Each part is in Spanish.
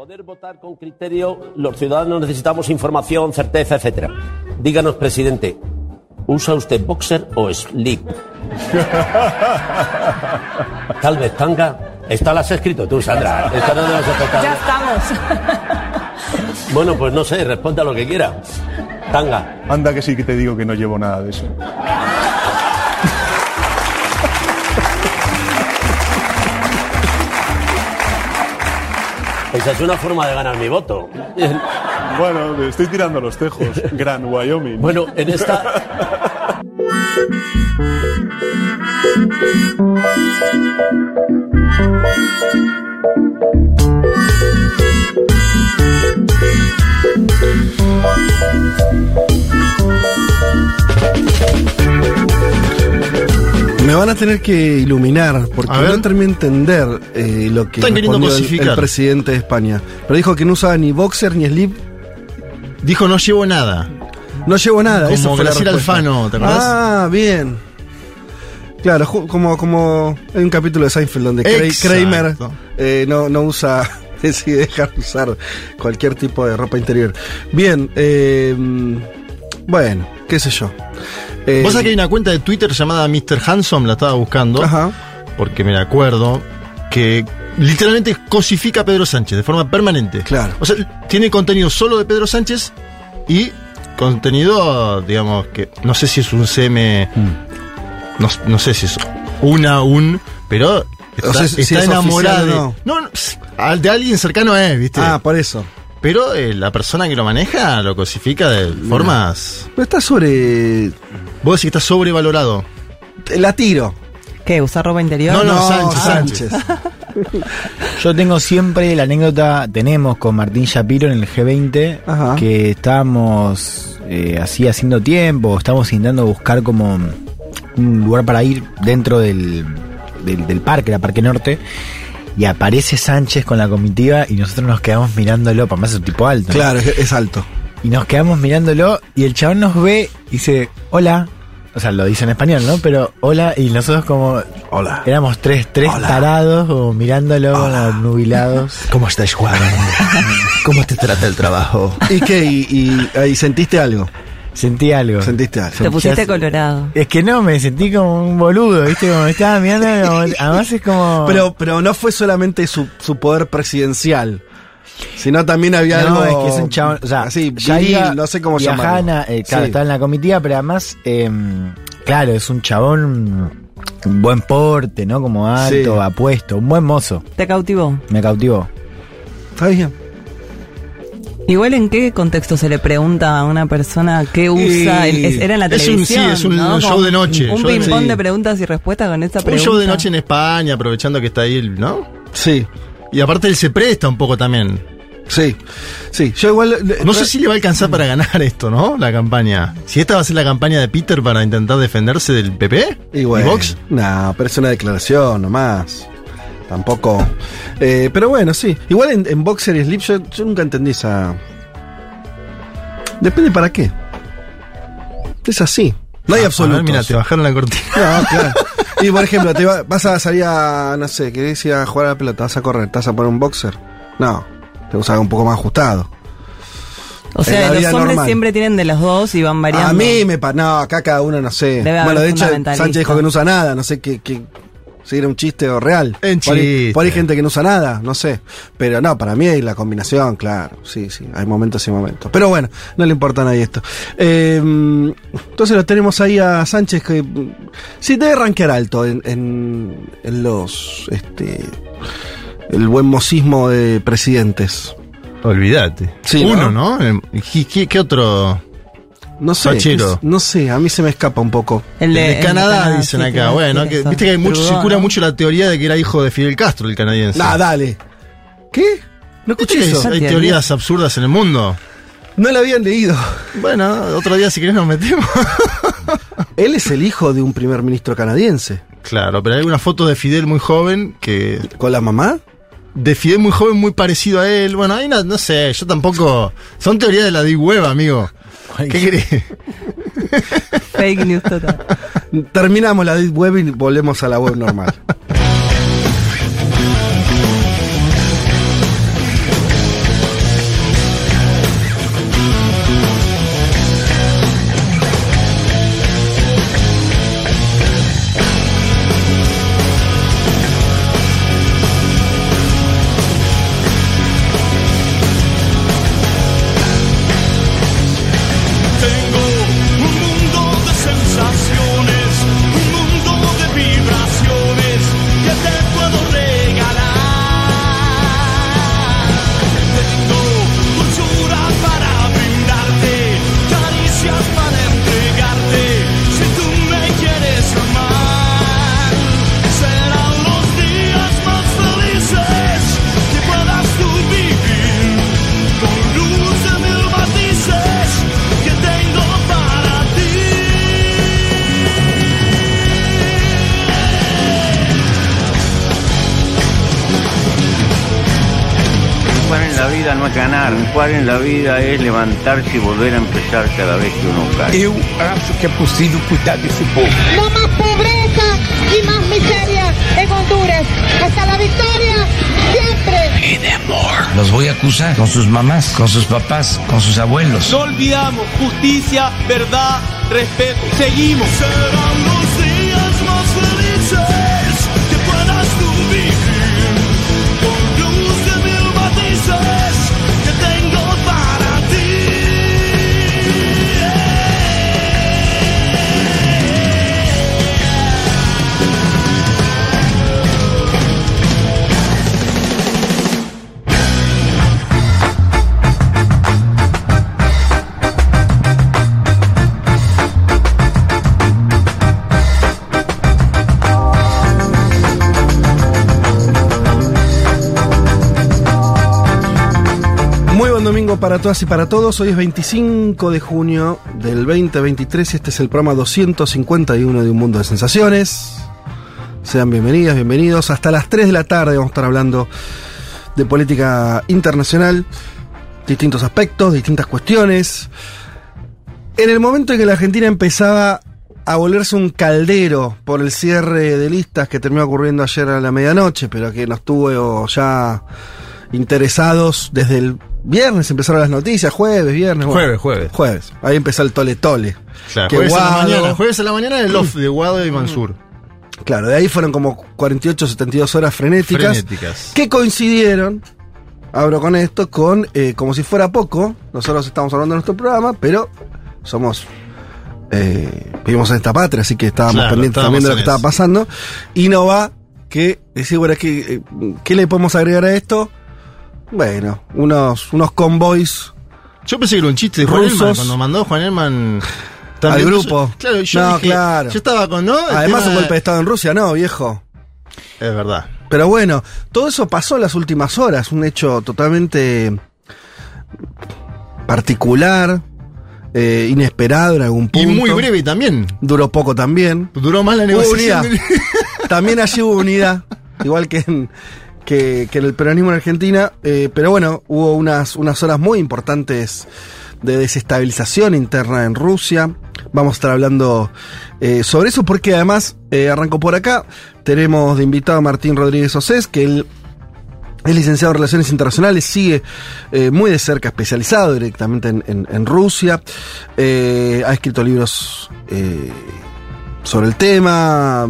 Poder votar con criterio, los ciudadanos necesitamos información, certeza, etcétera. Díganos, presidente, ¿usa usted boxer o slip? Tal vez tanga. Esta la has escrito tú, Sandra. Esta no aceptar. Ya estamos. Bueno, pues no sé, responda lo que quiera. Tanga. Anda que sí que te digo que no llevo nada de eso. Esa es una forma de ganar mi voto. Bueno, le estoy tirando los tejos. Gran Wyoming. Bueno, en esta. Me van a tener que iluminar, porque no terminé de entender eh, lo que respondió el, el presidente de España. Pero dijo que no usaba ni boxer ni slip. Dijo no llevo nada. No llevo nada. Como eso fue la. Alfano, ¿te acordás? Ah, bien. Claro, como, como hay un capítulo de Seinfeld donde Exacto. Kramer eh, no, no usa, decide dejar de usar cualquier tipo de ropa interior. Bien, eh, bueno, qué sé yo. Eh, Vos sabés que hay una cuenta de Twitter llamada Mr. Handsome, la estaba buscando, Ajá. porque me acuerdo, que literalmente cosifica a Pedro Sánchez de forma permanente. Claro. O sea, tiene contenido solo de Pedro Sánchez y contenido, digamos, que no sé si es un CM, no, no sé si es una, un, pero está, O sea, está enamorada de, oficial no, no, de alguien cercano es, ¿viste? Ah, por eso. Pero eh, la persona que lo maneja lo cosifica de formas... No está sobre. Vos decís que está sobrevalorado. La tiro. ¿Qué? ¿Usar ropa interior? No, no, Sánchez, Yo tengo siempre la anécdota, tenemos con Martín Shapiro en el G20, Ajá. que estábamos eh, así haciendo tiempo, estábamos intentando buscar como un lugar para ir dentro del, del, del parque, la Parque Norte, y aparece Sánchez con la comitiva y nosotros nos quedamos mirándolo, para más es un tipo alto. ¿no? Claro, es, es alto. Y nos quedamos mirándolo y el chabón nos ve y dice, hola. O sea, lo dice en español, ¿no? Pero hola, y nosotros como... Hola. Éramos tres, tres Hola. tarados o mirándolo los nubilados. ¿Cómo estás, Juan? ¿Cómo te trata el trabajo? ¿Y qué? ¿Y, y, ahí sentiste algo? Sentí algo. ¿Sentiste algo? Te pusiste colorado. Es que no, me sentí como un boludo, ¿viste? Como me estaba mirando, como- además es como... Pero, pero no fue solamente su, su poder presidencial, sino también había no, algo. es que es un chabón, o sea, así, ya viril, iba- no sé cómo llamarlo. eh, claro, Sí. estaba en la comitiva, pero además, eh, claro, es un chabón, un buen porte, ¿no? Como alto, Sí. apuesto, un buen mozo. ¿Te cautivó? Me cautivó. Está bien. Igual en qué contexto se le pregunta a una persona qué usa, Y- El- es- era en la Es un- sí, televisión, es un ¿no? show de noche, Un show de preguntas y respuestas con esta Un pregunta. show de noche en España, aprovechando que está ahí, ¿no? Sí, Y aparte él se presta un poco también. sí. Sí, yo igual. No sé si le va a alcanzar para ganar esto, ¿no? La campaña. Si esta va a ser la campaña de Peter para intentar defenderse del PP Y bueno, Vox. No, pero es una declaración nomás. Tampoco. Eh, pero bueno, sí. Igual en, en Boxer y Slip yo, yo nunca entendí esa. Depende para qué. Es así. No hay A absolutos. ver, mira, te bajaron la cortina. No, claro. Y por ejemplo, te va- vas a salir a, no sé, querés ir a jugar a la pelota, vas a correr, te vas a poner un boxer. No, te vas a un poco más ajustado. O sea, los hombres normal. siempre tienen de los dos y van variando. A mí me pa no, acá cada uno no sé. Debe haber bueno, de hecho. Sánchez dijo que no usa nada, no sé qué, qué si era un chiste o real. En por, ahí, chiste. por ahí hay gente que no usa nada, no sé. Pero no, para mí hay la combinación, claro. Sí, sí, hay momentos y momentos. Pero bueno, no le importa a nadie esto. Eh, entonces lo tenemos ahí a Sánchez que mm, sí debe rankear alto en, en, en los este el buen mocismo de presidentes. Olvídate. Sí, Uno, ¿no? ¿Qué, qué- qué otro? No sé, Fachero. no sé, a mí se me escapa un poco. El De, de, el de Canadá, dicen sí, acá. Bueno, que, viste que hay mucho, Trudeau, circula ¿no? mucho la teoría de que era hijo de Fidel Castro, el canadiense. Nah, dale. ¿Qué? No ¿Viste escuché eso. hay Teoría. teorías absurdas en el mundo. No la habían leído. Bueno, otro día si querés nos metemos. Él es el hijo de un primer ministro canadiense. claro, pero hay una foto de Fidel muy joven que ¿Con la mamá? de Fidel muy joven, muy parecido a él. Bueno, ahí no, no sé, yo tampoco. Son teorías de la Deep Web, amigo. ¿Qué crees? Fake news total. Terminamos la deep web y volvemos a la web normal. levantarse y volver a empezar cada vez que uno cae. Eu acho que é possível cuidar desse povo. No más pobreza y más miseria en Honduras. Hasta la victoria, siempre. Los voy a acusar con sus mamás, con sus papás, con sus abuelos. No olvidamos justicia, verdad, respeto. Seguimos. Para todas y para todos. Hoy es 25 de junio del 2023 y este es el programa 251 de Un Mundo de Sensaciones. Sean bienvenidas, bienvenidos. Hasta las 3 de la tarde vamos a estar hablando de política internacional, distintos aspectos, distintas cuestiones. En el momento en que la Argentina empezaba a volverse un caldero por el cierre de listas que terminó ocurriendo ayer a la medianoche, pero que nos tuvo ya interesados desde el viernes, empezaron las noticias, jueves, viernes. bueno. Jueves, jueves. Jueves. Ahí empezó el tole tole. Claro, Que jueves, a la Guado- mañana, jueves a la mañana el off de Guado y Mansur. Claro, de ahí fueron como 48, 72 horas frenéticas. Frenéticas. Que coincidieron, abro con esto, con eh, como si fuera poco. Nosotros estamos hablando de nuestro programa, pero somos. eh, vivimos en esta patria, así que estábamos Claro, pendientes también de lo que estaba pasando. Y no va que decir, bueno, es que, eh, ¿qué le podemos agregar a esto? Bueno, unos, unos convoys Yo pensé que era un chiste de Juan Rusos. Elman, cuando mandó Juan Elman al grupo. Claro, yo no, dije- claro. Yo estaba con, ¿no? El Además, un golpe de Estado en Rusia, no, viejo. Es verdad. Pero bueno, todo eso pasó en las últimas horas, un hecho totalmente particular, eh, inesperado en algún Y punto. muy breve también. Duró poco también. Duró más la Hubo negociación. unidad. también allí hubo unidad, igual que en, que, que el peronismo en Argentina. eh, pero bueno, hubo unas, unas horas muy importantes de desestabilización interna en Rusia. Vamos a estar hablando eh, sobre eso porque además, eh, arranco por acá, tenemos de invitado a Martín Rodríguez Osés, que él es licenciado en Relaciones Internacionales, sigue eh, muy de cerca, especializado directamente en, Rusia. Ha escrito libros sobre el tema,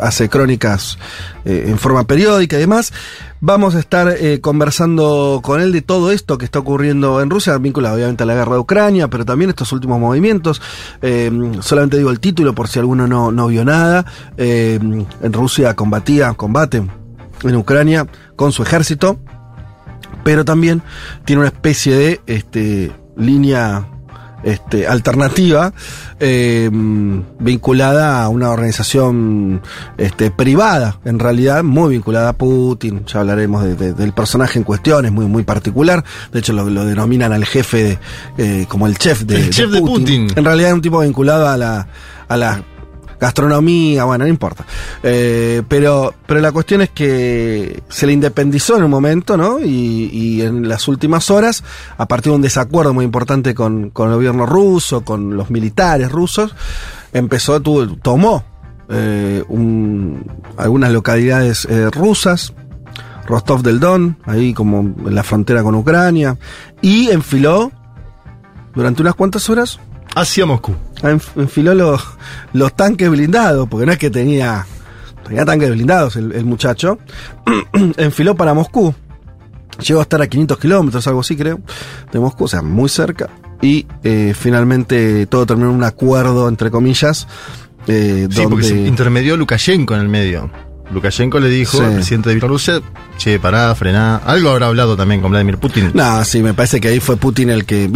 hace crónicas eh, en forma periódica y demás. Vamos a estar eh, conversando con él de todo esto que está ocurriendo en Rusia, vinculado obviamente a la guerra de Ucrania, pero también estos últimos movimientos. Eh, solamente digo el título por si alguno no, no vio nada. En Rusia combatía, combate en Ucrania con su ejército, pero también tiene una especie de este, línea este, alternativa eh, vinculada a una organización este, privada, en realidad muy vinculada a Putin. Ya hablaremos de- de- del personaje en cuestión, es muy, muy particular. De hecho, lo, lo denominan al jefe de, eh, como el chef de, El chef de Putin. En realidad es un tipo vinculado a la, a la gastronomía, bueno, no importa. Eh, pero, pero la cuestión es que se le independizó en un momento, ¿no? Y, y en las últimas horas, a partir de un desacuerdo muy importante con, con el gobierno ruso, con los militares rusos, empezó, tuvo, tomó eh, un- algunas localidades eh, rusas, Rostov del Don, ahí como en la frontera con Ucrania, y enfiló durante unas cuantas horas Hacia Moscú. enf- enfiló los, los tanques blindados, porque no es que tenía, tenía tanques blindados el, el muchacho, enfiló para Moscú. Llegó a estar a 500 kilómetros, algo así creo, de Moscú, o sea, muy cerca. Y eh, finalmente todo terminó en un acuerdo, entre comillas, eh, Sí, porque se donde... intermedió Lukashenko en el medio. Lukashenko le dijo Sí. al presidente de Bielorrusia, che, pará, frená. Algo habrá hablado también con Vladimir Putin. No, sí, me parece que ahí fue Putin el que...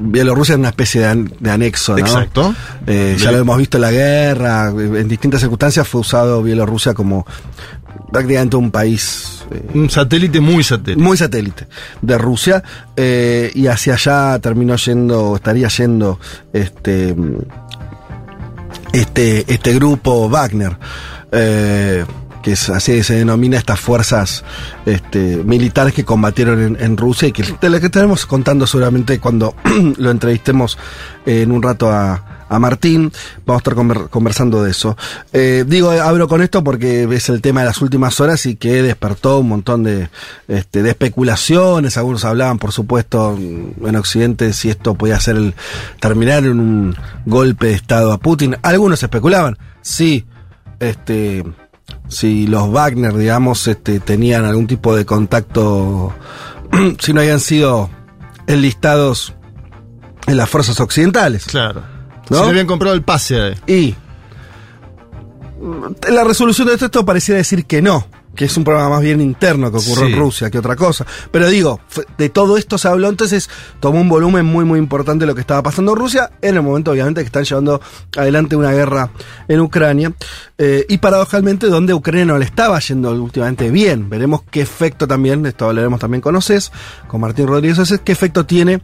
Bielorrusia es una especie de, an- de anexo, ¿no? Exacto. Eh, ya lo hemos visto en la guerra, en distintas circunstancias fue usado Bielorrusia como prácticamente un país eh, Un satélite muy satélite. muy satélite de Rusia eh, y hacia allá terminó yendo, estaría yendo este este este grupo Wagner. Eh, que es así se denomina estas fuerzas este, militares que combatieron en, en Rusia y que de la que estaremos contando seguramente cuando lo entrevistemos en un rato a, a Martín, vamos a estar conver- conversando de eso. Eh, digo, abro con esto porque es el tema de las últimas horas y que despertó un montón de, este, de especulaciones. Algunos hablaban, por supuesto, en Occidente si esto podía ser el terminar en un golpe de Estado a Putin. Algunos especulaban, sí, este, si los Wagner, digamos, este, tenían algún tipo de contacto, si no habían sido enlistados en las fuerzas occidentales. Claro. ¿No? Si le habían comprado el pase ahí. Y mm, la resolución de esto pareciera decir que no, que es un problema más bien interno que ocurrió Sí. en Rusia que otra cosa. Pero digo, de todo esto se habló, entonces tomó un volumen muy muy importante lo que estaba pasando en Rusia, en el momento obviamente que están llevando adelante una guerra en Ucrania, eh, y paradojalmente donde Ucrania no le estaba yendo últimamente bien. Veremos qué efecto también, de esto hablaremos también con OCES, con Martín Rodríguez OCES, qué efecto tiene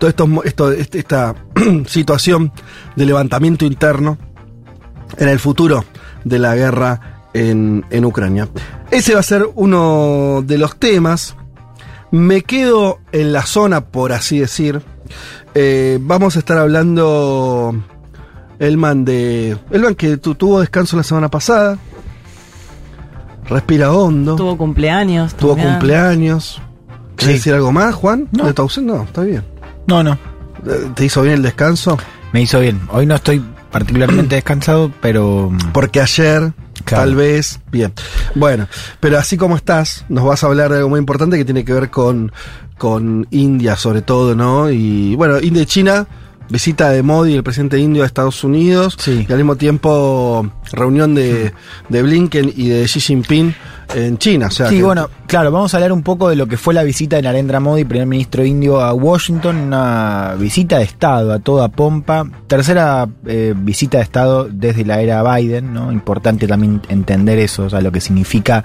esto, esto, este- esta situación de levantamiento interno en el futuro de la guerra en, en Ucrania. Ese va a ser uno de los temas. Me quedo en la zona, por así decir. Eh, vamos a estar hablando Elman de. Elman que tu- tuvo descanso la semana pasada. Respira hondo. Tuvo cumpleaños. Tuvo también. cumpleaños. ¿Quieres Sí. decir algo más, Juan? No. ¿De tu ausencia? No, está bien. No, no. ¿Te hizo bien el descanso? Me hizo bien. Hoy no estoy particularmente descansado, pero. mm, Porque ayer, Claro. tal vez, bien. Bueno, pero así como estás, nos vas a hablar de algo muy importante que tiene que ver con, con India sobre todo, ¿no? Y bueno, India y China, visita de Modi, el presidente indio a Estados Unidos, Sí. y al mismo tiempo reunión de, de Blinken y de Xi Jinping en China. O sea, Sí, que- bueno, claro, vamos a hablar un poco de lo que fue la visita de Narendra Modi, primer ministro indio, a Washington, una visita de Estado a toda pompa, tercera eh, visita de Estado desde la era Biden, ¿no? Importante también entender eso, o sea, lo que significa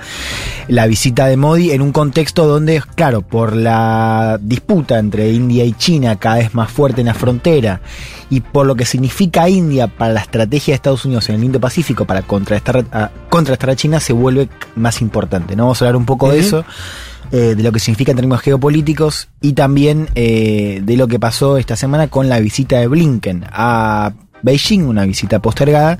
la visita de Modi en un contexto donde, claro, por la disputa entre India y China cada vez más fuerte en la frontera y por lo que significa India para la estrategia de Estados Unidos en el Indo-Pacífico para contrarrestar a, contrarrestar a China se vuelve más importante. ¿No? Vamos a hablar un poco de eso, eh, de lo que significa en términos geopolíticos y también eh, de lo que pasó esta semana con la visita de Blinken a Beijing, una visita postergada.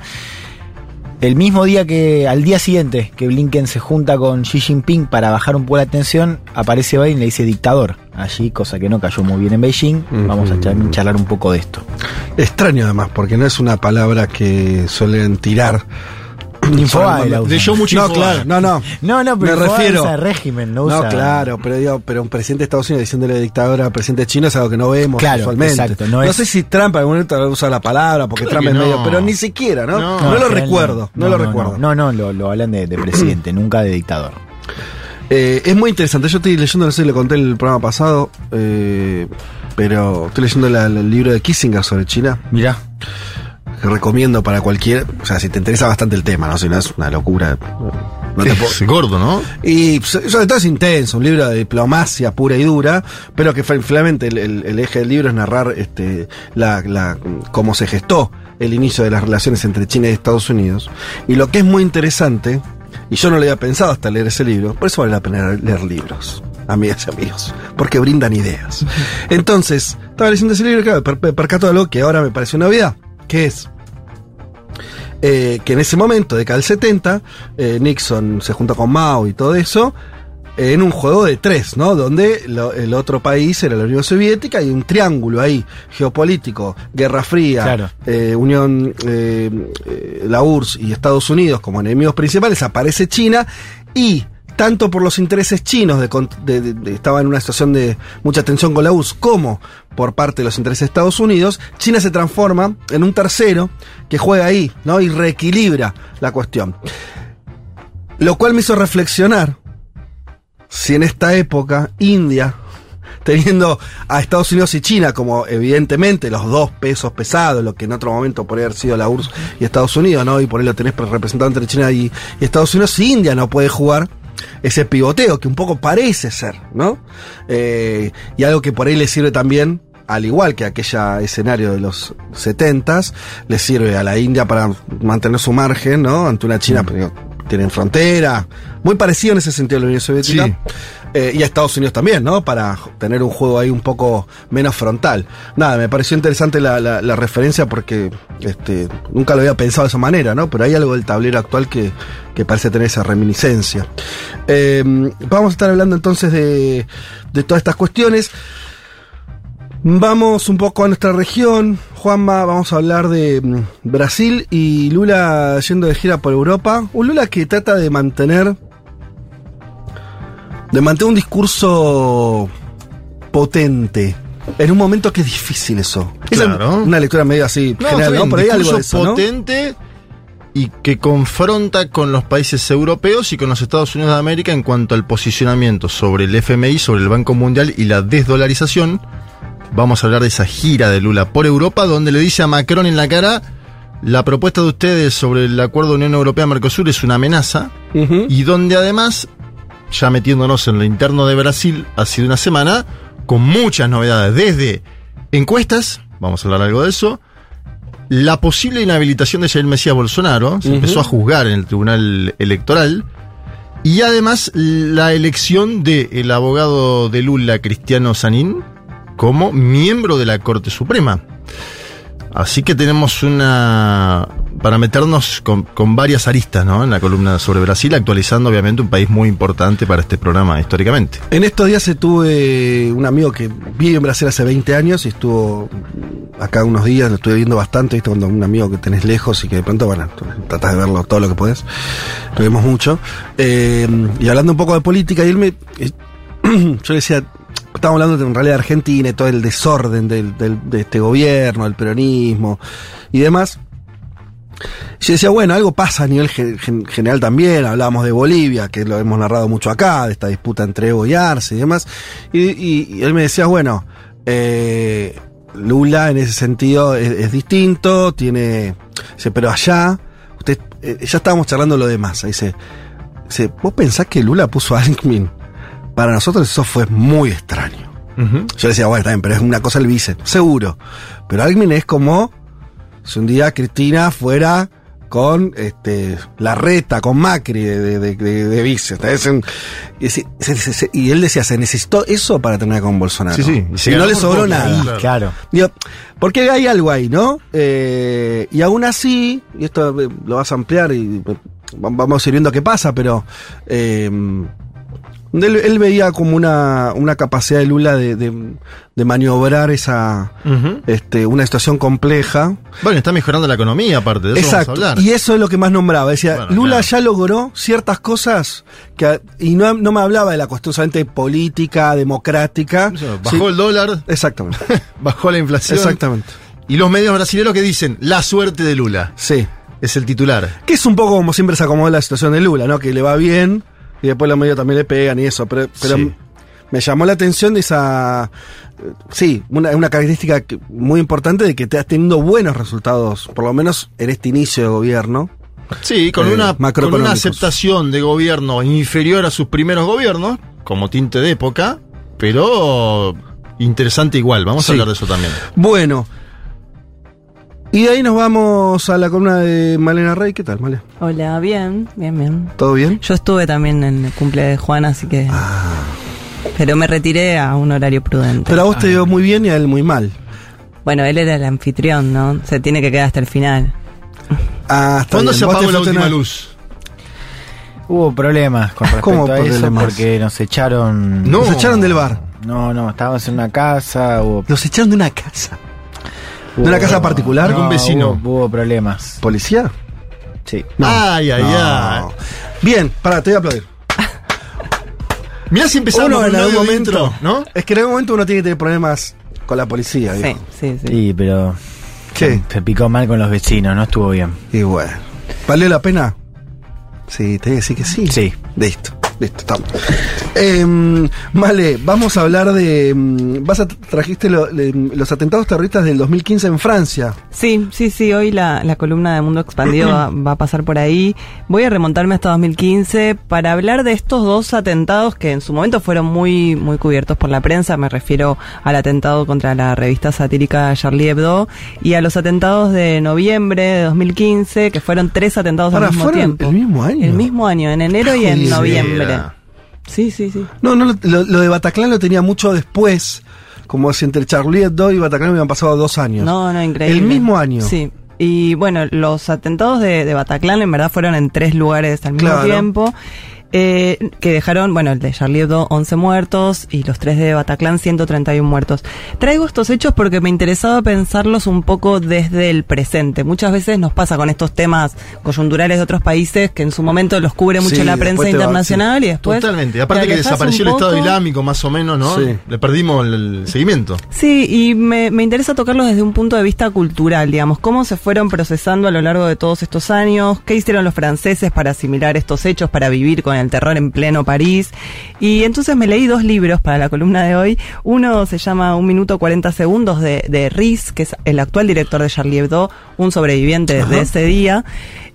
El mismo día que, al día siguiente que Blinken se junta con Xi Jinping para bajar un poco la tensión, aparece Biden y le dice dictador allí, cosa que no cayó muy bien en Beijing. Vamos a char- charlar un poco de esto. Extraño además, porque no es una palabra que suelen tirar. Yo mucho No, claro, no, no. No, no, pero Me refiero- usa régimen, no No, usa... claro, pero digo, pero un presidente de Estados Unidos diciéndole dictador al presidente chino es algo que no vemos Claro, usualmente. exacto, no no es- sé si Trump en algún momento usa la palabra, porque Creo Trump es no. medio, pero ni siquiera, ¿no? No, No, lo recuerdo, no, lo recuerdo. No, no, lo, lo hablan de, de presidente, nunca de dictador. Eh, es muy interesante, yo estoy leyendo, no sé si le conté el programa pasado, eh, pero estoy leyendo la- el libro de Kissinger sobre China, Mirá. Que recomiendo para cualquier, o sea, si te interesa bastante el tema, ¿no? Si no es una locura. No te puedo- Es gordo, ¿no? Y so- sobre todo es intenso, un libro de diplomacia pura y dura, pero que finalmente el, el- el eje del libro es narrar este, la, la- cómo se gestó el inicio de las relaciones entre China y Estados Unidos. Y lo que es muy interesante, y yo no lo había pensado hasta leer ese libro, por eso vale la pena leer libros, amigas y amigos, porque brindan ideas. Entonces, estaba leyendo ese libro, claro, per, per- percato de algo que ahora me pareció novedad, que es eh, que en ese momento, década del 70, eh, Nixon se junta con Mao y todo eso, eh, en un juego de tres, ¿no? Donde lo- el otro país era la Unión Soviética y un triángulo ahí, geopolítico, Guerra Fría, Claro. eh, Unión, la URSS y Estados Unidos como enemigos principales, aparece China y tanto por los intereses chinos, de, de- de- estaba en una situación de mucha tensión con la URSS, como por parte de los intereses de Estados Unidos, China se transforma en un tercero que juega ahí, ¿no? Y reequilibra la cuestión. Lo cual me hizo reflexionar si en esta época India, teniendo a Estados Unidos y China como evidentemente los dos pesos pesados, lo que en otro momento podría haber sido la URSS y Estados Unidos, ¿no? Y por ahí lo tenés representado entre China y, y Estados Unidos, si India no puede jugar ese pivoteo que un poco parece ser, ¿no? Eh, y algo que por ahí le sirve también al igual que aquella escenario de los 70s, le sirve a la India para mantener su margen, ¿no? Ante una China pero, tienen frontera, muy parecido en ese sentido a la Unión Soviética. Sí. Eh, y a Estados Unidos también, ¿no? Para tener un juego ahí un poco menos frontal. Nada, me pareció interesante la, referencia porque este, nunca lo había pensado de esa manera, ¿no? Pero hay algo del tablero actual que, que parece tener esa reminiscencia. Eh, vamos a estar hablando entonces de, de todas estas cuestiones. Vamos un poco a nuestra región. Juanma, vamos a hablar de mm, Brasil y Lula yendo de gira por Europa. Un Lula que trata de mantener. De mantener un discurso potente. En un momento que es difícil eso. Es Claro. una lectura medio así No, general, está bien, ¿no? Pero hay algo potente y que confronta con los países europeos y con los Estados Unidos de América en cuanto al posicionamiento sobre el FMI, sobre el Banco Mundial y la desdolarización. Vamos a hablar de esa gira de Lula por Europa, donde le dice a Macron en la cara, la propuesta de ustedes sobre el acuerdo Unión Europea-Mercosur es una amenaza, y donde además, ya metiéndonos en lo interno de Brasil, ha sido una semana con muchas novedades, desde encuestas, vamos a hablar algo de eso, la posible inhabilitación de Jair Mesías Bolsonaro, se empezó a juzgar en el Tribunal Electoral, y además la elección del abogado de Lula, Cristiano Sanín, como miembro de la Corte Suprema. Así que tenemos una. para meternos con, varias aristas, ¿no? En la columna sobre Brasil, actualizando obviamente un país muy importante para este programa históricamente. En estos días se tuve un amigo que vive en Brasil hace 20 años y estuvo acá unos días, lo estuve viendo bastante, ¿viste? Cuando un amigo que tenés lejos y que de pronto, bueno, tratás de verlo todo lo que podés. Lo mucho. Eh, y hablando un poco de política, y él me. yo decía, estábamos hablando de, en realidad Argentina y todo el desorden del, del- de este gobierno, el peronismo y demás. Yo decía, bueno, algo pasa a nivel gen- gen- general también. Hablábamos de Bolivia, que lo hemos narrado mucho acá, de esta disputa entre Evo y Arce y demás. Y, y- y él me decía, bueno, eh, Lula en ese sentido es, es distinto, tiene. Dice, pero allá, usted, eh, ya estábamos charlando lo demás. Dice, dice, ¿vos pensás que Lula puso a Alckmin? Para nosotros eso fue muy extraño. Yo decía, bueno, está bien, pero es una cosa el vice, seguro. Pero Alckmin es como si un día Cristina fuera con este la reta, con Macri de, de, de- de- de vice. Está- es un- y, si- se- se- se- y él decía, se necesitó eso para terminar con Bolsonaro. Sí, sí, y no le sobró poco, nada. claro. Claro. Digo, porque hay algo ahí, ¿no? Eh, y aún así, y esto eh, lo vas a ampliar y eh, va- vamos a ir viendo qué pasa, pero eh, él, él veía como una, una capacidad de Lula de, de- de maniobrar esa este, una situación compleja. Bueno, está mejorando la economía, aparte de eso Exacto. vamos a hablar. Y eso es lo que más nombraba. Decía, Bueno, Lula claro. ya logró ciertas cosas que, y no, no me hablaba de la cuestión solamente política, democrática. Bajó Sí. el dólar, Exactamente. bajó la inflación. Exactamente. Y los medios brasileños que dicen, la suerte de Lula. Sí. Es el titular. Que es un poco como siempre se acomodó la situación de Lula, ¿no? Que le va bien y después los medios también le pegan y eso. Pero, pero Sí. me llamó la atención de esa. Sí, una, una característica muy importante de que te has teniendo buenos resultados, por lo menos en este inicio de gobierno. Sí, con, Eh, una, con una aceptación de gobierno inferior a sus primeros gobiernos, como tinte de época, pero interesante igual. Vamos Sí. a hablar de eso también. Bueno. Y de ahí nos vamos a la columna de Malena Rey. ¿Qué tal, Malena? Hola, bien, bien, bien. ¿Todo bien? Yo estuve también en el cumple de Juan, así que. Pero me retiré a un horario prudente. Pero a vos te veo muy bien y a él muy mal. Bueno, él era el anfitrión, ¿no? Se tiene que quedar hasta el final. Ah, ¿Cuándo bien. se apagó la última luz? Hubo problemas con ¿Cómo respecto a eso problemas? porque nos echaron. No. Nos echaron del bar. No, no, estábamos en una casa, hubo. Los echaron de una casa. ¿De una casa particular? ¿Algún vecino? Hubo, hubo problemas. ¿Policía? Sí. Ay, ay, ay. No. Bien, pará, te voy a aplaudir. Mirá si empezamos Uno en un algún momento, intro, ¿no? Es que en algún momento uno tiene que tener problemas con la policía. Sí, viejo. sí, sí. Sí, pero. ¿Qué? Se picó mal con los vecinos, no estuvo bien. Y bueno. ¿Valió la pena? Sí, te voy a decir que sí. Sí. Listo. Listo, estamos. Em, vale, vamos a hablar de. em, Vas a trajiste lo- los atentados terroristas del 2015 en Francia. Sí, sí, sí, hoy la, la columna de Mundo Expandido va, va a pasar por ahí. Voy a remontarme hasta 2015 para hablar de estos dos atentados que en su momento fueron muy, muy cubiertos por la prensa. Me refiero al atentado contra la revista satírica Charlie Hebdo y a los atentados de noviembre de 2015, que fueron tres atentados Ahora, al mismo ¿fueron tiempo. el mismo año? El mismo año, en enero y en Joder. Sí, sí, sí. No, no, lo, lo de Bataclan lo tenía mucho después. Como si entre Charlie Hebdo y Bataclan me habían pasado dos años. No, no, increíble. El mismo año. Sí. Y bueno, los atentados de, de Bataclan en verdad fueron en tres lugares al mismo Claro. tiempo. Eh, que dejaron, bueno, el de Charlie Hebdo 11 muertos y los tres de Bataclan 131 muertos. Traigo estos hechos porque me interesaba pensarlos un poco desde el presente. Muchas veces nos pasa con estos temas coyunturales de otros países que en su momento los cubre mucho Sí, la prensa va- internacional sí. y después... Totalmente. Aparte te que desapareció el Estado. Islámico, más o menos, ¿no? Sí. Le perdimos el, el seguimiento. Sí, y me, me interesa tocarlo desde un punto de vista cultural, digamos, cómo se fueron procesando a lo largo de todos estos años, qué hicieron los franceses para asimilar estos hechos, para vivir con el terror en pleno París. Y entonces me leí dos libros para la columna de hoy. Uno se llama Un minuto 40 segundos de, de Riz, que es el actual director de Charlie Hebdo, un sobreviviente de ese día.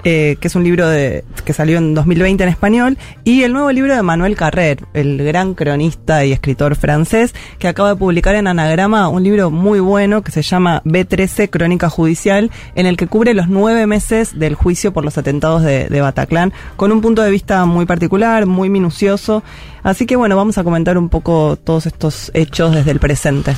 Eh, que es un libro de, que salió en 2020 en español, y el nuevo libro de Manuel Carrer, el gran cronista y escritor francés, que acaba de publicar en Anagrama un libro muy bueno que se llama B13 Crónica Judicial, en el que cubre los nueve meses del juicio por los atentados de, de Bataclan, con un punto de vista muy particular, muy minucioso. Así que bueno, vamos a comentar un poco todos estos hechos desde el presente.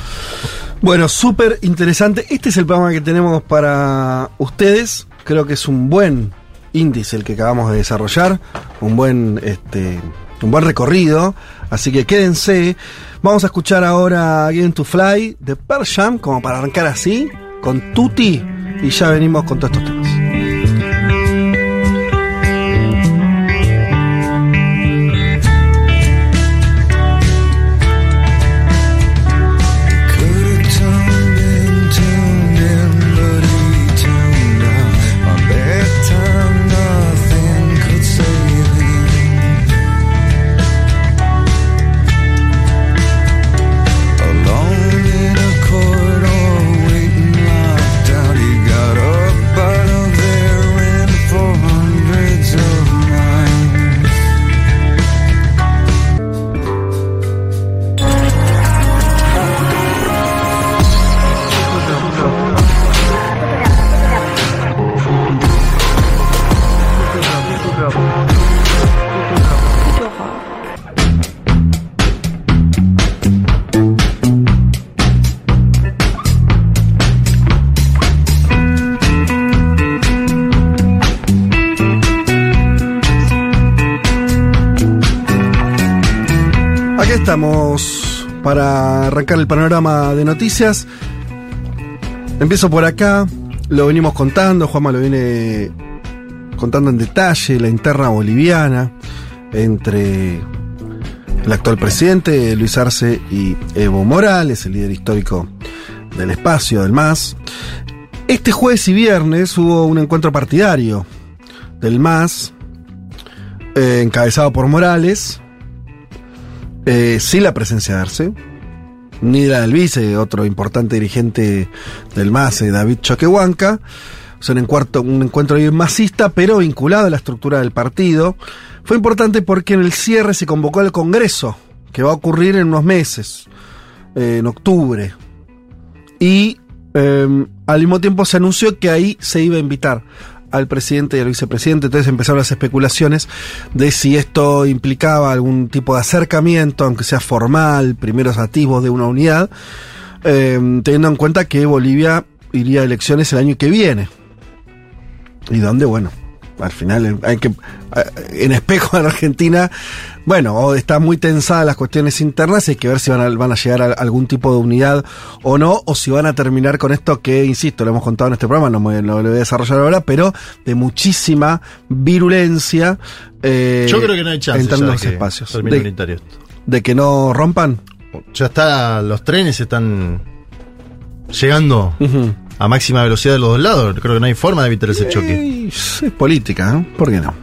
Bueno, súper interesante. Este es el programa que tenemos para ustedes. Creo que es un buen índice el que acabamos de desarrollar. Un buen, este, un buen recorrido. Así que quédense. Vamos a escuchar ahora Again to Fly de Pearl Jam, como para arrancar así, con Tutti. Y ya venimos con todos estos temas. Estamos para arrancar el panorama de noticias. Empiezo por acá, lo venimos contando, Juanma lo viene contando en detalle, la interna boliviana entre el actual presidente Luis Arce y Evo Morales, el líder histórico del espacio, del MAS. Este jueves y viernes hubo un encuentro partidario del MAS, eh, encabezado por Morales, eh, sin la presencia de Arce, ni la del vice, otro importante dirigente del MAS, eh, David Choquehuanca. O sea, un, encuentro, un encuentro masista, pero vinculado a la estructura del partido. Fue importante porque en el cierre se convocó al Congreso, que va a ocurrir en unos meses, eh, en octubre. Y eh, al mismo tiempo se anunció que ahí se iba a invitar al presidente y al vicepresidente. Entonces empezaron las especulaciones de si esto implicaba algún tipo de acercamiento, aunque sea formal, primeros atisbos de una unidad, eh, teniendo en cuenta que Bolivia iría a elecciones el año que viene. Y donde, bueno, al final hay que, en espejo en Argentina, bueno, o está muy tensadas las cuestiones internas, hay que ver si van a, van a llegar a algún tipo de unidad o no, o si van a terminar con esto que, insisto, lo hemos contado en este programa, no, me, no lo voy a desarrollar ahora, pero de muchísima virulencia. eh, Yo creo que no hay chance en términos de que espacios. De, de que no rompan. Ya está, los trenes están llegando a máxima velocidad de los dos lados. Creo que no hay forma de evitar ese choque. Eh, es política, ¿no? ¿Por qué no?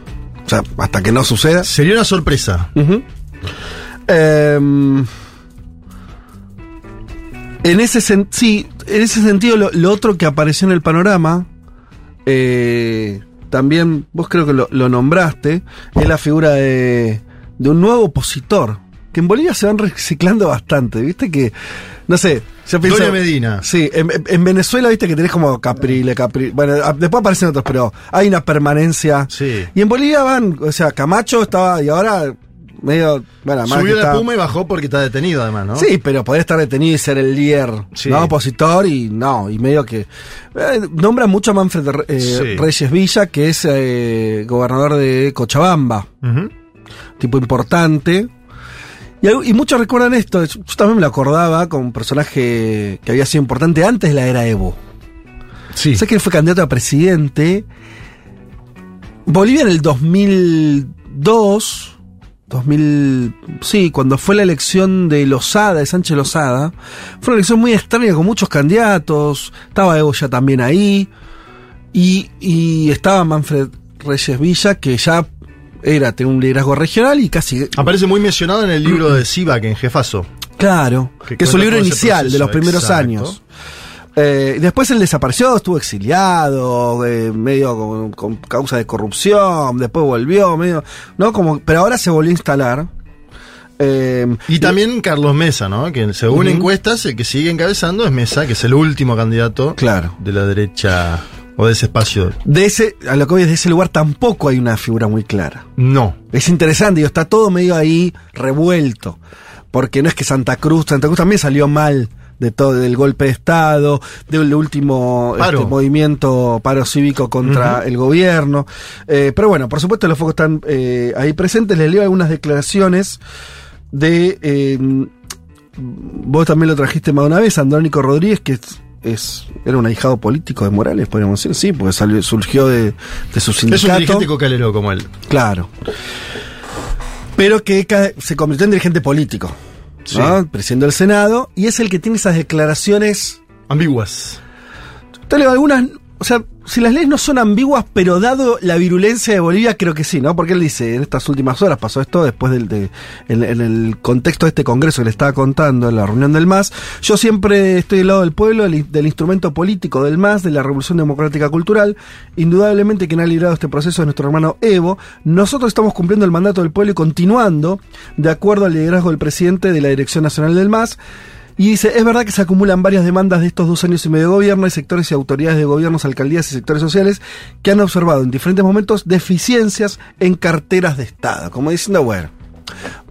O sea, hasta que no suceda. Sería una sorpresa. Em, en ese sen- sí, en ese sentido, lo, lo otro que apareció en el panorama, eh, también vos creo que lo, lo nombraste, es la figura de, de un nuevo opositor. Que en Bolivia se van reciclando bastante, viste que, no sé, yo pienso. Medina. Sí, en, en- en Venezuela viste que tenés como Caprile, Caprile. Bueno, después aparecen otros, pero hay una permanencia. Sí. Y en Bolivia van, o sea, Camacho estaba, y ahora medio, bueno, Subió la está- puma y bajó porque está detenido además, ¿no? Sí, pero poder estar detenido y ser el líder, Sí. ¿no? Opositor y no, y medio que... eh, nombra mucho a Manfred eh, Sí. Reyes Villa, que es eh, gobernador de Cochabamba, tipo importante. Y, muchos recuerdan esto, yo, yo también me lo acordaba con un personaje que había sido importante antes de la era Evo. Sí. Sé que él fue candidato a presidente. Bolivia en el 2002, 2000, sí, cuando fue la elección de Lozada, de Sánchez Lozada, fue una elección muy extraña con muchos candidatos. Estaba Evo ya también ahí. Y, y estaba Manfred Reyes Villa, que ya era, tenía un liderazgo regional y casi. Aparece muy mencionado en el libro de Sivak en Jefazo. Claro, Que que, es su libro inicial de los primeros exacto. años. Eh, después él desapareció, estuvo exiliado, eh, medio con, con causa de corrupción, después volvió, medio, ¿no? Como, pero ahora se volvió a instalar. Eh, Y también Carlos Mesa, ¿no? Que según encuestas, el que sigue encabezando es Mesa, que es el último candidato Claro. de la derecha o de ese espacio. de ese, a lo que voy es de ese lugar tampoco hay una figura muy clara. No. Es interesante, digo, está todo medio ahí revuelto. Porque no es que Santa Cruz, Santa Cruz también salió mal de todo, del golpe de Estado, del último Paro. este, movimiento paro cívico contra el gobierno. Eh, pero bueno, por supuesto los focos están eh, ahí presentes. Les leo algunas declaraciones de... eh, vos también lo trajiste más de una vez, Andrónico Rodríguez, que es, es- era un ahijado político de Morales, podríamos decir, sí, porque salió, surgió de, de su Es sindicato. un dirigente cocalero como él. Claro. Pero que se convirtió en dirigente político. ¿no? Presidente del Senado. Y es el que tiene esas declaraciones. Ambiguas. Te leo algunas. O sea, si las leyes no son ambiguas, pero dado la virulencia de Bolivia, creo que sí, ¿no? Porque él dice, en estas últimas horas pasó esto después del, de, en, el contexto de este congreso que le estaba contando en la reunión del MAS. Yo siempre estoy del lado del pueblo, del, del instrumento político del MAS, de la Revolución Democrática Cultural. Indudablemente quien ha liderado este proceso es nuestro hermano Evo. Nosotros estamos cumpliendo el mandato del pueblo y continuando de acuerdo al liderazgo del presidente de la Dirección Nacional del MAS. Y dice, es verdad que se acumulan varias demandas de estos dos años y medio de gobierno, hay sectores y autoridades de gobiernos, alcaldías y sectores sociales que han observado en diferentes momentos deficiencias en carteras de Estado. Como diciendo, bueno,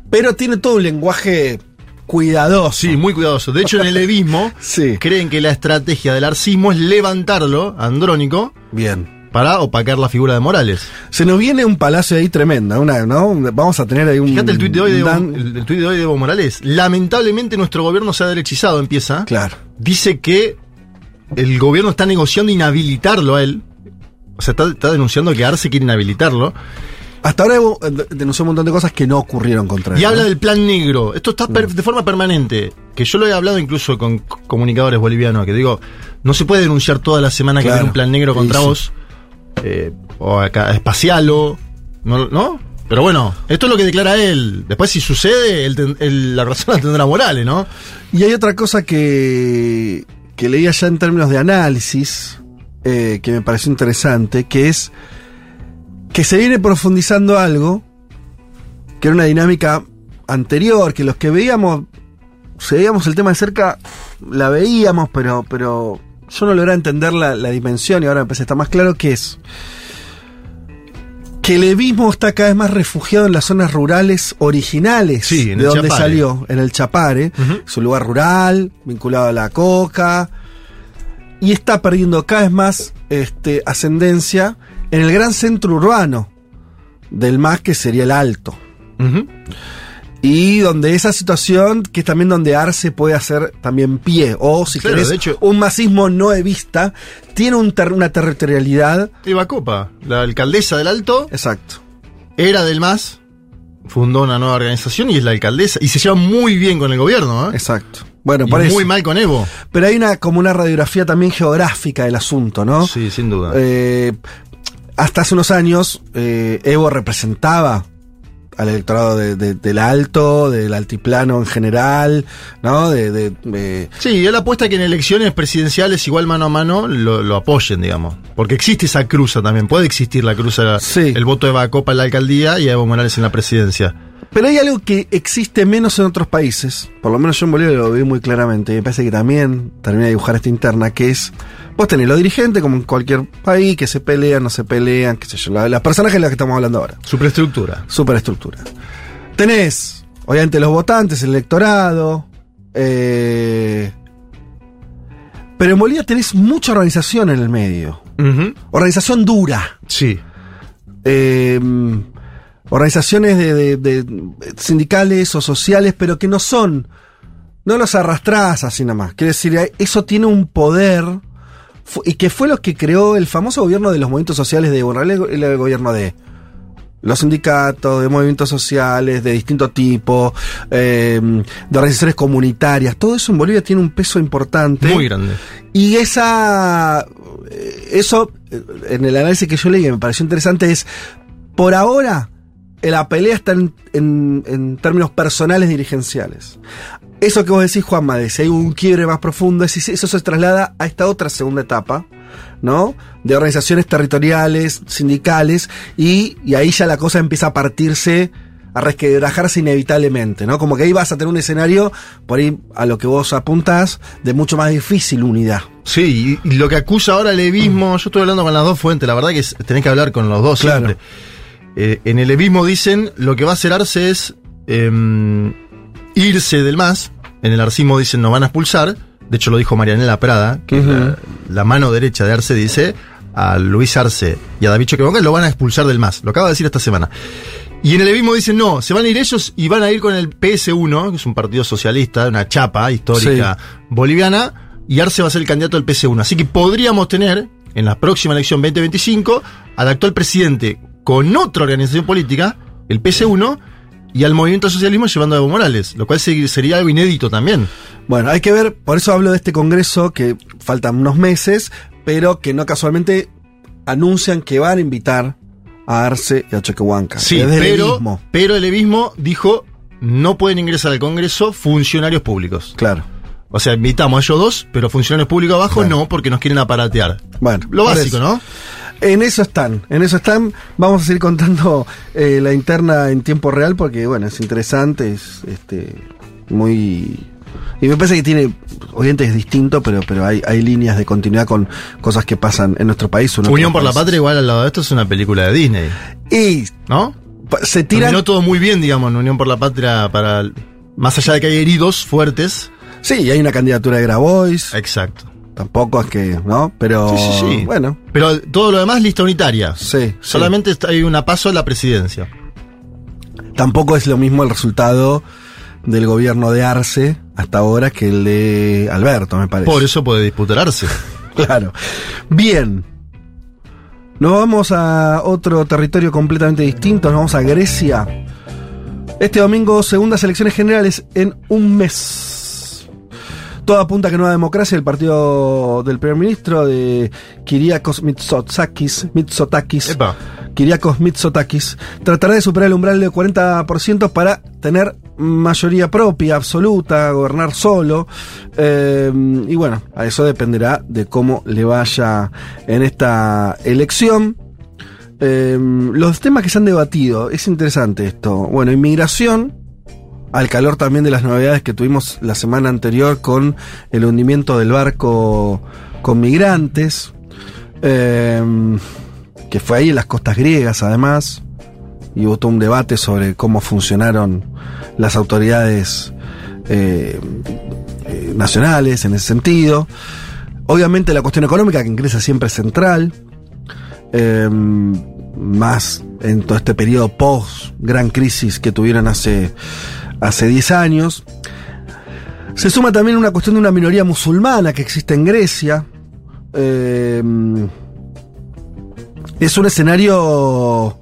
pero tiene todo un lenguaje cuidadoso. Sí, muy cuidadoso. De hecho, en el evismo Sí. creen que la estrategia del arcismo es levantarlo, Andrónico, Bien. Para opacar la figura de Morales. Se nos viene un palacio ahí tremenda, una, ¿no? Vamos a tener ahí un... Fíjate el tuit de hoy de Dan- el, el tuit de hoy de Evo Morales. Lamentablemente nuestro gobierno se ha derechizado, empieza. Claro. Dice que el gobierno está negociando inhabilitarlo a él. O sea, está, está denunciando que Arce quiere inhabilitarlo. Hasta ahora Evo, eh, denunció un montón de cosas que no ocurrieron contra él. Y ¿no? habla del plan negro. Esto está Mm. per- de forma permanente. Que yo lo he hablado incluso con comunicadores bolivianos. Que digo, no se puede denunciar toda la semana que viene un plan negro contra sí. vos. Eh, o acá, espacial o. ¿no, ¿No? Pero bueno, esto es lo que declara él. Después, si sucede, la razón la tendrá Morales, ¿no? Y hay otra cosa que, que leía ya en términos de análisis, eh, que me pareció interesante, que es que se viene profundizando algo, que era una dinámica anterior, que los que veíamos, seguíamos el tema de cerca, la veíamos, pero, pero yo no logré entender la, la dimensión y ahora me parece que está más claro que es que el evismo está cada vez más refugiado en las zonas rurales originales Sí, de donde Chapare. salió, en el Chapare, su lugar rural, vinculado a la coca, y está perdiendo cada vez más este, ascendencia en el gran centro urbano del MAS, que sería el Alto. Y donde esa situación, que es también donde Arce puede hacer también pie, o si Claro, querés, de hecho- un masismo no evista, tiene un ter- una territorialidad. Eva Copa, la alcaldesa del Alto, Exacto. era del MAS, fundó una nueva organización y es la alcaldesa. Y se lleva muy bien con el gobierno, ¿eh? Exacto. Bueno, Y por eso. muy mal con Evo. Pero hay una como una radiografía también geográfica del asunto, ¿no? Sí, sin duda. Eh, hasta hace unos años, eh, Evo representaba al electorado de- de- del alto, del altiplano en general, ¿no? De, de- Sí, él apuesta que en elecciones presidenciales, igual mano a mano, lo, lo apoyen, digamos. Porque existe esa cruza también. Puede existir la cruza, el voto de Bacopa en la alcaldía y Evo Morales en la presidencia. Pero hay algo que existe menos en otros países, por lo menos yo en Bolivia lo vi muy claramente, y me parece que también termina de dibujar esta interna, que es, vos tenés los dirigentes, como en cualquier país, que se pelean, no se pelean, qué sé yo, la- las personajes de las que estamos hablando ahora. Superestructura. Superestructura. Tenés, obviamente, los votantes, el electorado, eh, pero en Bolivia tenés mucha organización en el medio. Organización dura. Sí. Eh, organizaciones de, de- de sindicales o sociales, pero que no son, no los arrastrás así nada más. Quiere decir, eso tiene un poder y que fue lo que creó el famoso gobierno de los movimientos sociales de bueno, el, el gobierno de los sindicatos, de movimientos sociales de distinto tipo, eh, de organizaciones comunitarias, todo eso en Bolivia tiene un peso importante. Muy grande. Y esa. eh, Eso, eh, en el análisis que yo leí, me pareció interesante, es. Por ahora, la pelea está en, en- en términos personales dirigenciales. Eso que vos decís, Juanma, de si hay un quiebre más profundo, es- eso se traslada a esta otra segunda etapa, ¿no? De organizaciones territoriales, sindicales, y, y ahí ya la cosa empieza a partirse, a resquebrajarse inevitablemente, ¿no? Como que ahí vas a tener un escenario, por ahí a lo que vos apuntás, de mucho más difícil unidad. Sí, y, lo que acusa ahora el levismo, yo estoy hablando con las dos fuentes, la verdad que tenés que hablar con los dos Claro. siempre. Eh, en el levismo dicen, lo que va a hacer Arce es em, irse del MAS, en el arcismo dicen nos van a expulsar, de hecho lo dijo Marianela Prada, que es la, la mano derecha de Arce dice, a Luis Arce y a David Choquehuanca lo van a expulsar del MAS, lo acaba de decir esta semana. Y en el levismo dicen, no, se van a ir ellos y van a ir con el PS1, que es un partido socialista, una chapa histórica boliviana, y Arce va a ser el candidato del PS1. Así que podríamos tener, en la próxima elección 2025, al actual presidente con otra organización política, el PS1, y al movimiento socialismo llevando a Evo Morales, lo cual se- sería algo inédito también. Bueno, hay que ver, por eso hablo de este congreso que faltan unos meses, pero que no casualmente anuncian que van a invitar a Arce y a Choquehuanca. Sí, pero, el levismo dijo, no pueden ingresar al Congreso funcionarios públicos. Claro. O sea, invitamos a ellos dos, pero funcionarios públicos abajo no, porque nos quieren aparatear. Bueno, Lo básico. ¿no? En eso están, en eso están. Vamos a seguir contando eh, la interna en tiempo real porque, bueno, es interesante, es este muy... Y me parece que tiene, obviamente es distinto, pero, pero hay, hay líneas de continuidad con cosas que pasan en nuestro país. en Unión por la. Patria, igual al lado de esto, es una película de Disney. Y ¿No? se tiran... Terminó todo muy bien, digamos, en Unión por la Patria para... Más allá de que hay heridos fuertes. Sí, hay una candidatura de Grabois. Exacto. Tampoco es que, ¿no? Pero Sí, sí, sí. bueno, Pero todo lo demás, lista unitaria. sí. Solamente hay una paso a la presidencia. Tampoco es lo mismo el resultado del gobierno de Arce hasta ahora que el de Alberto, me parece. Por eso puede disputarse. Claro. Bien. Nos vamos a otro territorio completamente distinto, nos vamos a Grecia. Este domingo, segundas elecciones generales en un mes. Todo apunta a que Nueva Democracia, el partido del primer ministro de Kyriakos Mitsotakis, Mitsotakis, Epa. Kyriakos Mitsotakis, tratará de superar el umbral del 40% para tener mayoría propia, absoluta, gobernar solo. Eh, y bueno, a eso dependerá de cómo le vaya en esta elección. Eh, los temas que se han debatido, es interesante esto. Bueno, inmigración, al calor también de las novedades que tuvimos la semana anterior con el hundimiento del barco con migrantes, eh, que fue ahí en las costas griegas además, y hubo todo un debate sobre cómo funcionaron las autoridades eh, eh, nacionales en ese sentido. Obviamente la cuestión económica que en Grecia siempre es central, más en todo este periodo post gran crisis que tuvieron hace hace 10 años. Se suma también una cuestión de una minoría musulmana que existe en Grecia. Eh, es un escenario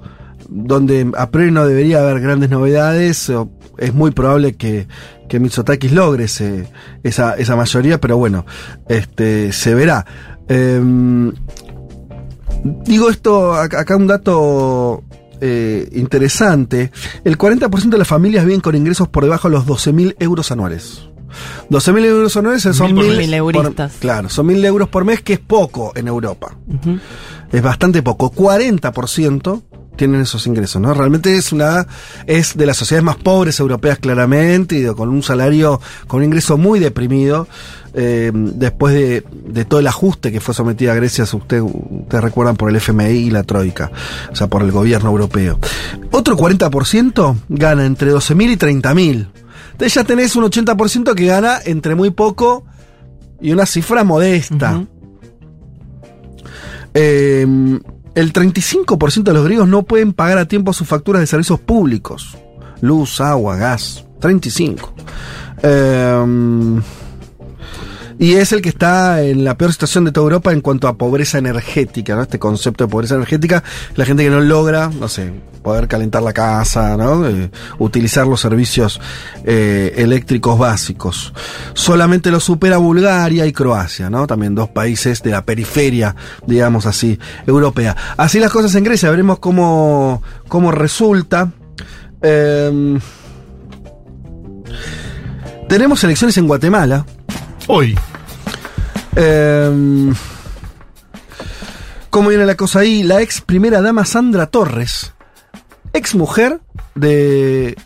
donde a priori no debería haber grandes novedades. Es muy probable que, que Mitsotakis logre esa, esa mayoría, pero bueno, este, se verá. Eh, Digo esto, acá un dato eh, interesante. El 40% de las familias viven con ingresos por debajo de los 12.000 euros anuales. 12.000 euros anuales son Mil por mil mes. Mil euristas. por- Claro, son 1.000 euros por mes, que es poco en Europa. Es bastante poco. 40% tienen esos ingresos, ¿no? Realmente es una es de las sociedades más pobres europeas claramente y con un salario con un ingreso muy deprimido eh, después de, de todo el ajuste que fue sometida a Grecia, si usted ustedes recuerdan por el FMI y la troika, o sea, por el gobierno europeo. Otro 40% gana entre 12.000 y 30.000. Entonces ya tenés un 80% que gana entre muy poco y una cifra modesta. Eh, el 35% de los griegos no pueden pagar a tiempo sus facturas de servicios públicos. Luz, agua, gas. 35. Eh, y es el que está en la peor situación de toda Europa en cuanto a pobreza energética, ¿no? Este concepto de pobreza energética, la gente que no logra, no sé, poder calentar la casa, ¿no? Eh, utilizar los servicios eh, eléctricos básicos. Solamente lo supera Bulgaria y Croacia, ¿no? También dos países de la periferia, digamos así, europea. Así las cosas en Grecia, veremos cómo, cómo resulta. Em, tenemos elecciones en Guatemala. Hoy. Eh, ¿Cómo viene la cosa ahí? La ex primera dama Sandra Torres, ex mujer de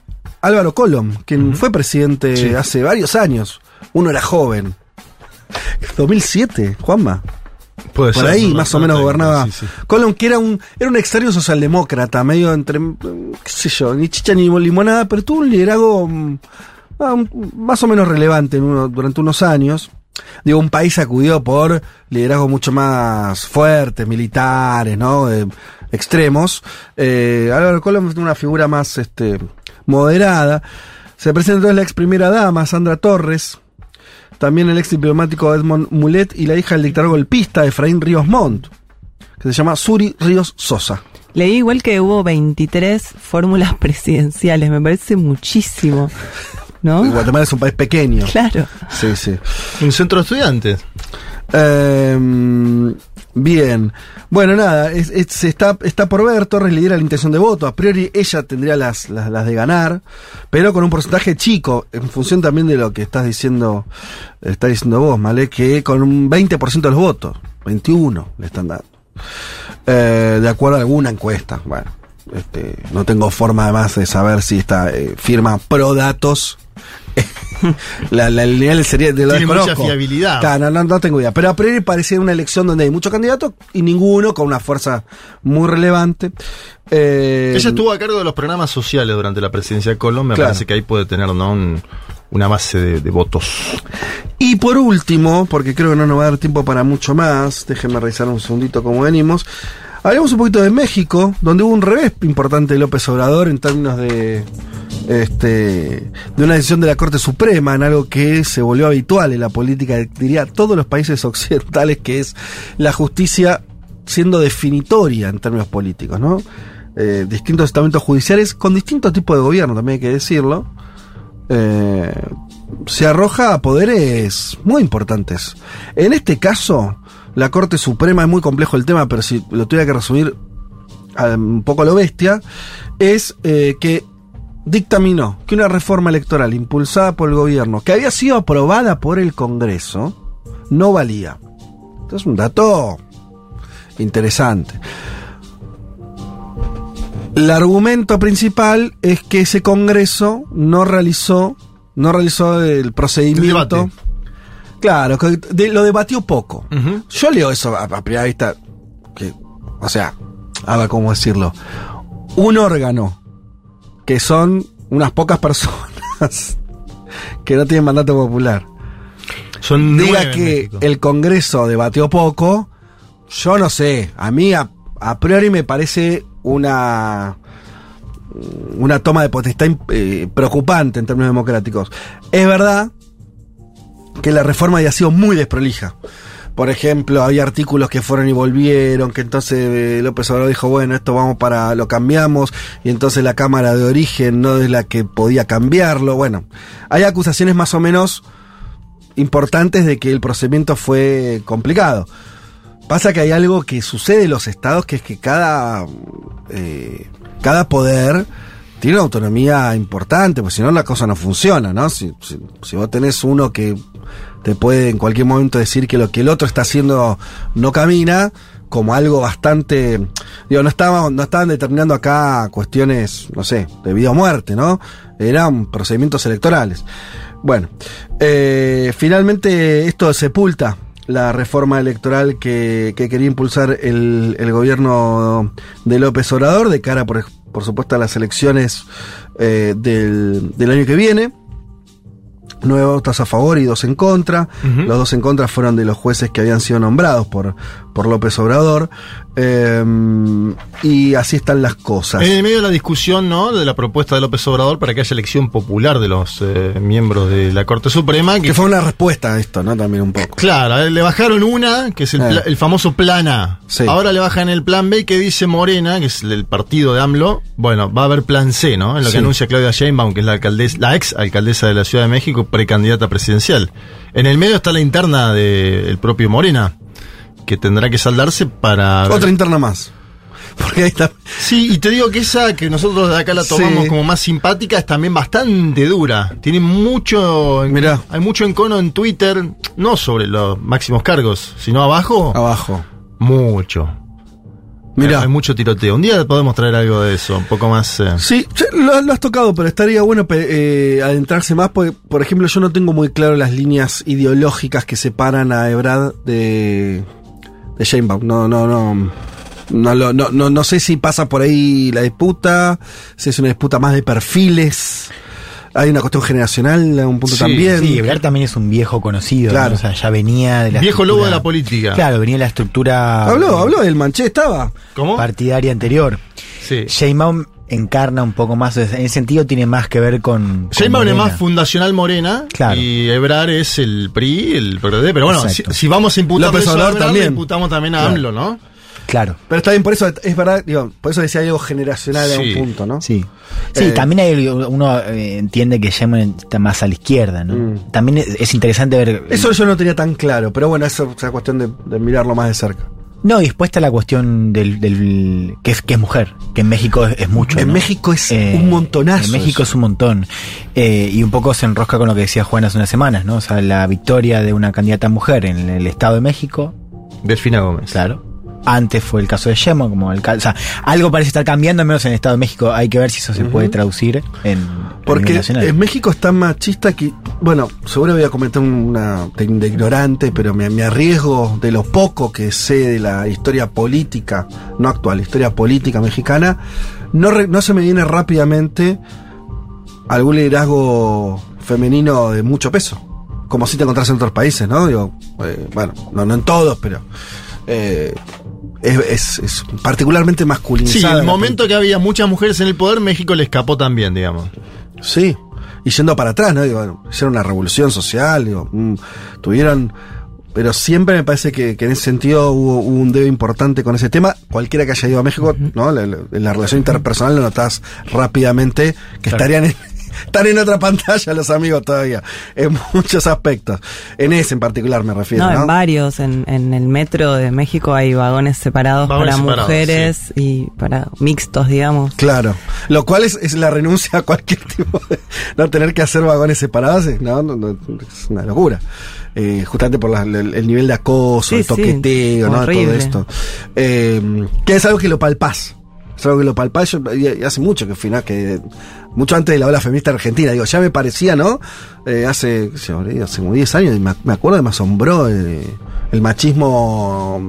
Álvaro Colom, quien fue presidente Sí. hace varios años. Uno era joven. 2007, Juanma. Puede Por ser, ahí no, más no, o menos no, gobernaba sí, que era un, era un extraño socialdemócrata, medio entre, qué sé yo, ni chicha ni limonada, pero tuvo un liderazgo mm, ah, más o menos relevante en uno- durante unos años. Digo, un país sacudido por liderazgos mucho más fuertes, militares, ¿no? Eh, extremos. Eh, Álvaro es una figura más este, moderada. Se presenta entonces la ex primera dama, Sandra Torres, también el ex diplomático Edmond Mulet y la hija del dictador golpista Efraín Ríos Montt, que se llama Suri Ríos Sosa. Leí igual que hubo 23 fórmulas presidenciales, me parece muchísimo. ¿No? Guatemala es un país pequeño. Claro. Sí, sí. Un centro de estudiantes. Eh, bien. Bueno, nada, es- es- se está, está por ver, Torres lidera la intención de voto. A priori ella tendría las, las, las de ganar, pero con un porcentaje chico, en función también de lo que estás diciendo, está diciendo vos, ¿vale? Que con un 20% de los votos, 21 le están dando. Eh, de acuerdo a alguna encuesta. Bueno, este, no tengo forma además de saber si esta eh, firma pro datos. La, la- el nivel sería de lo Tiene mucha desconozco. fiabilidad. Claro, no, no, no tengo idea. Pero a priori parecía una elección donde hay muchos candidatos y ninguno con una fuerza muy relevante. Eh, Ella estuvo a cargo de los programas sociales durante la presidencia de Colón. Me Claro. parece que ahí puede tener ¿no? Un- una base de, de votos. Y por último, porque creo que no nos va a dar tiempo para mucho más, déjenme revisar un segundito cómo venimos. Hablemos un poquito de México, donde hubo un revés importante de López Obrador en términos de este de una decisión de la Corte Suprema en algo que se volvió habitual en la política, diría todos los países occidentales, que es la justicia siendo definitoria en términos políticos, ¿no? Eh, distintos estamentos judiciales con distintos tipos de gobierno, también hay que decirlo. Eh, se arroja a poderes muy importantes. En este caso, la Corte Suprema es muy complejo el tema, pero si lo tuviera que resumir un poco a lo bestia, es eh, que dictaminó que una reforma electoral impulsada por el gobierno, que había sido aprobada por el Congreso, no valía. Esto es un dato interesante. El argumento principal es que ese Congreso no realizó, no realizó el procedimiento. Claro, de- lo debatió poco. Yo leo eso a, a primera vista, que, o sea, a ver cómo decirlo. Un órgano, que son unas pocas personas que no tienen mandato popular, Son diga que el Congreso debatió poco, yo no sé. A mí a, a priori me parece una una toma de potestad eh, preocupante en términos democráticos. Es verdad que la reforma había sido muy desprolija. Por ejemplo, había artículos que fueron y volvieron, que entonces eh, López Obrador dijo, bueno, esto vamos para, lo cambiamos, y entonces la Cámara de Origen no es la que podía cambiarlo. Bueno, hay acusaciones más o menos importantes de que el procedimiento fue complicado. Pasa que hay algo que sucede en los estados, que es que cada, eh, cada poder tiene una autonomía importante, porque si no la cosa no funciona, ¿no? Si, si, si vos tenés uno que te puede en cualquier momento decir que lo que el otro está haciendo no camina, como algo bastante, digo, no estaban, no estaban determinando acá cuestiones, no sé, de vida o muerte, ¿no? Eran procedimientos electorales. Bueno, eh, finalmente esto sepulta la reforma electoral que, que quería impulsar el, el gobierno de López Obrador de cara, por, por supuesto, a las elecciones eh, del, del año que viene. Nueve votos a favor y dos en contra. Los dos en contra fueron de los jueces que habían sido nombrados por, por López Obrador. Eh, y así están las cosas. En el medio de la discusión, ¿no? De la propuesta de López Obrador para que haya elección popular de los eh, miembros de la Corte Suprema. Que fue una respuesta a esto, ¿no? También un poco. Claro, le bajaron una, que es el, Eh. el famoso plan A. Sí. Ahora le bajan el plan B que dice Morena, que es el, partido de AMLO. Bueno, va a haber plan C, ¿no? En lo Sí. que anuncia Claudia Sheinbaum, que es la, alcaldesa, la ex alcaldesa de la Ciudad de México, precandidata presidencial. En el medio está la interna del propio Morena, que tendrá que saldarse para... Otra interna más. Porque ahí está. Sí, y te digo que esa que nosotros de acá la tomamos Sí. como más simpática es también bastante dura. Tiene mucho. Mirá. Hay mucho encono en Twitter, no sobre los máximos cargos, sino abajo. Abajo. Mucho. Mirá. Hay mucho tiroteo. Un día podemos traer algo de eso, un poco más. eh, Sí, lo, lo has tocado, pero estaría bueno eh, adentrarse más, porque, por ejemplo, yo no tengo muy claro las líneas ideológicas que separan a Ebrad de, de Sheinbaum. No, no, no. No, no, no, no sé si pasa por ahí la disputa, si es una disputa más de perfiles. Hay una cuestión generacional a un punto Sí, también. Sí, Ebrard también es un viejo conocido. Claro. ¿no? O sea, ya venía de la Viejo lobo de la política. Claro, venía de la estructura Habló, eh, habló del manché, estaba. ¿Cómo? partidaria anterior. Sí. Sheinbaum encarna un poco más, en ese sentido tiene más que ver con... Sheinbaum es más fundacional Morena Claro. y Ebrar es el PRI, el PRD. Pero bueno, si, vamos a imputar López eso a Ebrard, también. le imputamos también a Claro. AMLO, ¿no? Claro. Pero está bien, por eso es verdad, digo, por eso decía algo generacional a un punto, ¿no? Sí. Sí, Eh, también hay, uno eh, entiende que Sheinbaum está más a la izquierda, ¿no? Mm. También es, es interesante ver... Eso yo no tenía tan claro, pero bueno, eso es una cuestión de, de mirarlo más de cerca. No, y después está la cuestión del, del que, es, que es mujer, que en México es, es mucho. En ¿no? México es Eh, un montonazo. En México eso. es un montón. Eh, y un poco se enrosca con lo que decía Juan hace unas semanas, ¿no? O sea, la victoria de una candidata mujer en el Estado de México, Delfina Gómez. claro. Antes fue el caso de Shemo como alcalde. O sea, algo parece estar cambiando, al menos en el Estado de México. Hay que ver si eso se puede traducir en. Porque en México es tan machista que, bueno, seguro voy a cometer una de, de ignorante, pero me, me arriesgo de lo poco que sé de la historia política, no actual, historia política mexicana, no, re- no se me viene rápidamente algún liderazgo femenino de mucho peso, como si te encontrás en otros países, ¿no? Digo, eh, bueno, no, no en todos, pero eh, es, es- es particularmente Sí, masculinizada. el la momento que había muchas mujeres en el poder, México le escapó también, digamos. Sí, y yendo para atrás, ¿no? Digo, bueno, hicieron una revolución social, digo, mm, tuvieron. Pero siempre me parece que, que en ese sentido hubo, hubo un debe importante con ese tema. Cualquiera que haya ido a México, ¿no? La, la- en la relación interpersonal lo notas rápidamente que estarían en, están en otra pantalla los amigos todavía, en muchos aspectos. En ese en particular me refiero, No, ¿no? en varios. En, en el metro de México hay vagones separados Vagones para separados, mujeres y para mixtos, digamos. Claro, lo cual es, es la renuncia a cualquier tipo de no tener que hacer vagones separados, es- no, no, no, es una locura. Eh, justamente por la- el, el nivel de acoso, Sí, el sí, toqueteo, ¿no? todo esto. Eh, que es algo que lo palpás. Que lo palpás. Yo, hace mucho que final, que mucho antes de la ola feminista argentina, digo, ya me parecía, ¿no? Eh, hace, hace como 10 años, y me, me acuerdo, me asombró eh, el machismo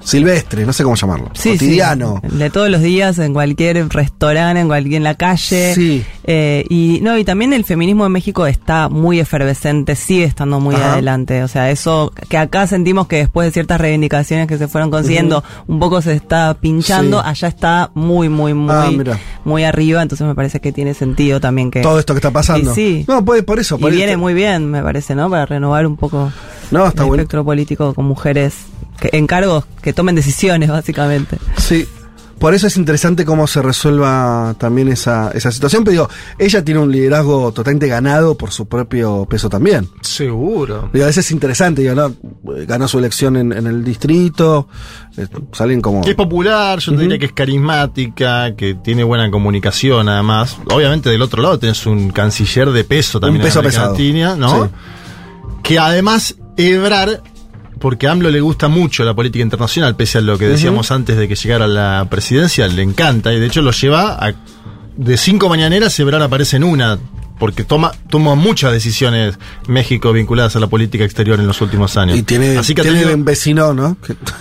silvestre, no sé cómo llamarlo, Sí, sí. cotidiano. De todos los días, en cualquier restaurante, en cualquier en la calle. Sí. Eh, y no, y también el feminismo en México está muy efervescente, sigue estando muy Ajá. adelante. O sea, eso que acá sentimos que después de ciertas reivindicaciones que se fueron consiguiendo, un poco se está pinchando, Sí. allá está muy, muy, muy, Ah, mira. muy arriba. Entonces me parece que tiene sentido también que. todo esto que está pasando. Sí. No, pues por eso. y viene muy bien, me parece, ¿no? Para renovar un poco No, está bueno. espectro político con mujeres que, en cargos que tomen decisiones, básicamente. Sí. por eso es interesante cómo se resuelva también esa, esa situación. Pero digo, ella tiene un liderazgo totalmente ganado por su propio peso también. Seguro. Digo, a veces es interesante, digo, ¿no? ganó su elección en, en el distrito, eh, salen como... Que es popular, yo te diría que es carismática, que tiene buena comunicación además. Obviamente del otro lado tenés un canciller de peso también. Un peso pesado. Latina, ¿no? Sí. Que además Ebrar, porque a AMLO le gusta mucho la política internacional, pese a lo que decíamos antes de que llegara a la presidencia, le encanta y de hecho lo lleva a... De cinco mañaneras, Ebrar aparece en una, porque toma, toma muchas decisiones México vinculadas a la política exterior en los últimos años. Y tiene, Así que tiene tenido- un vecino, ¿no?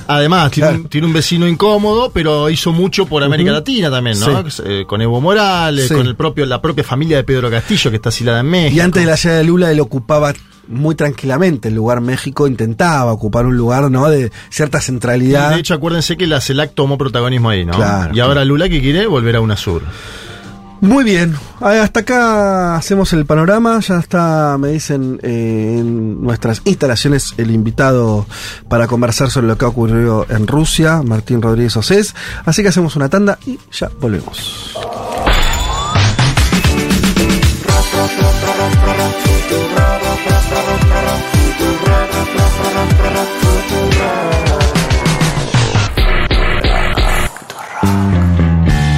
Además, tiene, un, tiene un vecino incómodo, pero hizo mucho por América. Latina también, ¿no? Eh, con Evo Morales, Sí. con el propio, la propia familia de Pedro Castillo, que está asilada en México. Y antes de la llegada de Lula, él ocupaba muy tranquilamente el lugar México, intentaba ocupar un lugar, ¿no? De cierta Y centralidad. de hecho, acuérdense que la CELAC tomó protagonismo ahí, ¿no? Claro, y ahora Lula que quiere volver a UNASUR. Muy bien, hasta acá hacemos el panorama, ya está, me dicen, eh, en nuestras instalaciones el invitado para conversar sobre lo que ha ocurrido en Rusia, Martín Rodríguez Océs, así que hacemos una tanda y ya volvemos.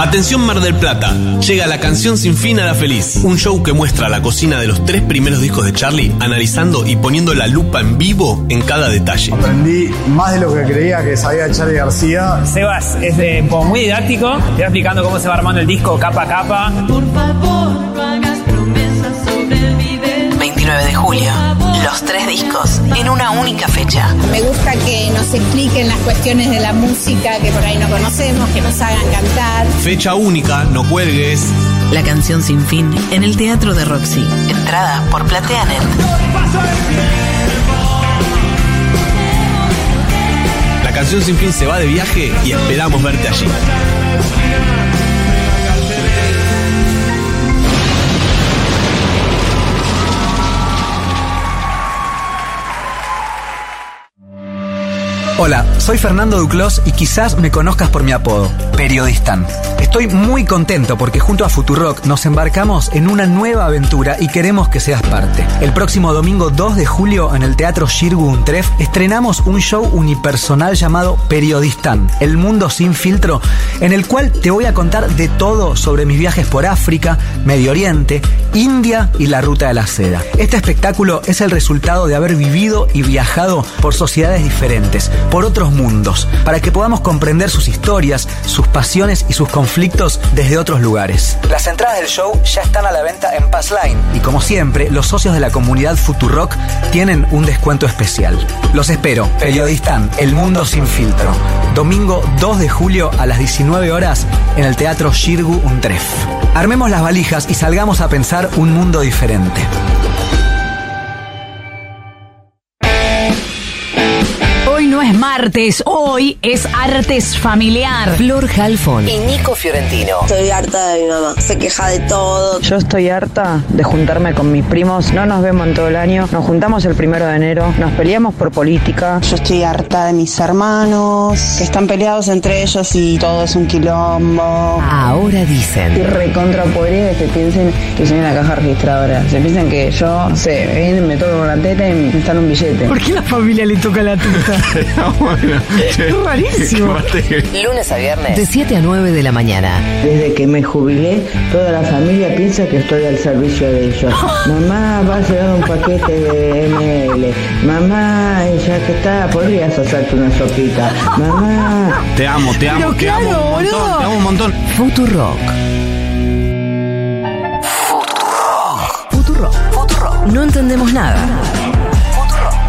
Atención Mar del Plata, llega la canción Sin Fin a la Feliz, un show que muestra la cocina de los tres primeros discos de Charlie, analizando y poniendo la lupa en vivo en cada detalle. Aprendí más de lo que creía que sabía Charlie García. Sebas es eh, como muy didáctico, te va explicando cómo se va armando el disco capa a capa. Por favor, no hagas promesas, sobrevive. 29 de julio. Los tres discos en una única fecha. Me gusta que nos expliquen las cuestiones de la música que por ahí no conocemos, que nos hagan cantar. Fecha única, no cuelgues. La canción sin fin en el Teatro de Roxy. Entrada por Plateanet. La canción Sin Fin se va de viaje y esperamos verte allí. Hola, soy Fernando Duclos y quizás me conozcas por mi apodo, Periodistan. Estoy muy contento porque junto a Futurock nos embarcamos en una nueva aventura y queremos que seas parte. El próximo domingo 2 de julio en el Teatro Shirgu Untref estrenamos un show unipersonal llamado Periodistan, el mundo sin filtro, en el cual te voy a contar de todo sobre mis viajes por África, Medio Oriente, India y la Ruta de la Seda. Este espectáculo es el resultado de haber vivido y viajado por sociedades diferentes, por otros mundos, para que podamos comprender sus historias, sus pasiones y sus conflictos desde otros lugares. Las entradas del show ya están a la venta en Passline y como siempre, los socios de la comunidad Futurock tienen un descuento especial. Los espero, Periodistan, El Mundo Sin Filtro. Domingo 2 de julio a las 19 horas en el Teatro Shirgu Untref. Armemos las valijas y salgamos a pensar un mundo diferente. Es martes, hoy es artes familiar. Flor Halfon y Nico Fiorentino. Estoy harta de mi mamá. Se queja de todo. Yo estoy harta de juntarme con mis primos. No nos vemos en todo el año. Nos juntamos el primero de enero. Nos peleamos por política. Yo estoy harta de mis hermanos, que están peleados entre ellos y todo es un quilombo. Ahora dicen. recontra podrida que piensen que soy una caja registradora. Se piensan que yo, no sé, me me tocan la teta y me instan un billete. ¿Por qué la familia le toca la tuta? Es rarísimo. Lunes a viernes. De 7 a 9 de la mañana. Desde que me jubilé, toda la familia piensa que estoy al servicio de ellos. Mamá, va a llegar un paquete de ML. Mamá, ya que está, podrías hacerte una sopita. Mamá. Te amo, te amo, Pero te amo un montón, boludo. te amo un montón. Futurock. Futurock. Futurock. No entendemos nada.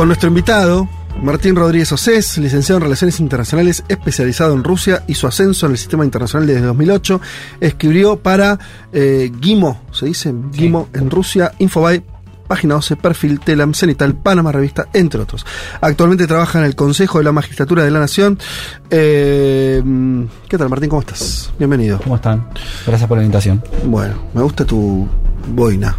con nuestro invitado, Martín Rodríguez Océs, licenciado en Relaciones Internacionales, especializado en Rusia y su ascenso en el sistema internacional desde 2008. Escribió para eh, Gimo, se dice Gimo en Rusia, Infobay, Página 12, Perfil, Telam, Cenital, Panamá Revista, entre otros. Actualmente trabaja en el Consejo de la Magistratura de la Nación. Eh, ¿Qué tal, Martín? ¿Cómo estás? Bienvenido. ¿Cómo están? Gracias por la invitación. Bueno, me gusta tu boina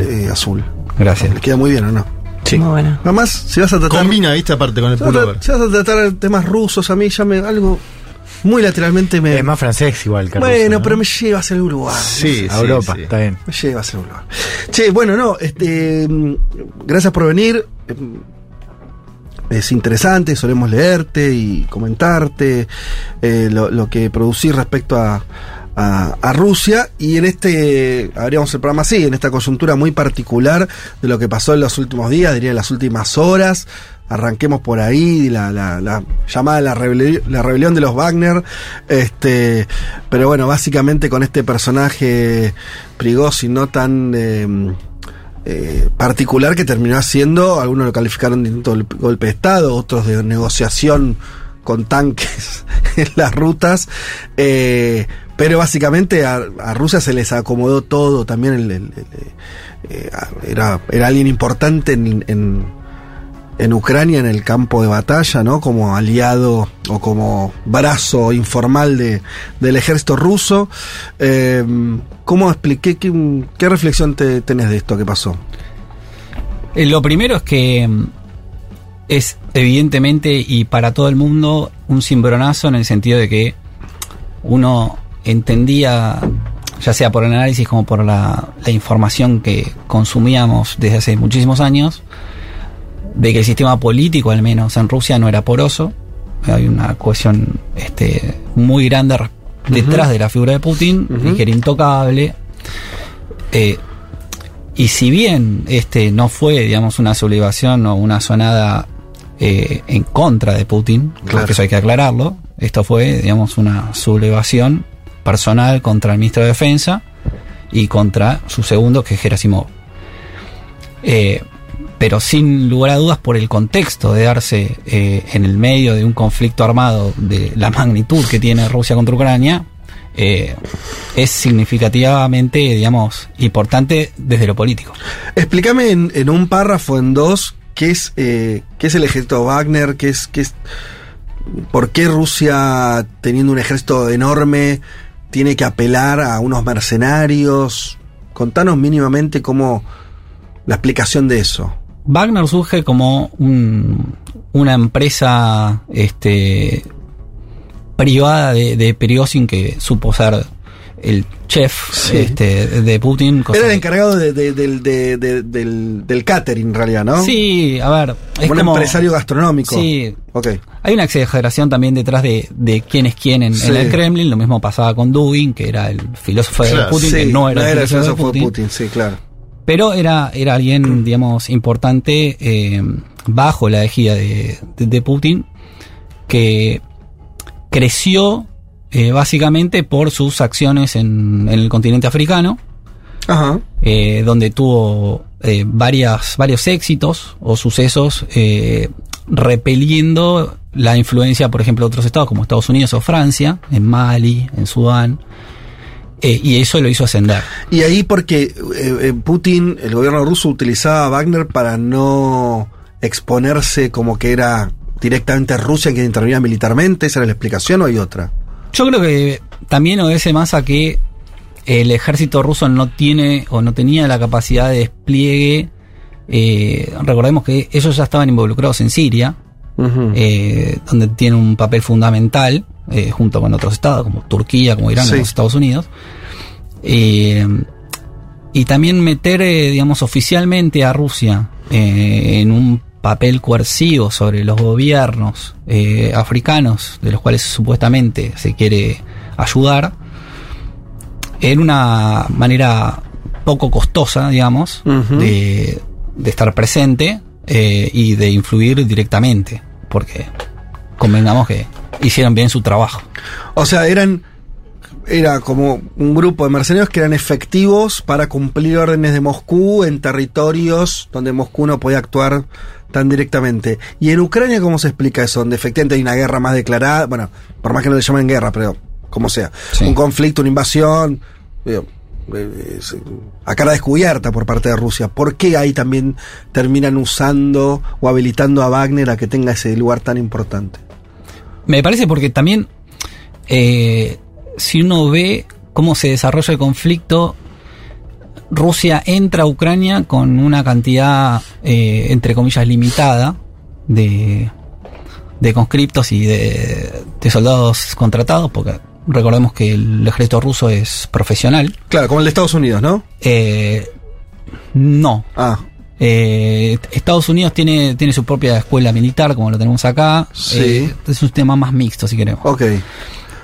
eh, azul. Gracias. Le queda muy bien, ¿o no? Sí. Muy buena. Nada más, si vas a tratar. Combina, viste, aparte con el si pullover. si vas a tratar temas rusos, a mí ya me. algo muy lateralmente me. Es más francés igual que bueno, ruso, ¿no? pero me lleva hacia el Uruguay. Sí, a sí, Europa, sí. está bien. Me lleva hacia el Uruguay. Che, bueno, no, este. mm, Gracias por venir. Mm, Es interesante, solemos leerte y comentarte eh, lo, lo que producís respecto a, a- Rusia y en este, abríamos el programa así, en esta coyuntura muy particular de lo que pasó en los últimos días, diría en las últimas horas, arranquemos por ahí, la, la- la llamada la, la rebelión de los Wagner, este, pero bueno, básicamente con este personaje Prigozhin no tan... eh, eh, particular que terminó haciendo, algunos lo calificaron de golpe de Estado, otros de negociación con tanques en las rutas, eh, pero básicamente a, Rusia se les acomodó todo, también eh, era, era alguien importante en, en, Ucrania en el campo de batalla, ¿no? Como aliado o como brazo informal de, del ejército ruso. Eh, ¿Cómo expliqué? ¿Qué, qué reflexión te, tenés de esto que pasó? Eh, Lo primero es que mm, es evidentemente y para todo el mundo un cimbronazo en el sentido de que uno entendía, ya sea por el análisis como por la, la información que consumíamos desde hace muchísimos años, de que el sistema político, al menos en Rusia, no era poroso. Hay una cohesión este, muy grande detrás de la figura de Putin y que era intocable. Eh, y si bien este no fue, digamos, una sublevación o una sonada eh, en contra de Putin, Claro. porque eso hay que aclararlo, esto fue, digamos, una sublevación personal contra el ministro de Defensa y contra su segundo, que es Gerasimov. Eh, pero sin lugar a dudas por el contexto de darse eh, en el medio de un conflicto armado de la magnitud que tiene Rusia contra Ucrania, eh, es significativamente, digamos, importante desde lo político. Explícame en, un párrafo, en dos, qué es, qué es el ejército Wagner, qué es, qué es, por qué Rusia, teniendo un ejército enorme, tiene que apelar a unos mercenarios. Contanos mínimamente cómo la explicación de eso. Wagner surge como un- una empresa este, privada de, de Prigozhin que supo ser el chef Sí. este, de Putin. cosa Era el encargado de- de- del- de- de- del, del catering, en realidad, ¿no? Sí, a ver. Es un como, empresario gastronómico. Sí. Ok. Hay una exageración también detrás de, de quién es quién en, el Kremlin. Lo mismo pasaba con Dugin, que era el filósofo de Putin, sí, que no era, el el filósofo de filósofo de Putin. Putin, sí, claro. Pero era, era alguien, digamos, importante eh, bajo la ejida de, de- de Putin, que creció eh, básicamente por sus acciones en, en el continente africano, Ajá. eh, donde tuvo eh, varias, varios éxitos o sucesos eh, repeliendo la influencia, por ejemplo, de otros estados como Estados Unidos o Francia, en Mali, en Sudán, eh, y eso lo hizo ascender. Y ahí porque eh, eh, Putin, el gobierno ruso utilizaba a Wagner para no exponerse como que era directamente Rusia quien intervenía militarmente, ¿esa era la explicación o hay otra? Yo creo que también obedece más a que el ejército ruso no tiene o no tenía la capacidad de despliegue. eh, recordemos que ellos ya estaban involucrados en Siria, eh, donde tiene un papel fundamental, eh, junto con otros estados como Turquía, como Irán, Sí. como los Estados Unidos. Y también meter, digamos, oficialmente a Rusia en un papel coercivo sobre los gobiernos eh, africanos, de los cuales supuestamente se quiere ayudar, en una manera poco costosa, digamos, de, de estar presente eh, y de influir directamente, porque convengamos que hicieron bien su trabajo. O sea, eran era como un grupo de mercenarios que eran efectivos para cumplir órdenes de Moscú en territorios donde Moscú no podía actuar tan directamente. ¿Y en Ucrania cómo se explica eso? Donde efectivamente hay una guerra más declarada, bueno, por más que no le llamen guerra, pero como sea, un conflicto, una invasión, digo, eh, a cara descubierta por parte de Rusia. ¿Por qué ahí también terminan usando o habilitando a Wagner a que tenga ese lugar tan importante? Me parece porque también, eh, si uno ve cómo se desarrolla el conflicto, Rusia entra a Ucrania con una cantidad, eh, entre comillas, limitada de, de conscriptos y de, de soldados contratados, porque recordemos que el ejército ruso es profesional. Claro, como el de Estados Unidos, ¿no? Eh, no. Ah. Eh, Estados Unidos tiene, tiene su propia escuela militar, como lo tenemos acá. Sí. Eh, es un tema más mixto, si queremos. Ok.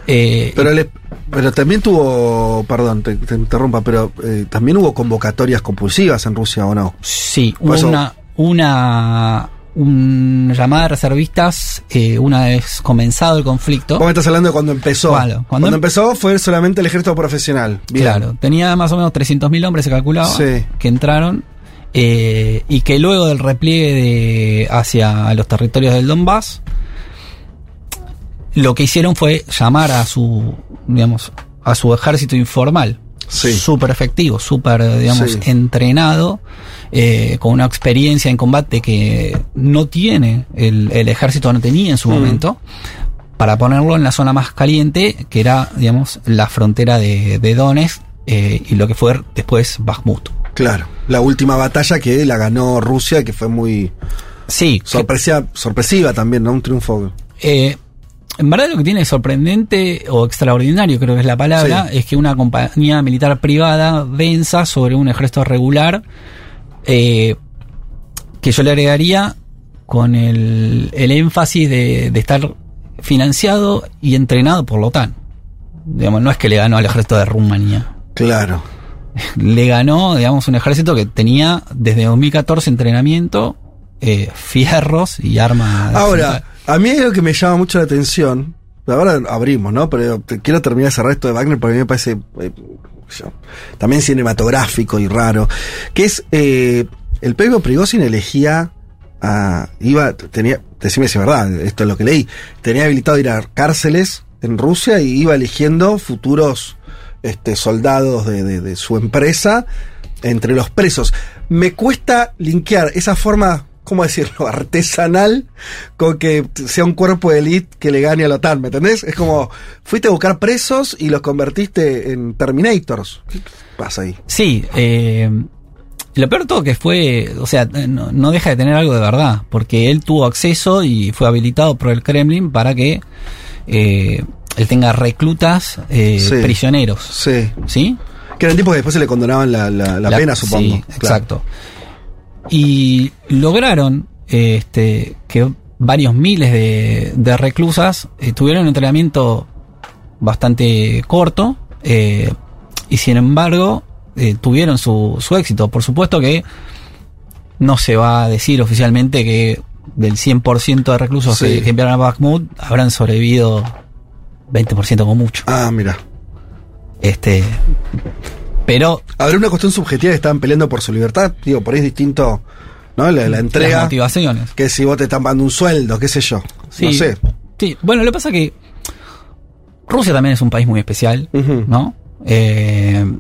Eh, Pero, le- pero también tuvo, perdón, te, te interrumpa, pero eh, también hubo convocatorias compulsivas en Rusia, ¿o no? Sí, hubo eso- una, una, una llamada de reservistas eh, una vez comenzado el conflicto. Vos me estás hablando de cuando empezó. Cuando, cuando- empezó fue solamente el ejército profesional. Bien. Claro, tenía más o menos 300.000 hombres, se calculaba, Sí. que entraron. eh, y que luego del repliegue de, hacia los territorios del Donbass, lo que hicieron fue llamar a su, digamos, a su ejército informal. Súper efectivo, súper, digamos, Sí. entrenado, eh, con una experiencia en combate que no tiene el, el ejército, no tenía en su Mm. momento, para ponerlo en la zona más caliente, que era, digamos, la frontera de, de Donetsk eh, y lo que fue después Bakhmut. Claro. La última batalla que la ganó Rusia, que fue muy. Sí. Sorpresiva, sorpresiva también, ¿no? Un triunfo. Eh, en verdad lo que tiene de sorprendente o extraordinario, creo que es la palabra, es que una compañía militar privada venza sobre un ejército regular, eh, que yo le agregaría con el, el énfasis de, de estar financiado y entrenado por la OTAN. Digamos, no es que le ganó al ejército de Rumanía. Claro. Le ganó, digamos, un ejército que tenía desde 2014 entrenamiento, eh, fierros y armas. Ahora, a mí hay algo que me llama mucho la atención. Ahora abrimos, ¿no? Pero quiero terminar ese resto de Wagner porque a mí me parece eh, también cinematográfico y raro. Que es eh, el propio Prigozhin elegía a. iba, tenía, decime si es verdad, esto es lo que leí. Tenía habilitado ir a cárceles en Rusia y iba eligiendo futuros este, soldados de, de- de su empresa entre los presos. Me cuesta linkear esa forma, ¿cómo decirlo?, artesanal con que sea un cuerpo de élite que le gane a la OTAN, ¿me entendés? Es como, fuiste a buscar presos y los convertiste en Terminators. ¿Qué pasa ahí? Sí, eh, lo peor de todo que fue, o sea, no, no deja de tener algo de verdad, porque él tuvo acceso y fue habilitado por el Kremlin para que eh, él tenga reclutas eh, Sí. prisioneros. Sí. ¿Sí? Que eran tipos que después se le condonaban la, la- la La- pena, supongo. sí, Claro. exacto. Y lograron este, que varios miles de, de reclusas eh, tuvieron un entrenamiento bastante corto eh, y sin embargo eh, tuvieron su, su éxito. Por supuesto que no se va a decir oficialmente que del 100% de reclusos Sí. que, que enviaron a Bakhmut habrán sobrevivido 20% como mucho. Ah, mira. Este, pero Habrá una cuestión subjetiva que estaban peleando por su libertad. Digo, por ahí es distinto, ¿no? La, la entrega. las motivaciones. Que si vos te están pagando un sueldo, qué sé yo. Sí, No sé. Sí, bueno, lo que pasa que Rusia también es un país muy especial, ¿no? Eh,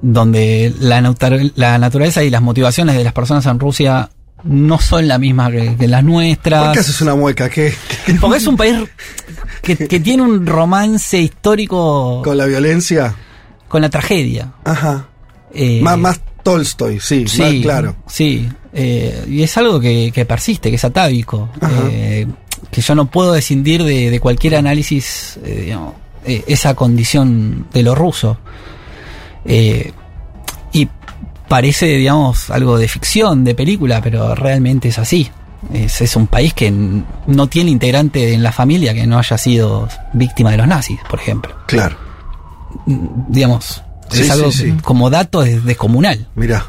donde la, naturaleza y las motivaciones de las personas en Rusia no son la misma que, que las nuestras. ¿Por qué haces una mueca? ¿Qué? Porque es un país que, que tiene un romance histórico ¿Con la violencia? Con la tragedia. Ajá. Eh, más, más Tolstoy, sí, Sí, más claro. Sí, eh, y es algo que, que persiste, que es atávico, eh, que yo no puedo descindir de, de cualquier análisis, eh, digamos, eh, esa condición de lo ruso. Eh, y parece, digamos, algo de ficción, de película, pero realmente es así. Es, es un país que no tiene integrante en la familia que no haya sido víctima de los nazis, por ejemplo. Claro. Digamos, Sí, es algo sí, sí. como dato es descomunal. Mira.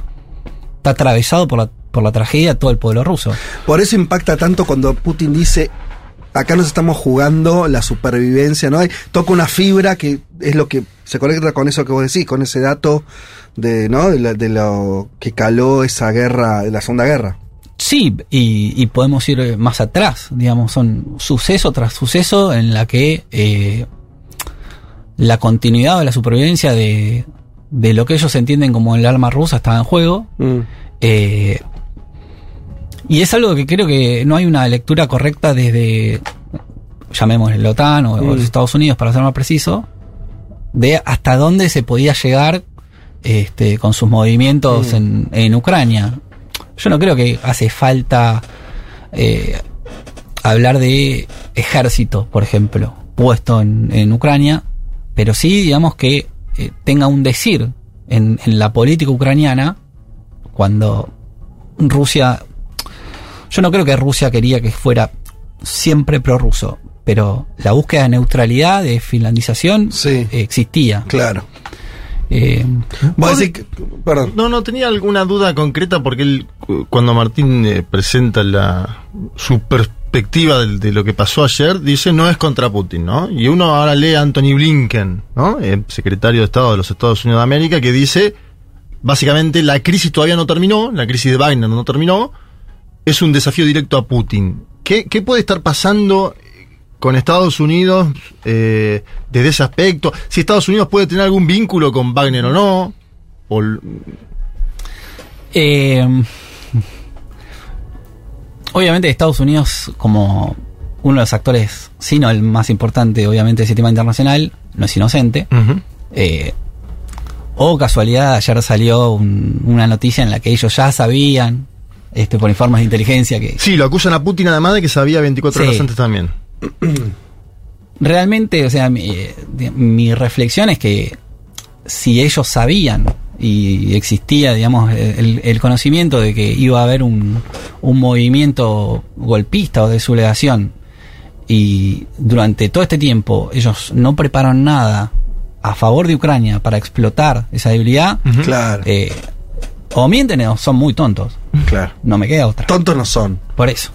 Está atravesado por la, por la tragedia todo el pueblo ruso. Por eso impacta tanto cuando Putin dice acá nos estamos jugando la supervivencia, ¿no? Toca una fibra que es lo que se conecta con eso que vos decís, con ese dato de, ¿no? De, la- de lo que caló esa guerra, de la Segunda Guerra. Sí, y, y podemos ir más atrás, digamos, son suceso tras suceso en la que eh, la continuidad o la supervivencia de, de lo que ellos entienden como el arma rusa estaba en juego. Eh, y es algo que creo que no hay una lectura correcta desde, llamémosle la OTAN o, o los Mm. Estados Unidos para ser más preciso, de hasta dónde se podía llegar este, con sus movimientos Mm. en, en Ucrania. Yo no creo que hace falta eh, hablar de ejército, por ejemplo, puesto en, en Ucrania, pero sí, digamos, que eh, tenga un decir en, en la política ucraniana cuando Rusia... Yo no creo que Rusia quería que fuera siempre prorruso, pero la búsqueda de neutralidad, de finlandización, eh, existía. Claro. Eh, Vos decís que- perdón. No, no, tenía alguna duda concreta porque él, cu- cuando Martín eh, presenta la, su perspectiva de, lo que pasó ayer, dice no es contra Putin, ¿no? Y uno ahora lee a Anthony Blinken, ¿no? Eh, secretario de Estado de los Estados Unidos de América, que dice, básicamente la crisis todavía no terminó, la crisis de Wagner no terminó, es un desafío directo a Putin. ¿Qué, qué puede estar pasando con Estados Unidos eh, desde ese aspecto? Si Estados Unidos puede tener algún vínculo con Wagner o no. O Eh, obviamente Estados Unidos como uno de los actores, si no el más importante obviamente del sistema internacional, no es inocente. Eh, o casualidad, ayer salió un- una noticia en la que ellos ya sabían, este, por informes de inteligencia, que Sí, lo acusan a Putin además de que sabía 24 Sí. horas antes también. realmente, o sea, mi, eh, mi reflexión es que si ellos sabían y existía, digamos, el, el conocimiento de que iba a haber un, un movimiento golpista o de sublevación y durante todo este tiempo ellos no prepararon nada a favor de Ucrania para explotar esa debilidad, Claro. eh, o mienten o son muy tontos. Claro. No me queda otra. Tontos no son. Por eso.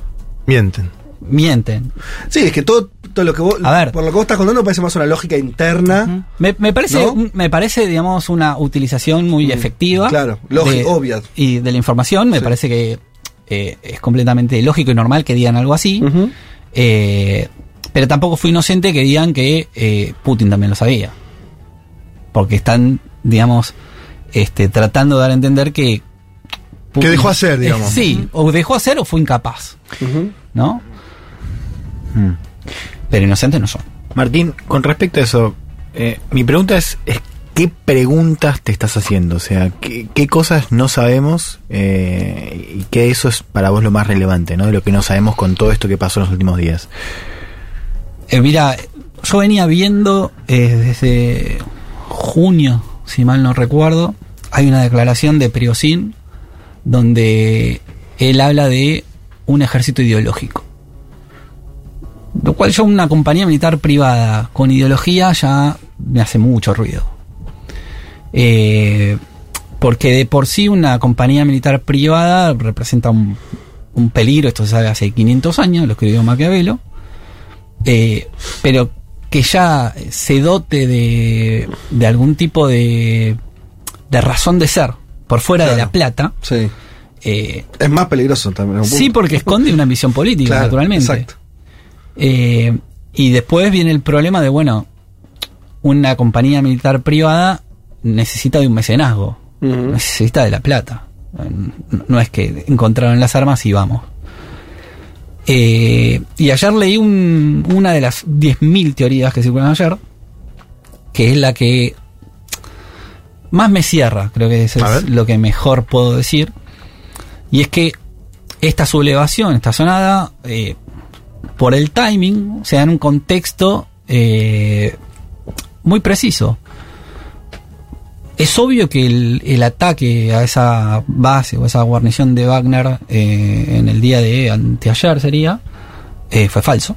Mienten. Mienten. Sí, es que todo, todo lo que vos, A ver. por lo que vos estás contando parece más una lógica interna. Me, me parece, me parece, digamos, una utilización muy efectiva. claro, lógica, obvia. Y de la información, me parece que eh, es completamente lógico y normal que digan algo así. Eh, pero tampoco fue inocente que digan que eh, Putin también lo sabía. Porque están, digamos, este, tratando de dar a entender que. Que dejó hacer, digamos. sí, o dejó hacer o fue incapaz. ¿No? Pero inocentes no son. Martín, con respecto a eso, eh, mi pregunta es, es, ¿qué preguntas te estás haciendo? O sea, ¿qué, qué cosas no sabemos eh, y qué eso es para vos lo más relevante, ¿no? De lo que no sabemos con todo esto que pasó en los últimos días. Eh, mira, yo venía viendo eh, desde junio, si mal no recuerdo, hay una declaración de Prigozhin donde él habla de un ejército ideológico. Lo cual yo una compañía militar privada con ideología ya me hace mucho ruido. Eh, porque de por sí una compañía militar privada representa un, un peligro, esto se sabe hace 500 años, lo escribió Maquiavelo, eh, pero que ya se dote de, de algún tipo de, de razón de ser por fuera de la plata. Sí. eh, Es más peligroso también. sí, porque esconde una ambición política, Claro, naturalmente. exacto. Eh, y después viene el problema de, bueno, una compañía militar privada necesita de un mecenazgo, necesita de la plata. No- No es que encontraron las armas y vamos. Eh, y ayer leí un- una de las 10.000 teorías que circulan ayer, que es la que más me cierra, creo que eso es lo que mejor puedo decir. Y es que esta sublevación, esta sonada, eh, por el timing, se da en un contexto eh, muy preciso. Es obvio que el, el ataque a esa base o esa guarnición de Wagner eh, en el día de anteayer sería, eh, fue falso.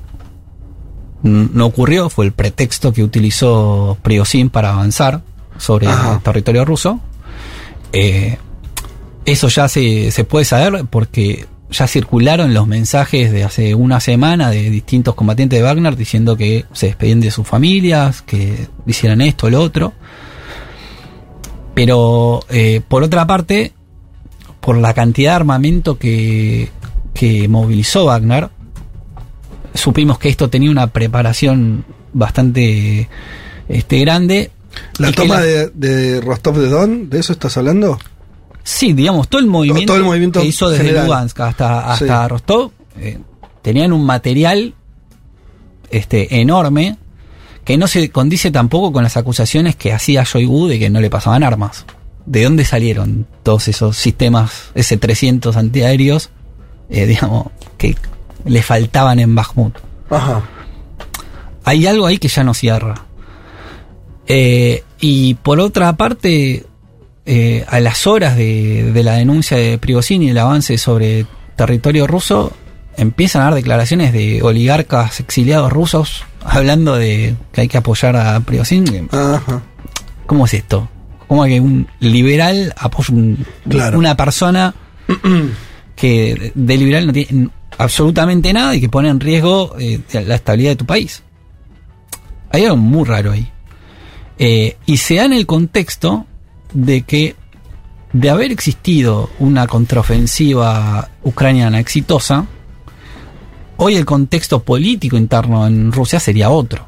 No ocurrió, fue el pretexto que utilizó Prigozhin para avanzar sobre el territorio ruso. Eso ya se, se puede saber porque ya circularon los mensajes de hace una semana de distintos combatientes de Wagner diciendo que se despedían de sus familias, que hicieran esto, lo otro. Pero eh, por otra parte, por la cantidad de armamento que, que movilizó Wagner, supimos que esto tenía una preparación bastante este, grande. La toma la- de, de Rostov de Don, ¿de eso estás hablando? Sí, digamos, todo el movimiento, todo el movimiento que hizo desde general. Lugansk hasta, hasta Sí. Rostov, eh, tenían un material este, enorme que no se condice tampoco con las acusaciones que hacía Shoigu de que no le pasaban armas. ¿De dónde salieron todos esos sistemas S-300 antiaéreos, eh, digamos, que le faltaban en Bakhmut? Ajá. hay algo ahí que ya no cierra. Eh, y por otra parte, eh, a las horas de, de la denuncia de Prigozhin y el avance sobre territorio ruso, empiezan a dar declaraciones de oligarcas exiliados rusos hablando de que hay que apoyar a Prigozhin. Ajá. ¿Cómo es esto? ¿Cómo que un liberal apoya un- Claro. una persona que de liberal no tiene absolutamente nada y que pone en riesgo eh, la estabilidad de tu país? Hay algo muy raro ahí. Eh, y se da en el contexto de que de haber existido una contraofensiva ucraniana exitosa, hoy el contexto político interno en Rusia sería otro.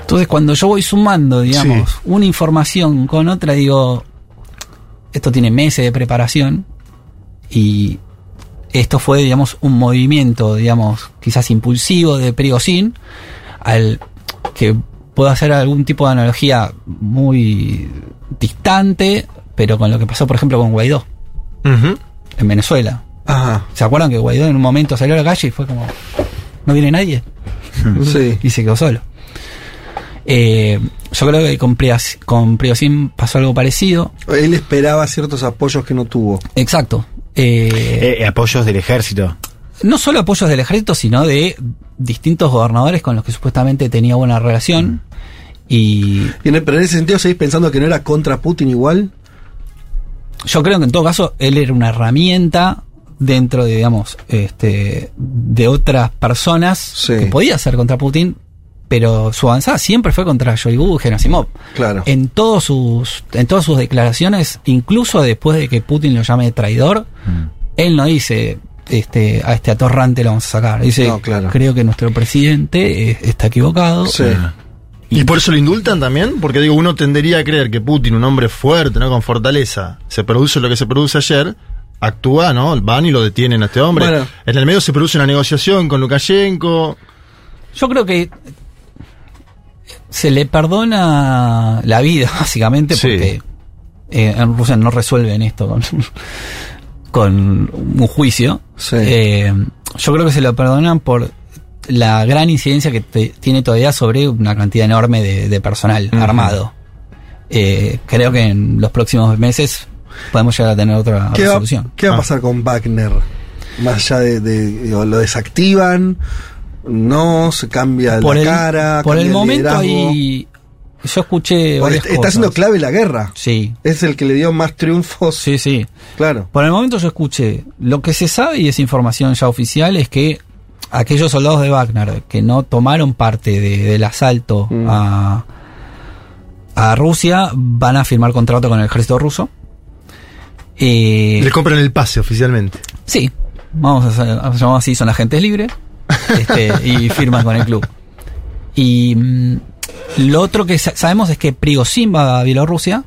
Entonces cuando yo voy sumando, digamos, una información con otra, digo, esto tiene meses de preparación y esto fue, digamos, un movimiento, digamos, quizás impulsivo de Prigozhin, al que puedo hacer algún tipo de analogía muy distante, pero con lo que pasó, por ejemplo, con Guaidó en Venezuela. Ajá. ¿Se acuerdan que Guaidó en un momento salió a la calle y fue como, no viene nadie? Sí. y se quedó solo. Eh, yo creo que con, Prias- con pasó algo parecido. Él esperaba ciertos apoyos que no tuvo. Exacto. Eh, Eh, apoyos del ejército. No solo apoyos del ejército, sino de distintos gobernadores con los que supuestamente tenía buena relación. Y Y en el- pero en ese sentido, ¿seguís pensando que no era contra Putin igual? yo creo que en todo caso él era una herramienta dentro de, digamos, este, de otras personas que podía ser contra Putin, pero su avanzada siempre fue contra Shoigu y Gerasimov. Claro. En todos sus, en todas sus declaraciones, incluso después de que Putin lo llame traidor, él no dice este, a este atorrante lo vamos a sacar. Dice, No, claro. creo que nuestro presidente eh, está equivocado. Eh, ¿Y por eso lo indultan también? Porque digo, uno tendería a creer que Putin, un hombre fuerte, ¿no? Con fortaleza, se produce lo que se produce ayer, actúa, ¿no? Van y lo detienen a este hombre. Bueno. En el medio se produce una negociación con Lukashenko. Yo creo que se le perdona la vida, básicamente, Sí. porque eh, en Rusia no resuelven esto con, con un juicio. Eh, yo creo que se lo perdonan por la gran incidencia que te- tiene todavía sobre una cantidad enorme de, de personal armado. Eh, creo que en los próximos meses podemos llegar a tener otra ¿Qué va, resolución. qué va a pasar con Wagner? Más allá de, de- digo, lo desactivan, no se cambia por la el, cara, por el cambia momento liderazgo. hay, yo escuché varias está cosas. haciendo clave la guerra. Sí. Es el que le dio más triunfos. Sí, sí. Claro. Por el momento yo escuché, lo que se sabe y es información ya oficial es que aquellos soldados de Wagner que no tomaron parte de- del asalto Mm. a, a Rusia van a firmar contrato con el ejército ruso. Eh, Le compran el pase oficialmente. Sí, vamos a, a llamar así, son agentes libres este, y firman con el club. Y mm, lo otro que sa- sabemos es que Prigozhin va a Bielorrusia.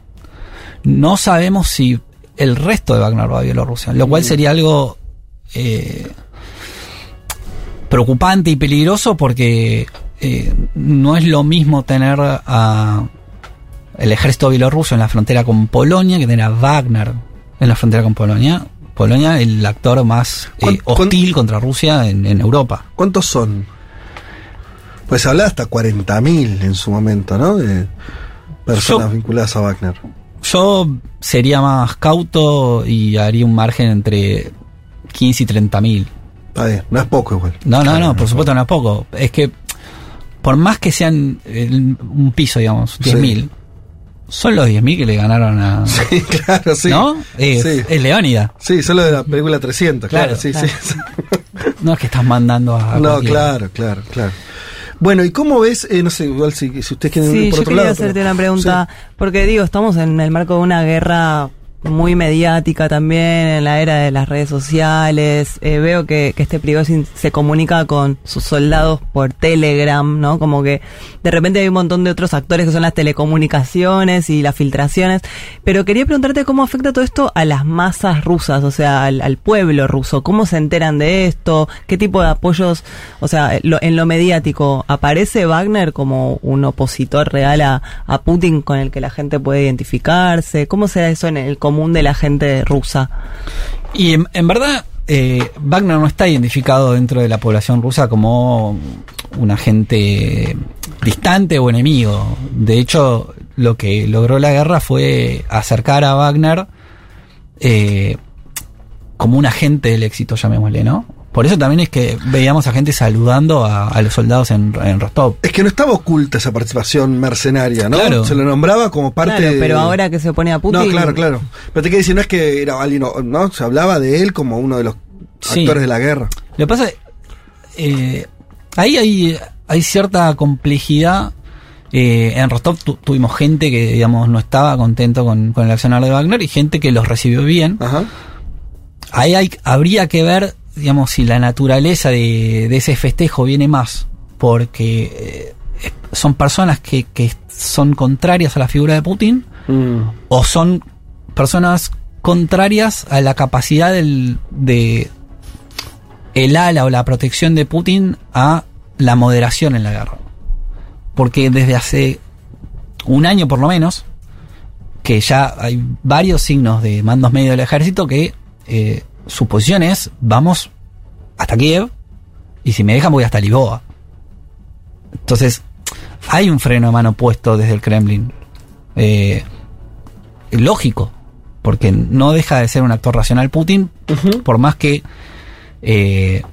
No sabemos si el resto de Wagner va a Bielorrusia, lo cual sería algo eh, preocupante y peligroso porque eh, no es lo mismo tener a el ejército bielorruso en la frontera con Polonia que tener a Wagner en la frontera con Polonia. Polonia, el actor más eh, hostil contra Rusia en, en Europa. ¿Cuántos son? Pues se hablaba hasta 40.000 en su momento, ¿no? De personas vinculadas a Wagner. Yo sería más cauto y haría un margen entre 15 y 30 mil. Está bien, no es poco igual. No, no, no, por supuesto no es poco. Es que por más que sean el- un piso, digamos, 10 mil, Son los 10.000 que le ganaron a. Sí, claro, sí. ¿No? Es, Sí. es Leónida. Sí, solo de la película 300, claro, Claro, sí, claro. sí. No es que estás mandando a. No, cualquiera. claro, claro, claro. Bueno, ¿y cómo ves? Eh, no sé, igual si, si ustedes quieren Sí, por yo otro quería lado. hacerte pero- una pregunta, porque digo, estamos en el marco de una guerra muy mediática también, en la era de las redes sociales. Eh, veo que, este Prigozhin se comunica con sus soldados por Telegram, ¿no? Como que de repente hay un montón de otros actores que son las telecomunicaciones y las filtraciones. Pero quería preguntarte cómo afecta todo esto a las masas rusas, o sea, al, pueblo ruso. ¿Cómo se enteran de esto? ¿Qué tipo de apoyos, o sea, lo- en lo mediático, aparece Wagner como un opositor real a, Putin con el que la gente puede identificarse? ¿Cómo será eso en el de la gente rusa? Y en, en verdad, eh, Wagner no está identificado dentro de la población rusa como un agente distante o enemigo. De hecho, lo que logró la guerra fue acercar a Wagner eh, como un agente del éxito, llamémosle, ¿no? Por eso también es que veíamos a gente saludando a, a los soldados en, en Rostov. Es que no estaba oculta esa participación mercenaria, ¿no? Claro. Se lo nombraba como parte Claro, de- pero ahora que se pone a Putin... No, claro, claro. Pero te quiero decir, no es que era alguien, ¿no? Se hablaba de él como uno de los Sí. actores de la guerra. Lo que pasa es, eh, ahí hay, hay cierta complejidad. Eh, en Rostov tu- tuvimos gente que, digamos, no estaba contento con, con el accionar de Wagner y gente que los recibió bien. Ahí hay, habría que ver, digamos, si la naturaleza de, de ese festejo viene más porque eh, son personas que, que son contrarias a la figura de Putin o son personas contrarias a la capacidad del, de el ala o la protección de Putin a la moderación en la guerra. Porque desde hace un año por lo menos, que ya hay varios signos de mandos medios del ejército que eh, su posición es vamos hasta Kiev y si me dejan voy hasta Lisboa. Entonces, hay un freno de mano puesto desde el Kremlin. Eh, lógico, porque no deja de ser un actor racional Putin, por más que eh,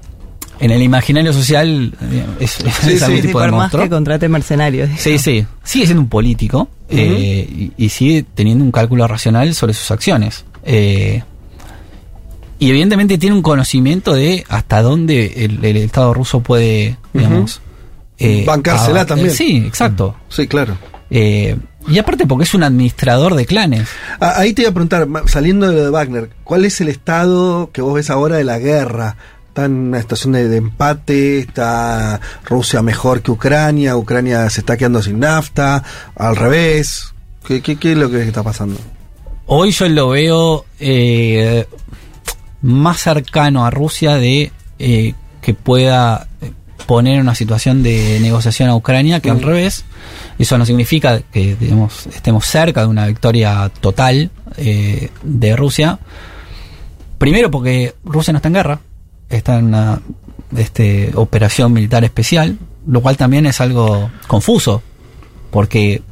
en el imaginario social eh, es, es algún Sí, tipo de por más que contrate mercenarios. Sí, sí. Sigue siendo un político eh, y, y sigue teniendo un cálculo racional sobre sus acciones. Eh, y evidentemente tiene un conocimiento de hasta dónde el, el Estado ruso puede, digamos... eh, Bancársela también. eh, sí, exacto. Sí, claro. Eh, y aparte porque es un administrador de clanes. Ah, ahí te iba a preguntar, saliendo de lo de Wagner, ¿cuál es el estado que vos ves ahora de la guerra? Está en una situación de, de empate, está Rusia mejor que Ucrania, Ucrania se está quedando sin nafta, al revés. ¿Qué, qué, qué es lo que está pasando? Hoy yo lo veo eh, más cercano a Rusia de eh, que pueda poner una situación de negociación a Ucrania que al Mm. revés. Eso no significa que digamos, estemos cerca de una victoria total eh, de Rusia. Primero porque Rusia no está en guerra, está en una este, operación militar especial, lo cual también es algo confuso, porque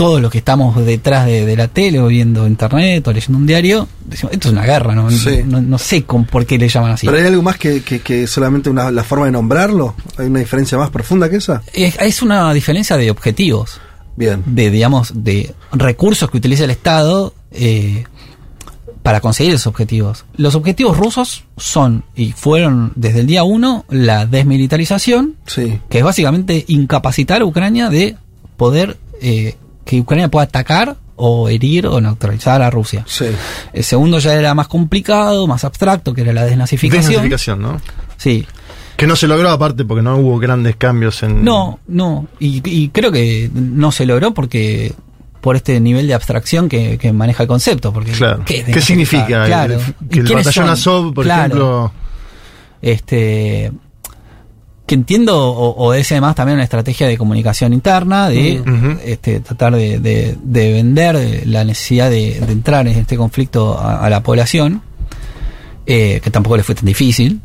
todos los que estamos detrás de, de la tele o viendo internet o leyendo un diario, decimos, esto es una guerra, no, Sí. no, no sé con, por qué le llaman así. ¿Pero hay algo más que, que- que solamente una, la forma de nombrarlo? ¿Hay una diferencia más profunda que esa? Es, es una diferencia de objetivos. Bien. De, digamos, de recursos que utiliza el Estado eh, para conseguir esos objetivos. Los objetivos rusos son, y fueron desde el día uno, la desmilitarización, que es básicamente incapacitar a Ucrania de poder, eh, que Ucrania pueda atacar o herir o neutralizar a Rusia. El segundo ya era más complicado, más abstracto, que era la desnazificación. Desnazificación, ¿no? Sí. Que no se logró aparte porque no hubo grandes cambios en... No, no. Y, y creo que no se logró porque por este nivel de abstracción que, que maneja el concepto. Porque, Claro. ¿qué, ¿Qué significa? Claro. El- ¿Y que el batallón? Azov, por Claro. ejemplo... Este. Que entiendo o- obedece además también una estrategia de comunicación interna, de este, tratar de, de- de vender la necesidad de, de entrar en este conflicto a, a la población, eh, que tampoco le fue tan difícil,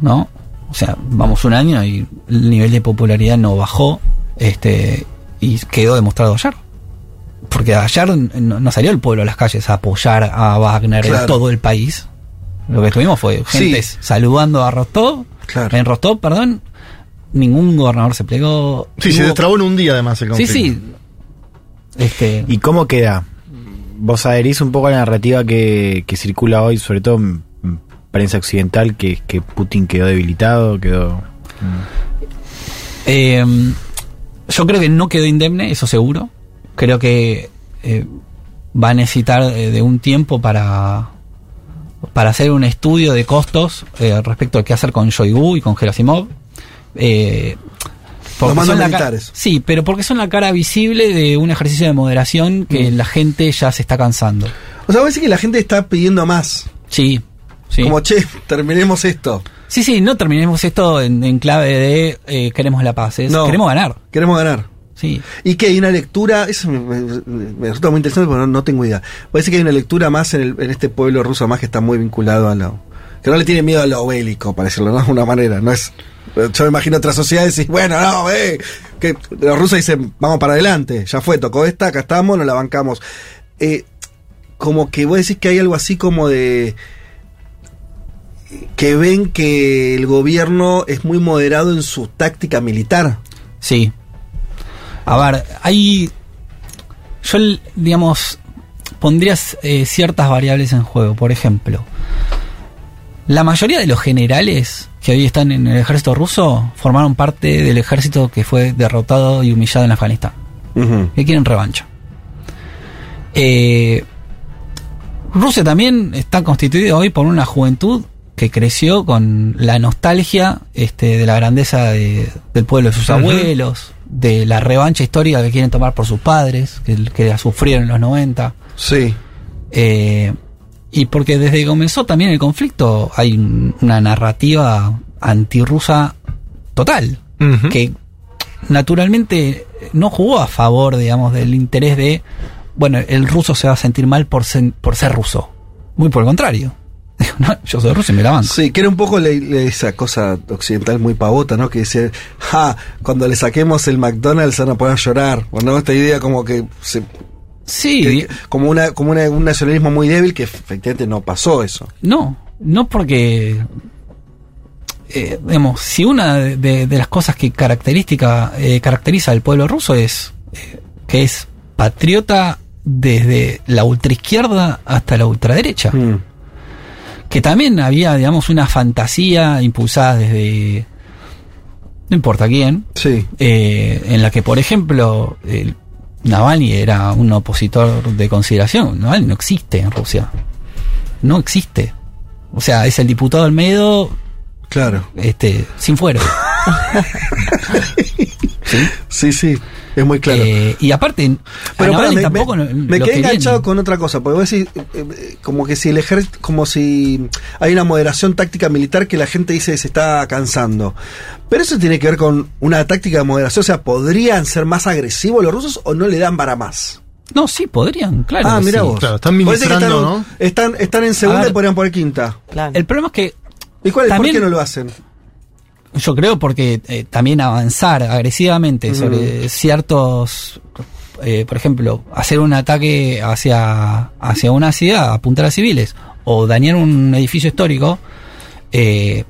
¿no? O sea, vamos un año y el nivel de popularidad no bajó, este, y quedó demostrado ayer. Porque ayer no, no salió el pueblo a las calles a apoyar a Wagner en Claro. todo el país. Lo que tuvimos fue gente Sí. saludando a Rostov. En Rostov, perdón, ningún gobernador se plegó. Sí, se destrabó en un día además el Sí, conflicto. sí. Este, ¿Y cómo queda? Vos adherís un poco a la narrativa que, que circula hoy, sobre todo en en prensa occidental, que, que Putin quedó debilitado, quedó... Eh, yo creo que no quedó indemne, eso seguro. Creo que eh, va a necesitar eh, de un tiempo para, para hacer un estudio de costos eh, respecto a qué hacer con Shoigu y con Gerasimov. Eh, porque Los mandos son la. Sí, pero porque son la cara visible de un ejercicio de moderación que la gente ya se está cansando. O sea, parece que la gente está pidiendo más. Sí, sí. Como, che, terminemos esto. Sí, sí, no terminemos esto en, en clave de eh, queremos la paz, es No. queremos ganar. Queremos ganar. Sí. Y que hay una lectura, eso me, me- me resulta muy interesante porque no, no tengo idea. Parece que hay una lectura más en, el- en este pueblo ruso más que está muy vinculado a lo... Que no le tiene miedo a lo bélico, para decirlo ¿no? de alguna manera. No es... Yo me imagino otras sociedades y bueno, no, eh, que los rusos dicen, vamos para adelante, ya fue, tocó esta, acá estamos, nos la bancamos. Eh, como que vos decís que hay algo así como de que ven que el gobierno es muy moderado en su táctica militar. Sí. A ver, hay. Yo, digamos, pondría eh, ciertas variables en juego. Por ejemplo, la mayoría de los generales que hoy están en el ejército ruso formaron parte del ejército que fue derrotado y humillado en Afganistán. Que quieren revancha. Eh, Rusia también está constituida hoy por una juventud que creció con la nostalgia este, de la grandeza de- del pueblo de sus abuelos, de la revancha histórica que quieren tomar por sus padres, que, que la sufrieron en los 90. Sí. Eh, y porque desde que comenzó también el conflicto hay un- una narrativa antirrusa total, que naturalmente no jugó a favor, digamos, del interés de, bueno, el ruso se va a sentir mal por ser, por ser ruso. Muy por el contrario. No, yo soy ruso y me la banco. Sí, que era un poco le- esa cosa occidental muy pavota, ¿no? Que dice, ja, cuando le saquemos el McDonald's van a poder llorar. Bueno, esta idea como que se... Sí. que- como una, como una- un nacionalismo muy débil que efectivamente no pasó eso. No, no porque, eh, digamos, si una de, las cosas que característica, eh, caracteriza al pueblo ruso es eh, que es patriota desde la ultraizquierda hasta la ultraderecha. Que también había, digamos, una fantasía impulsada desde no importa quién, sí. en la que, por ejemplo, el Navalny era un opositor de consideración. Navalny no existe en Rusia. No existe. O sea, es el diputado del medio. Claro. Este, sin fuero. Sí, sí, es muy claro. Eh, y aparte, Pero a Navalny pará, me, tampoco me- lo- me lo quedé enganchado con otra cosa, porque vos decís, eh, eh, como que si el ejército, como si hay una moderación táctica militar que la gente dice se está cansando. Pero eso tiene que ver con una táctica de moderación, o sea, ¿podrían ser más agresivos los rusos o no le dan para más? No, sí, podrían, claro. ah, mira sí. vos. Claro, están ministrando, están, ¿no? Están, están en segunda ver. y podrían poner quinta. El problema es que. ¿Y cuál es, por También- qué no lo hacen? Yo creo porque eh, también avanzar agresivamente sobre ciertos, eh, por ejemplo, hacer un ataque hacia, hacia una ciudad, apuntar a civiles o dañar un edificio histórico, eh,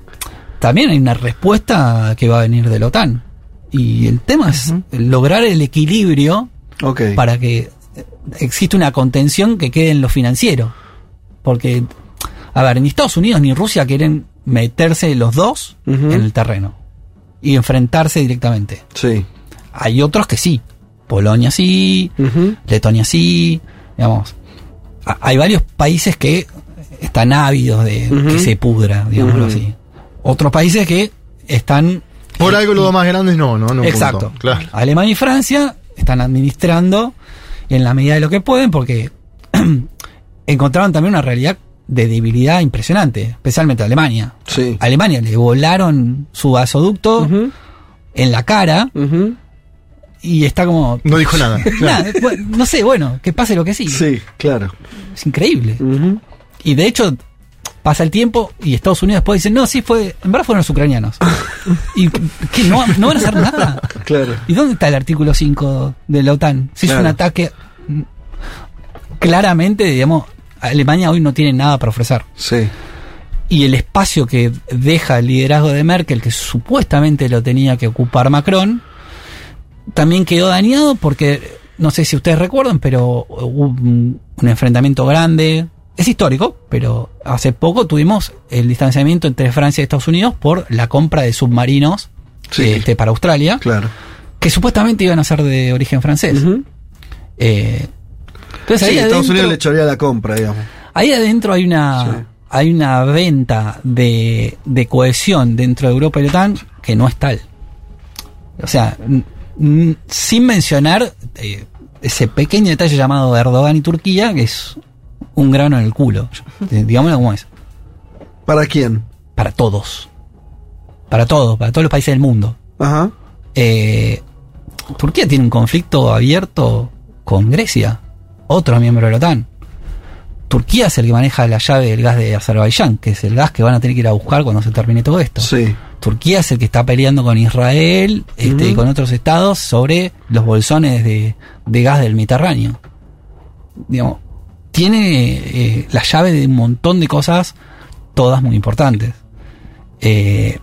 también hay una respuesta que va a venir de la OTAN. Y el tema es lograr el equilibrio para que eh, exista una contención que quede en lo financiero. Porque, a ver, ni Estados Unidos ni Rusia quieren meterse los dos en el terreno y enfrentarse directamente. Sí. Hay otros que sí. Polonia sí, Letonia sí, digamos. Hay varios países que están ávidos de que se pudra, digámoslo así. Otros países que están Por algo los dos más grandes no, ¿no? Un Exacto. punto. Claro. Alemania y Francia están administrando en la medida de lo que pueden porque encontraron también una realidad de debilidad impresionante, especialmente Alemania. Sí. Alemania le volaron su gasoducto en la cara y está como... No dijo nada. No sé, bueno, que pase lo que sí. Sí, claro. Es increíble. Y de hecho, pasa el tiempo y Estados Unidos después dice, no, sí, fue, en verdad fueron los ucranianos. ¿Y qué? ¿No, no van a hacer nada? Claro. ¿Y dónde está el artículo 5 de la OTAN? Si es un ataque... Claramente, digamos, Alemania hoy no tiene nada para ofrecer. Sí. Y el espacio que deja el liderazgo de Merkel, que supuestamente lo tenía que ocupar Macron, también quedó dañado porque no sé si ustedes recuerdan, pero hubo un, un enfrentamiento grande. Es histórico, pero hace poco tuvimos el distanciamiento entre Francia y Estados Unidos por la compra de submarinos este, para Australia, Claro. que supuestamente iban a ser de origen francés. Eh, entonces Sí, Estados Unidos le chorea la compra, digamos. Ahí adentro hay una hay una venta de, de cohesión dentro de Europa y la OTAN que no es tal. O sea, sin mencionar eh, ese pequeño detalle llamado Erdogan y Turquía, que es un grano en el culo. Eh, Digámoslo como es. ¿Para quién? Para todos. Para todos, para todos los países del mundo. Ajá. Eh, Turquía tiene un conflicto abierto con Grecia, otro miembro de la OTAN. Turquía es el que maneja la llave del gas de Azerbaiyán, que es el gas que van a tener que ir a buscar cuando se termine todo esto. Sí. Turquía es el que está peleando con Israel este, y con otros estados sobre los bolsones de, de gas del Mediterráneo. Digamos, tiene eh, la llave de un montón de cosas, todas muy importantes. Eh,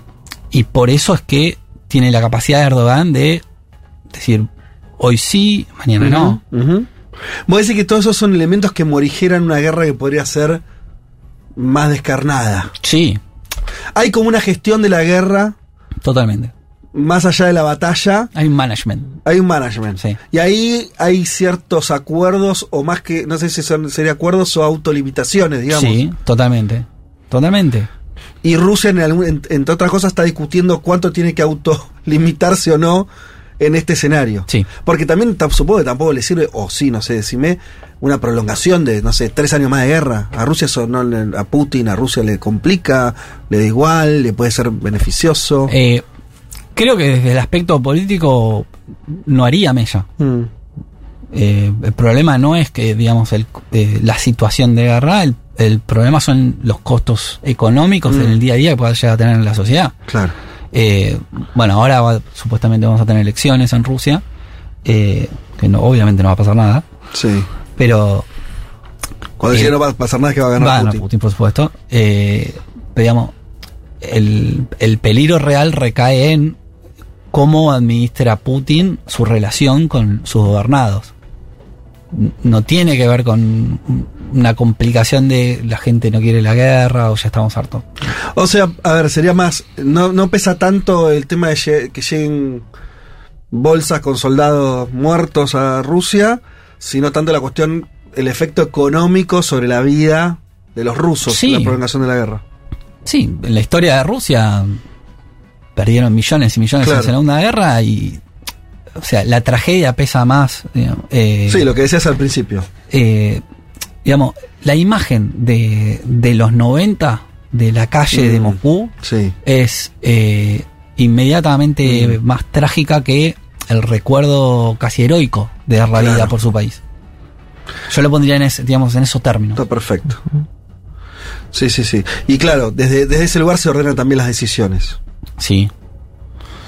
y por eso es que tiene la capacidad de Erdogan de decir, hoy sí, mañana no. Ujú. Vos decís que todos esos son elementos que morigeran una guerra que podría ser más descarnada. Sí. Hay como una gestión de la guerra Totalmente. más allá de la batalla. Hay un management. Hay un management. Sí. Y ahí hay ciertos acuerdos, o más que, no sé si son sería acuerdos o autolimitaciones, digamos. Sí, totalmente. Totalmente. Y Rusia, en algún- en- entre otras cosas, está discutiendo cuánto tiene que autolimitarse o no en este escenario. Sí. Porque también tam- supongo que tampoco le sirve, o sí, no sé, decime, una prolongación de, no sé, tres años más de guerra. A Rusia eso no le- a Putin, a Rusia le complica, le da igual, le puede ser beneficioso. Eh, creo que desde el aspecto político no haría mella. Mm. Eh, el problema no es que, digamos, el- eh, la situación de guerra, el, el problema son los costos económicos Mm. en el día a día que pueda llegar a tener en la sociedad. Claro. Eh, bueno, ahora va- supuestamente vamos a tener elecciones en Rusia, eh, que no, obviamente no va a pasar nada, Sí. pero Cuando Eh, decía no va a pasar nada es que va a ganar va a ganar Putin. Putin, por supuesto. Eh, digamos, el, el peligro real recae en cómo administra Putin su relación con sus gobernados. No tiene que ver con una complicación de la gente no quiere la guerra o ya estamos hartos. O sea, a ver, sería más. No, no pesa tanto el tema de que lleguen bolsas con soldados muertos a Rusia, sino tanto la cuestión, el efecto económico sobre la vida de los rusos, Sí. la prolongación de la guerra. Sí, en la historia de Rusia perdieron millones y millones en Claro. la Segunda Guerra y, o sea, la tragedia pesa más. digamos, eh, sí, lo que decías al principio. eh, digamos, la imagen de, de los 90 de la calle de Mm. Moscú Sí. es eh, inmediatamente Mm. más trágica que el recuerdo casi heroico de dar la Claro. vida por su país. Yo lo pondría en, ese, digamos, en esos términos. Está perfecto. Sí, sí, sí. Y claro, desde, desde ese lugar se ordenan también las decisiones. Sí.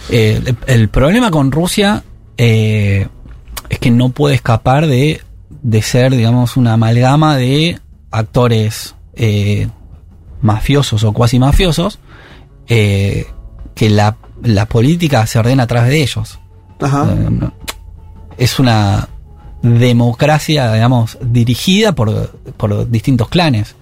Eh, el, el problema con Rusia eh, es que no puede escapar de, de ser, digamos, una amalgama de actores eh, mafiosos o cuasi mafiosos eh, que la, la política se ordena a través de ellos. Ajá. Eh, es una democracia, digamos, dirigida por, por distintos clanes.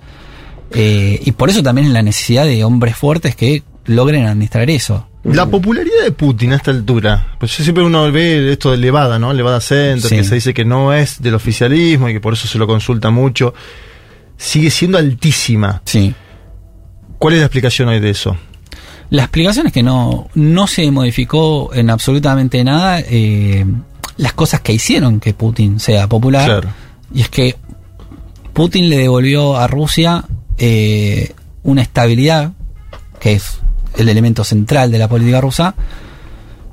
Y por eso también es la necesidad de hombres fuertes que logren administrar eso. La popularidad de Putin a esta altura, pues yo siempre uno ve esto de Levada, ¿no? Levada Center, Sí. que se dice que no es del oficialismo y que por eso se lo consulta mucho. Sigue siendo altísima. Sí. ¿Cuál es la explicación hoy de eso? La explicación es que no, no se modificó en absolutamente nada eh, las cosas que hicieron que Putin sea popular. Claro. Y es que Putin le devolvió a Rusia eh, una estabilidad, que es el elemento central de la política rusa.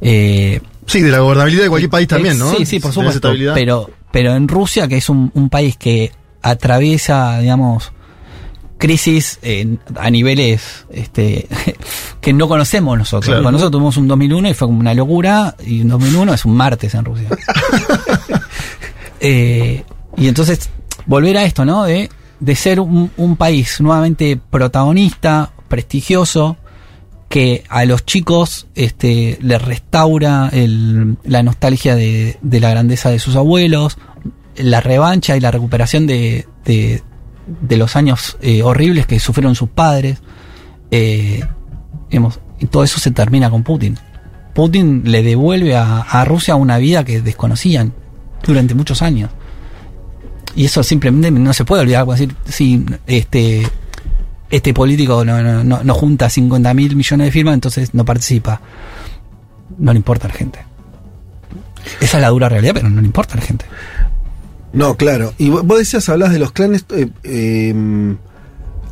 Eh, Sí, de la gobernabilidad de cualquier país también, ¿no? Sí, sí, por supuesto. Pero, pero en Rusia, que es un, un país que atraviesa, digamos, crisis eh, a niveles este, que no conocemos nosotros. Claro. Bueno, nosotros tuvimos un 2001 y fue como una locura, y un 2001 es un martes en Rusia. Eh, y entonces, volver a esto, ¿no? De, de ser un, un país nuevamente protagonista, prestigioso, que a los chicos este, les restaura el- la nostalgia de, la grandeza de sus abuelos, la revancha y la recuperación de, de, de los años eh, horribles que sufrieron sus padres. Eh, y todo eso se termina con Putin. Putin le devuelve a, a Rusia una vida que desconocían durante muchos años. Y eso simplemente no se puede olvidar. Decir, si este, este político no, no, no, no junta 50 mil millones de firmas, entonces no participa. No le importa a la gente. Esa es la dura realidad, pero no le importa a la gente. No, claro. Y vos decías, hablas de los clanes. eh, eh,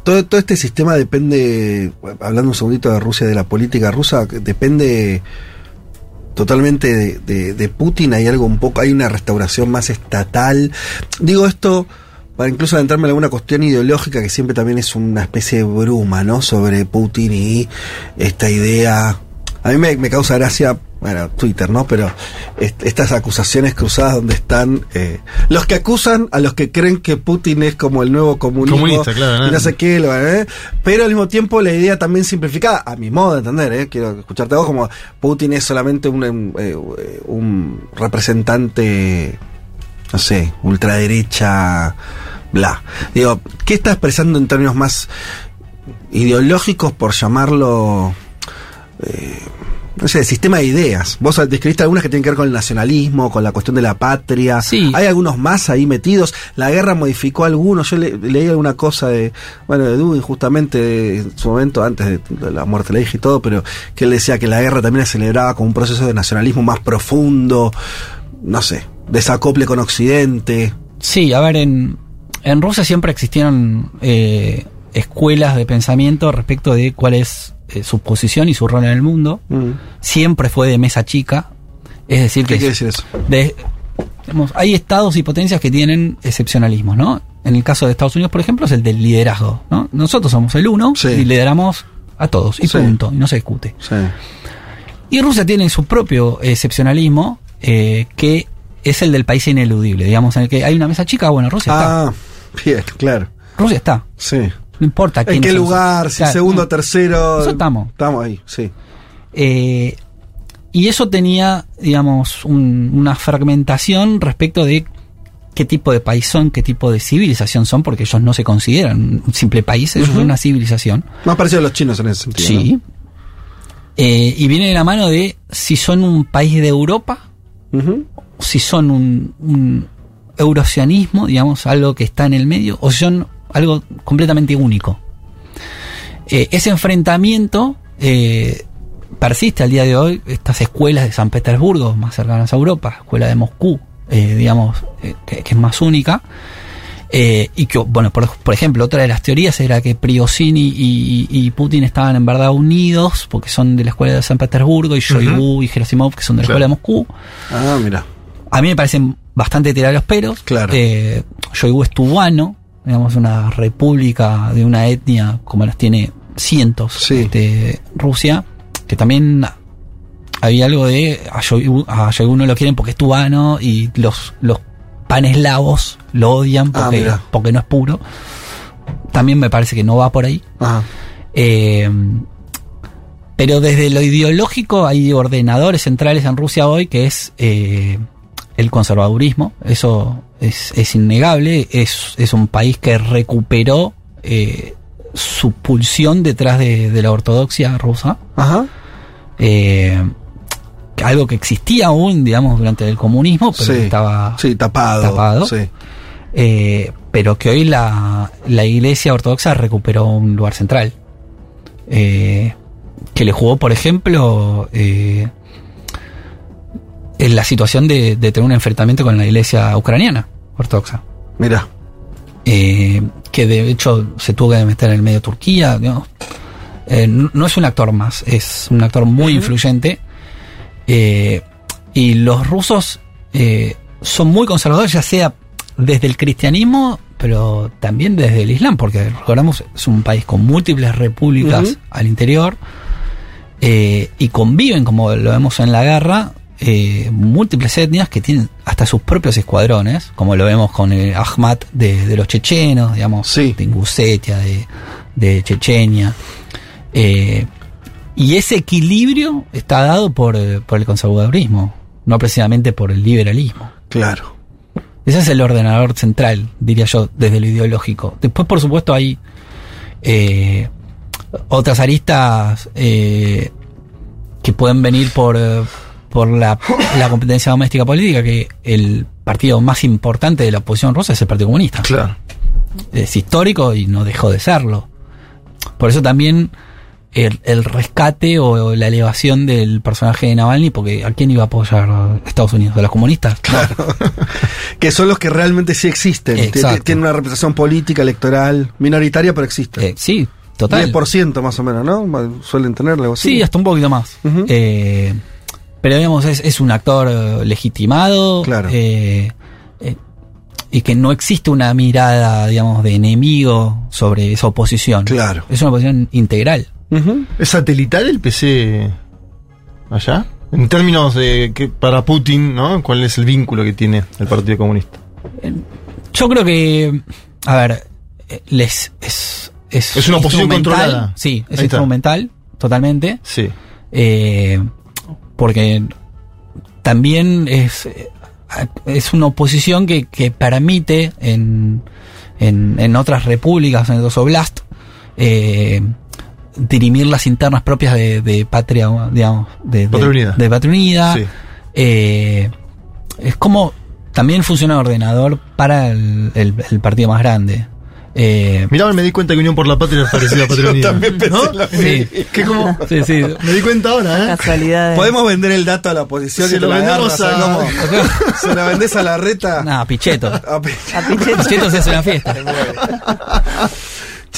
todo, todo este sistema depende, hablando un segundito de Rusia, de la política rusa, depende totalmente de- de Putin. Hay algo un poco, hay una restauración más estatal. Digo esto para incluso adentrarme en alguna cuestión ideológica que siempre también es una especie de bruma, ¿no? Sobre Putin y esta idea. A mí me, me causa gracia, bueno, Twitter, ¿no? Pero est- estas acusaciones cruzadas donde están eh, los que acusan a los que creen que Putin es como el nuevo comunismo Comunista, claro, y no ¿no? sé qué, lo- ¿eh? pero al mismo tiempo la idea también simplificada, a mi modo de entender, ¿eh? quiero escucharte a vos como Putin es solamente un, eh, un representante, no sé, ultraderecha, bla. Digo, ¿qué está expresando en términos más ideológicos por llamarlo... eh, no sé, sistema de ideas. Vos describiste algunas que tienen que ver con el nacionalismo, con la cuestión de la patria. Hay algunos más ahí metidos. La guerra modificó algunos. Yo le- leí alguna cosa de, bueno, de Dugin justamente en su momento, antes de, la muerte de la hija y todo, pero que él decía que la guerra también aceleraba con un proceso de nacionalismo más profundo. No sé, desacople con Occidente. Sí, a ver, en, en Rusia siempre existieron eh, escuelas de pensamiento respecto de cuál es eh, su posición y su rol en el mundo. Siempre fue de mesa chica. Es decir, ¿Qué que quiere decir eso? de- digamos, hay estados y potencias que tienen excepcionalismos, ¿no? En el caso de Estados Unidos, por ejemplo, es el del liderazgo, ¿no? Nosotros somos el uno y lideramos a todos, y Sí. punto, y no se discute. Sí. Y Rusia tiene su propio excepcionalismo, eh, que es el del país ineludible, digamos, en el que hay una mesa chica, bueno, Rusia está. Ah, bien, claro. Rusia está. Sí. No importa ¿En quién qué es el- lugar? Si Claro, segundo, no. tercero. Nosotros estamos. Estamos ahí, sí. Eh, y eso tenía, digamos, un- una fragmentación respecto de qué tipo de país son, qué tipo de civilización son, porque ellos no se consideran un simple país, ellos son una civilización. Más parecido a los chinos en ese sentido. Sí. ¿no? Eh, y viene de la mano de si son un país de Europa, si son un, un eurocianismo, digamos, algo que está en el medio, o si son algo completamente único. Eh, ese enfrentamiento eh, persiste al día de hoy, estas escuelas de San Petersburgo, más cercanas a Europa, escuela de Moscú, eh, digamos, que, que es más única. Y que, bueno, por, por ejemplo, otra de las teorías era que Prigozhin y, y- y Putin estaban en verdad unidos, porque son de la escuela de San Petersburgo, y Shoigu y Gerasimov, que son de la Claro. escuela de Moscú. Ah, mira. A mí me parecen bastante tirar los pelos. Claro. Eh, es tubano, digamos, una república de una etnia como las tiene cientos de Rusia, que también había algo de a Shoigu, a no lo quieren porque es tubano y los, los paneslavos lo odian Ah, porque, porque no es puro. También me parece que no va por ahí. Ajá. Eh, pero desde lo ideológico hay ordenadores centrales en Rusia hoy que es eh, el conservadurismo. Eso es, es innegable. Es, es un país que recuperó eh, su pulsión detrás de, de la ortodoxia rusa. Ajá. Eh, algo que existía aún, digamos, durante el comunismo, pero Sí. que estaba Sí, tapado. tapado. Sí. Eh, pero que hoy la, la iglesia ortodoxa recuperó un lugar central. Eh, que le jugó, por ejemplo, eh, en la situación de, de tener un enfrentamiento con la iglesia ucraniana ortodoxa. Mira. Eh, que de hecho se tuvo que meter en el medio de Turquía. Eh, no, es un actor más, es un actor muy influyente. Eh, y los rusos son muy conservadores, ya sea desde el cristianismo, pero también desde el Islam, porque recordamos, es un país con múltiples repúblicas al interior eh, y conviven, como lo vemos en la guerra, eh, múltiples etnias que tienen hasta sus propios escuadrones, como lo vemos con el Ahmad de, de los chechenos, digamos, de Ingusetia, de, de Chechenia. Eh, Y ese equilibrio está dado por, por el conservadurismo, no precisamente por el liberalismo. Claro. Ese es el ordenador central, diría yo, desde lo ideológico. Después, por supuesto, hay eh, otras aristas eh, que pueden venir por, por la, la competencia doméstica política, que el partido más importante de la oposición rusa es el Partido Comunista. Claro. Es histórico y no dejó de serlo. Por eso también el, el rescate o la elevación del personaje de Navalny, porque ¿a quién iba a apoyar Estados Unidos? ¿A los comunistas? Que son los que realmente sí existen. Tienen una representación política, electoral, minoritaria, pero existen. Eh, sí, total. 10% más o menos, ¿no? Suelen tenerla. Sí, hasta un poquito más. Eh, pero digamos, es, es un actor eh, legitimado. Claro. eh, eh, y que no existe una mirada, digamos, de enemigo sobre esa oposición. Claro. Es una oposición integral. ¿Es satelital el PC allá? En términos de que para Putin, ¿no? ¿Cuál es el vínculo que tiene el Partido Comunista? Yo creo que, a ver, les es es, Es una oposición controlada. Sí, es instrumental, totalmente. Sí. Eh, porque también es es una oposición que, que permite en, en, en otras repúblicas, en otros oblast, eh, dirimir las internas propias de, de patria, digamos, de, de- Patria Unida. de Patria Unida. Sí. Eh, es como también funciona de ordenador para el, el- el partido más grande. Eh, Mirá, me di cuenta que Unión por la Patria es parecida a Patria Unida. ¿No? sí, ¿Qué como? sí, sí. Me di cuenta ahora, ¿eh? Casualidades. Podemos vender el dato a la oposición Se y lo vendemos agarras, a- ¿sabes cómo? Se la vendés a la reta. No, Pichetto. A pe- Pichetto se hace una fiesta.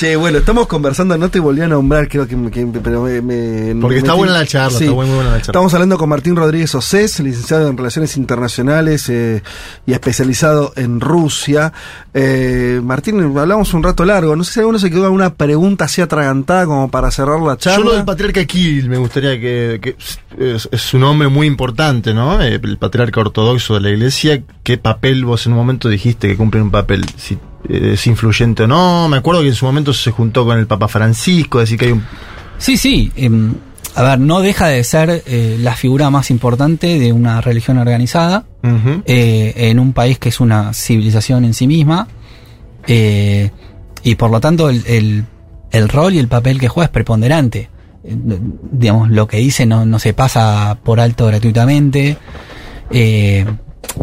Che, bueno, estamos conversando, no te volví a nombrar, creo que, que- pero me, me- Porque me está metí- buena la charla, Sí. está muy buena la charla. Estamos hablando con Martín Rodríguez Océs, licenciado en Relaciones Internacionales eh, y especializado en Rusia. Eh, Martín, hablamos un rato largo, no sé si alguno se quedó con una pregunta así atragantada como para cerrar la charla. Yo lo del patriarca Kirill me gustaría que, que es, es un hombre muy importante, ¿no? El patriarca ortodoxo de la iglesia. ¿Qué papel vos en un momento dijiste que cumple un papel? Si es influyente o no. Me acuerdo que en su momento se juntó con el Papa Francisco, decir que hay un... Sí, sí. em, a ver, no deja de ser eh, la figura más importante de una religión organizada eh, en un país que es una civilización en sí misma. eh, y por lo tanto, el, el- el rol y el papel que juega es preponderante. Digamos, lo que dice no, no se pasa por alto gratuitamente.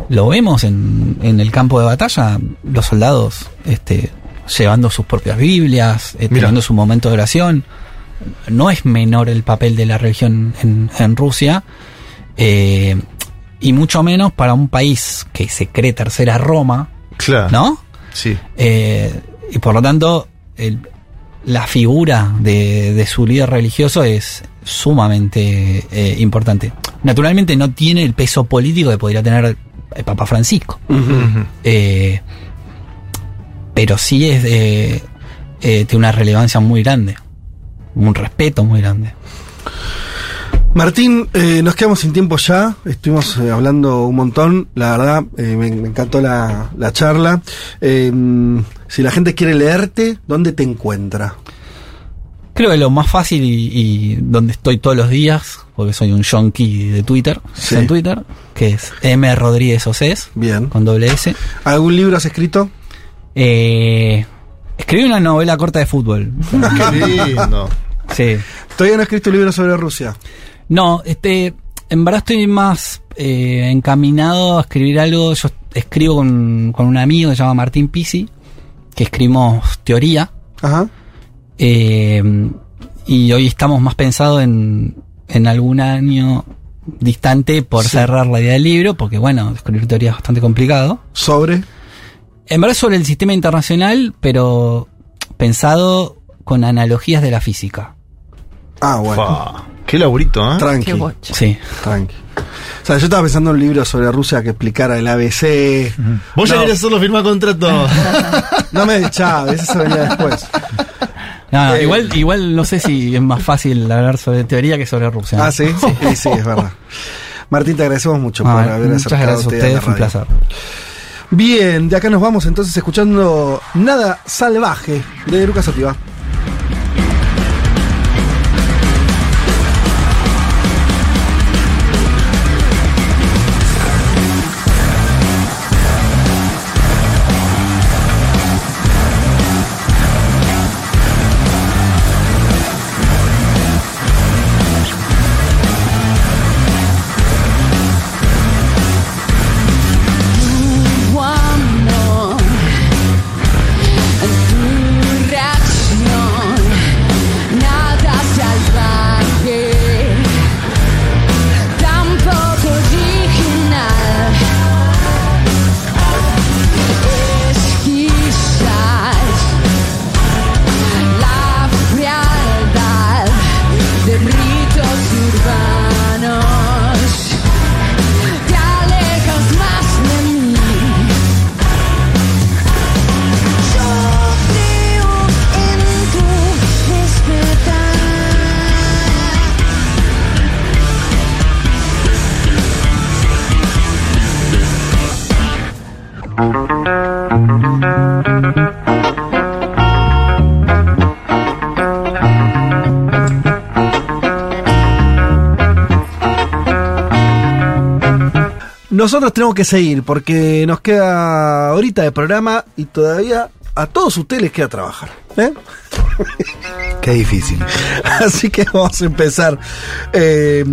Lo vemos en, en el campo de batalla, los soldados este, llevando sus propias Biblias, eh, teniendo su momento de oración. No es menor el papel de la religión en, en Rusia, eh, y mucho menos para un país que se cree tercera Roma, Claro. ¿no? Sí. Eh, y por lo tanto, el- la figura de, de su líder religioso es sumamente importante. Naturalmente no tiene el peso político que podría tener el Papa Francisco. Eh, pero sí es de, eh, una relevancia muy grande. Un respeto muy grande. Martín, eh, nos quedamos sin tiempo ya, estuvimos eh, hablando un montón, la verdad, eh, me, me encantó la, la charla. Eh, si la gente quiere leerte, ¿dónde te encuentra? Creo que lo más fácil y, y donde estoy todos los días, porque soy un junkie de Twitter, Sí. en Twitter, que es M. Rodríguez Océs, Bien. con doble S. ¿Algún libro has escrito? Eh, escribí una novela corta de fútbol. Qué lindo. Sí. Todavía no he escrito un libro sobre Rusia. No, este, en verdad estoy más eh, encaminado a escribir algo. Yo escribo con, con un amigo que se llama Martín Pisi, que escribimos teoría. Ajá. Eh, y hoy estamos más pensados en, en algún año distante por Sí. cerrar la idea del libro, porque bueno, escribir teoría es bastante complicado. ¿Sobre? En verdad sobre el sistema internacional, pero pensado con analogías de la física. Ah, bueno. Qué laburito, ¿eh? Tranqui. Qué. Sí. Tranqui. O sea, yo estaba pensando en un libro sobre Rusia que explicara el ABC. Vos ya No. querés solo firmar contrato. No me Chávez, eso venía después. No, no, Eh. igual, igual no sé si es más fácil hablar sobre teoría que sobre Rusia. Ah, sí, sí, sí, es verdad. Martín, te agradecemos mucho Ah, por haber muchas acercado gracias a ustedes, fue un placer. Bien, de acá nos vamos entonces escuchando Nada Salvaje de Lucas Otiva. Nosotros tenemos que seguir porque nos queda ahorita de programa y todavía a todos ustedes les queda trabajar. ¿eh? Qué difícil. Así que vamos a empezar eh,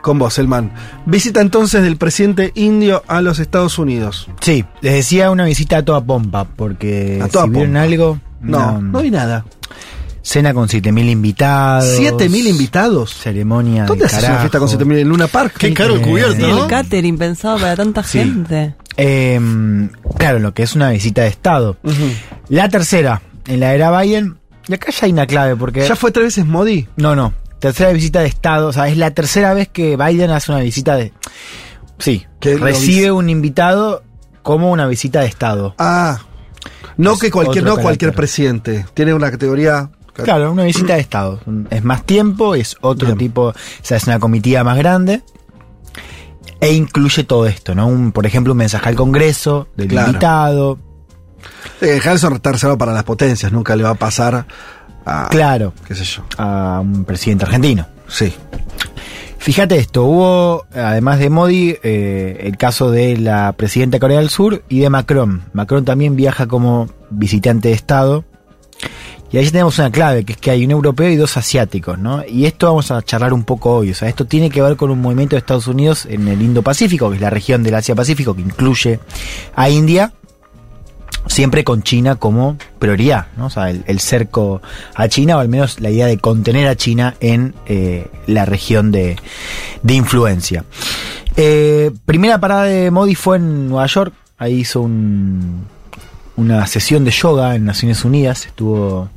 con vos, Elman. Visita entonces del presidente indio a los Estados Unidos. Sí, les decía una visita a toda pompa, porque A toda si vieron pompa. algo. No, no vi nada. Cena con 7000 invitados. ¿7.000 invitados? Ceremonia. ¿Dónde haces una fiesta con carajo. 7.000 en Luna Park? Qué caro el cubierto, Sí, ¿no? el catering pensado para tanta gente. Eh, claro, lo que es una visita de Estado. La tercera, en la era Biden. Y acá ya hay una clave, porque. ¿Ya fue tres veces Modi? No, no. Tercera visita de Estado. O sea, es la tercera vez que Biden hace una visita de. Sí, Que recibe un invitado como una visita de Estado. Ah, no Es que cualquier, no cualquier presidente. Tiene una categoría. Claro, una visita de Estado. Es más tiempo, es otro tipo, o sea, es una comitiva más grande. E incluye todo esto, ¿no? Un, por ejemplo, un mensaje al Congreso del Claro. invitado. Eh, Harrison está reservado para las potencias, nunca le va a pasar a. Claro. ¿Qué sé yo? A un presidente argentino. Sí. Fíjate esto, hubo, además de Modi, eh, el caso de la presidenta de Corea del Sur y de Macron. Macron también viaja como visitante de Estado. Y ahí tenemos una clave, que es que hay un europeo y dos asiáticos, ¿no? Y esto vamos a charlar un poco hoy. O sea, esto tiene que ver con un movimiento de Estados Unidos en el Indo-Pacífico, que es la región del Asia-Pacífico, que incluye a India, siempre con China como prioridad, ¿no? O sea, el, cerco a China, o al menos la idea de contener a China en eh, la región de, de influencia. Eh, primera parada de Modi fue en Nueva York, ahí hizo un, una sesión de yoga en Naciones Unidas, estuvo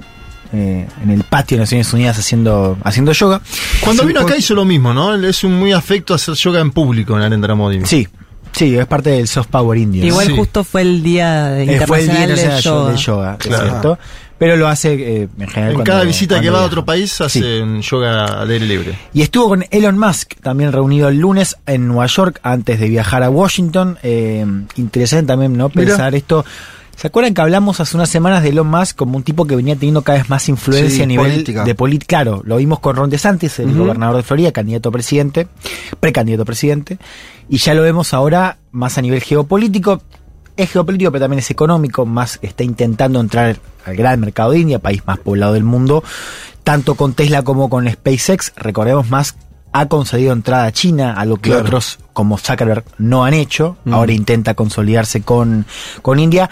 eh, en el patio de Naciones Unidas haciendo, haciendo yoga. Cuando vino acá hizo lo mismo, ¿no? Es un muy afecto a hacer yoga en público en Narendra Modi. Sí, sí, es parte del soft power indio. Igual Sí. justo fue el día Eh, fue el Día internacional del Internacional yoga. del yoga, es Claro. cierto. Pero lo hace eh, en general En cuando- cada visita que va a otro país hace un yoga al aire libre. Y estuvo con Elon Musk, también reunido el lunes en Nueva York antes de viajar a Washington. Eh, interesante también, ¿no? Mira. Pensar esto. ¿Se acuerdan que hablamos hace unas semanas de Elon Musk como un tipo que venía teniendo cada vez más influencia Sí, a nivel política. de política? Claro, lo vimos con Ron DeSantis, el gobernador de Florida, candidato a presidente, precandidato a presidente, y ya lo vemos ahora más a nivel geopolítico. Es geopolítico, pero también es económico. Más está intentando entrar al gran mercado de India, país más poblado del mundo, tanto con Tesla como con SpaceX. Recordemos más ha concedido entrada a China, algo que Claro. otros como Zuckerberg no han hecho. Ahora intenta consolidarse con, con India.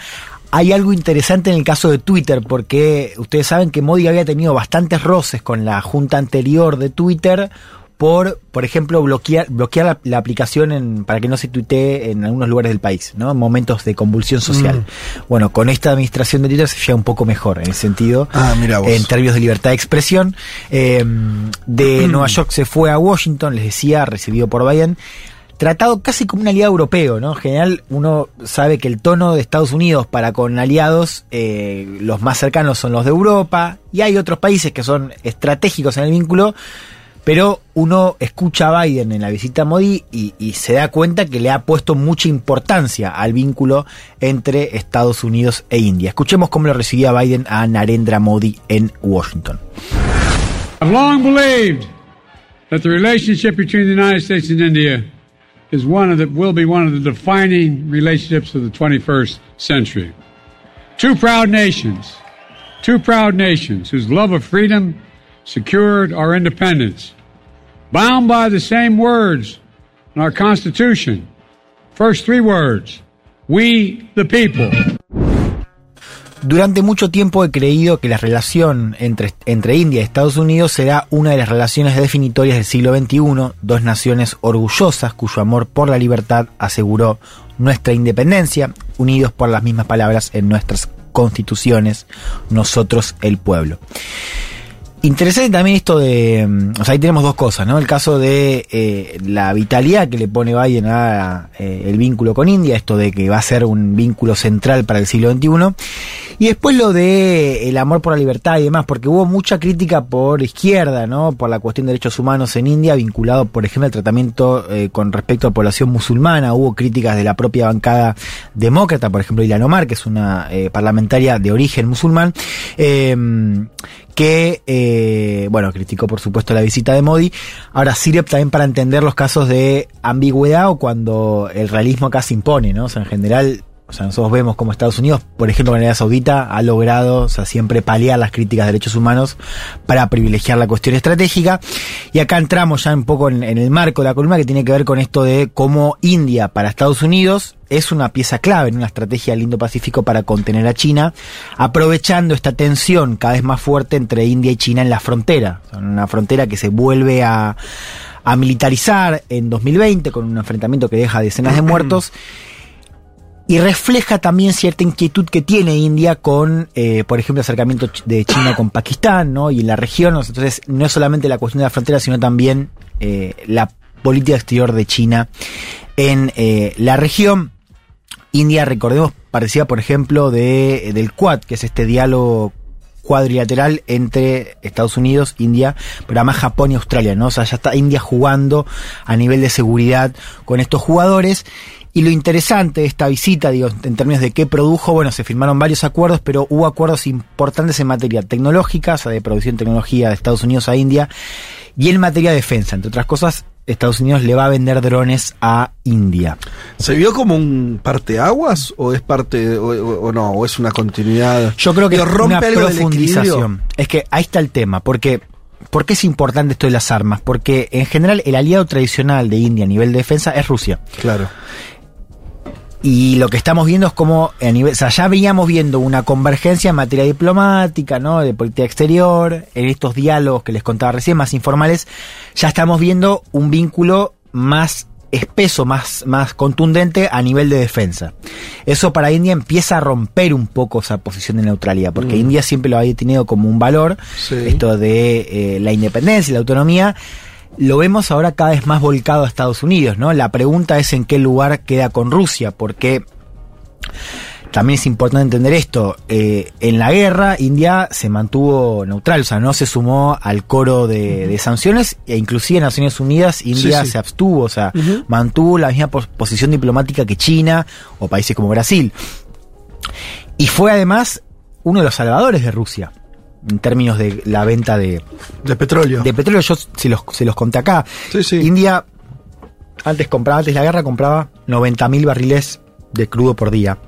Hay algo interesante en el caso de Twitter, porque ustedes saben que Modi había tenido bastantes roces con la junta anterior de Twitter por, por ejemplo, bloquear, bloquear la, la aplicación en, para que no se tuitee en algunos lugares del país, ¿no? En momentos de convulsión social. Bueno, con esta administración de Twitter se llega un poco mejor en ese sentido. Ah, mira vos. En términos de libertad de expresión. Eh, de Nueva York se fue a Washington, les decía, recibido por Biden. Tratado casi como un aliado europeo, ¿no? En general, uno sabe que el tono de Estados Unidos para con aliados, eh, los más cercanos son los de Europa, y hay otros países que son estratégicos en el vínculo, pero uno escucha a Biden en la visita a Modi y, se da cuenta que le ha puesto mucha importancia al vínculo entre Estados Unidos e India. Escuchemos cómo lo recibía Biden a Narendra Modi en Washington. I've long believed that the relationship between the United States and India is one of the will be one of the defining relationships of the 21st century. Two proud nations, two proud nations whose love of freedom secured our independence, bound by the same words in our Constitution. First three words: We the people. Durante mucho tiempo he creído que la relación entre, entre India y Estados Unidos será una de las relaciones definitorias del siglo XXI, dos naciones orgullosas cuyo amor por la libertad aseguró nuestra independencia, unidos por las mismas palabras en nuestras constituciones, nosotros el pueblo. Interesante también esto de, mm, o sea, ahí tenemos dos cosas, ¿no? El caso de eh, la vitalidad que le pone Biden a eh, el vínculo con India, esto de que va a ser un vínculo central para el siglo XXI, y después lo de el amor por la libertad y demás, porque hubo mucha crítica por izquierda, ¿no? Por la cuestión de derechos humanos en India, vinculado, por ejemplo, al tratamiento eh, con respecto a la población musulmana. Hubo críticas de la propia bancada demócrata, por ejemplo, Ilan Omar, que es una eh, parlamentaria de origen musulmán, eh, que, eh, bueno, criticó por supuesto la visita de Modi. Ahora sirve también para entender los casos de ambigüedad o cuando el realismo acá se impone, ¿no? O sea, en general, o sea, nosotros vemos como Estados Unidos, por ejemplo, en Arabia Saudita, ha logrado, o sea, siempre paliar las críticas de derechos humanos para privilegiar la cuestión estratégica. Y acá entramos ya un poco en, en el marco de la columna que tiene que ver con esto de cómo India para Estados Unidos es una pieza clave en una estrategia del Indo-Pacífico para contener a China, aprovechando esta tensión cada vez más fuerte entre India y China en la frontera. O sea, una frontera que se vuelve a, a militarizar en 2020 con un enfrentamiento que deja decenas de muertos y refleja también cierta inquietud que tiene India con, eh, por ejemplo, acercamiento de China con Pakistán, ¿no? Y en la región, entonces no es solamente la cuestión de la frontera, sino también eh, la política exterior de China en eh, la región. India, recordemos, parecía, por ejemplo, de, del Quad, que es este diálogo cuadrilateral entre Estados Unidos, India, pero además Japón y Australia, ¿no? O sea, ya está India jugando a nivel de seguridad con estos jugadores. Y lo interesante de esta visita, digo, en términos de qué produjo, bueno, se firmaron varios acuerdos, pero hubo acuerdos importantes en materia tecnológica, o sea, de producción de tecnología de Estados Unidos a India, y en materia de defensa. Entre otras cosas, Estados Unidos le va a vender drones a India. ¿Se vio como un parteaguas o es parte o, o- o no o es una continuidad? Yo creo que rompe una algo profundización. Es que ahí está el tema, porque ¿por qué es importante esto de las armas? Porque en general el aliado tradicional de India a nivel de defensa es Rusia. Claro. Y lo que estamos viendo es como a nivel, o sea, ya veníamos viendo una convergencia en materia diplomática, ¿no? De política exterior, en estos diálogos que les contaba recién, más informales, ya estamos viendo un vínculo más espeso, más, más contundente a nivel de defensa. Eso para India empieza a romper un poco esa posición de neutralidad, porque Mm. India siempre lo había tenido como un valor, Sí. esto de eh, la independencia y la autonomía, lo vemos ahora cada vez más volcado a Estados Unidos, ¿no? La pregunta es en qué lugar queda con Rusia, porque también es importante entender esto. eh, en la guerra, India se mantuvo neutral, o sea, no se sumó al coro de, de sanciones, e inclusive en Naciones Unidas, India Sí, sí. se abstuvo, o sea, mantuvo la misma pos- posición diplomática que China o países como Brasil. Y fue además uno de los salvadores de Rusia en términos de la venta de, de petróleo. De petróleo, yo se los, se los conté acá. India antes compraba, antes de la guerra compraba 90.000 barriles de crudo por día.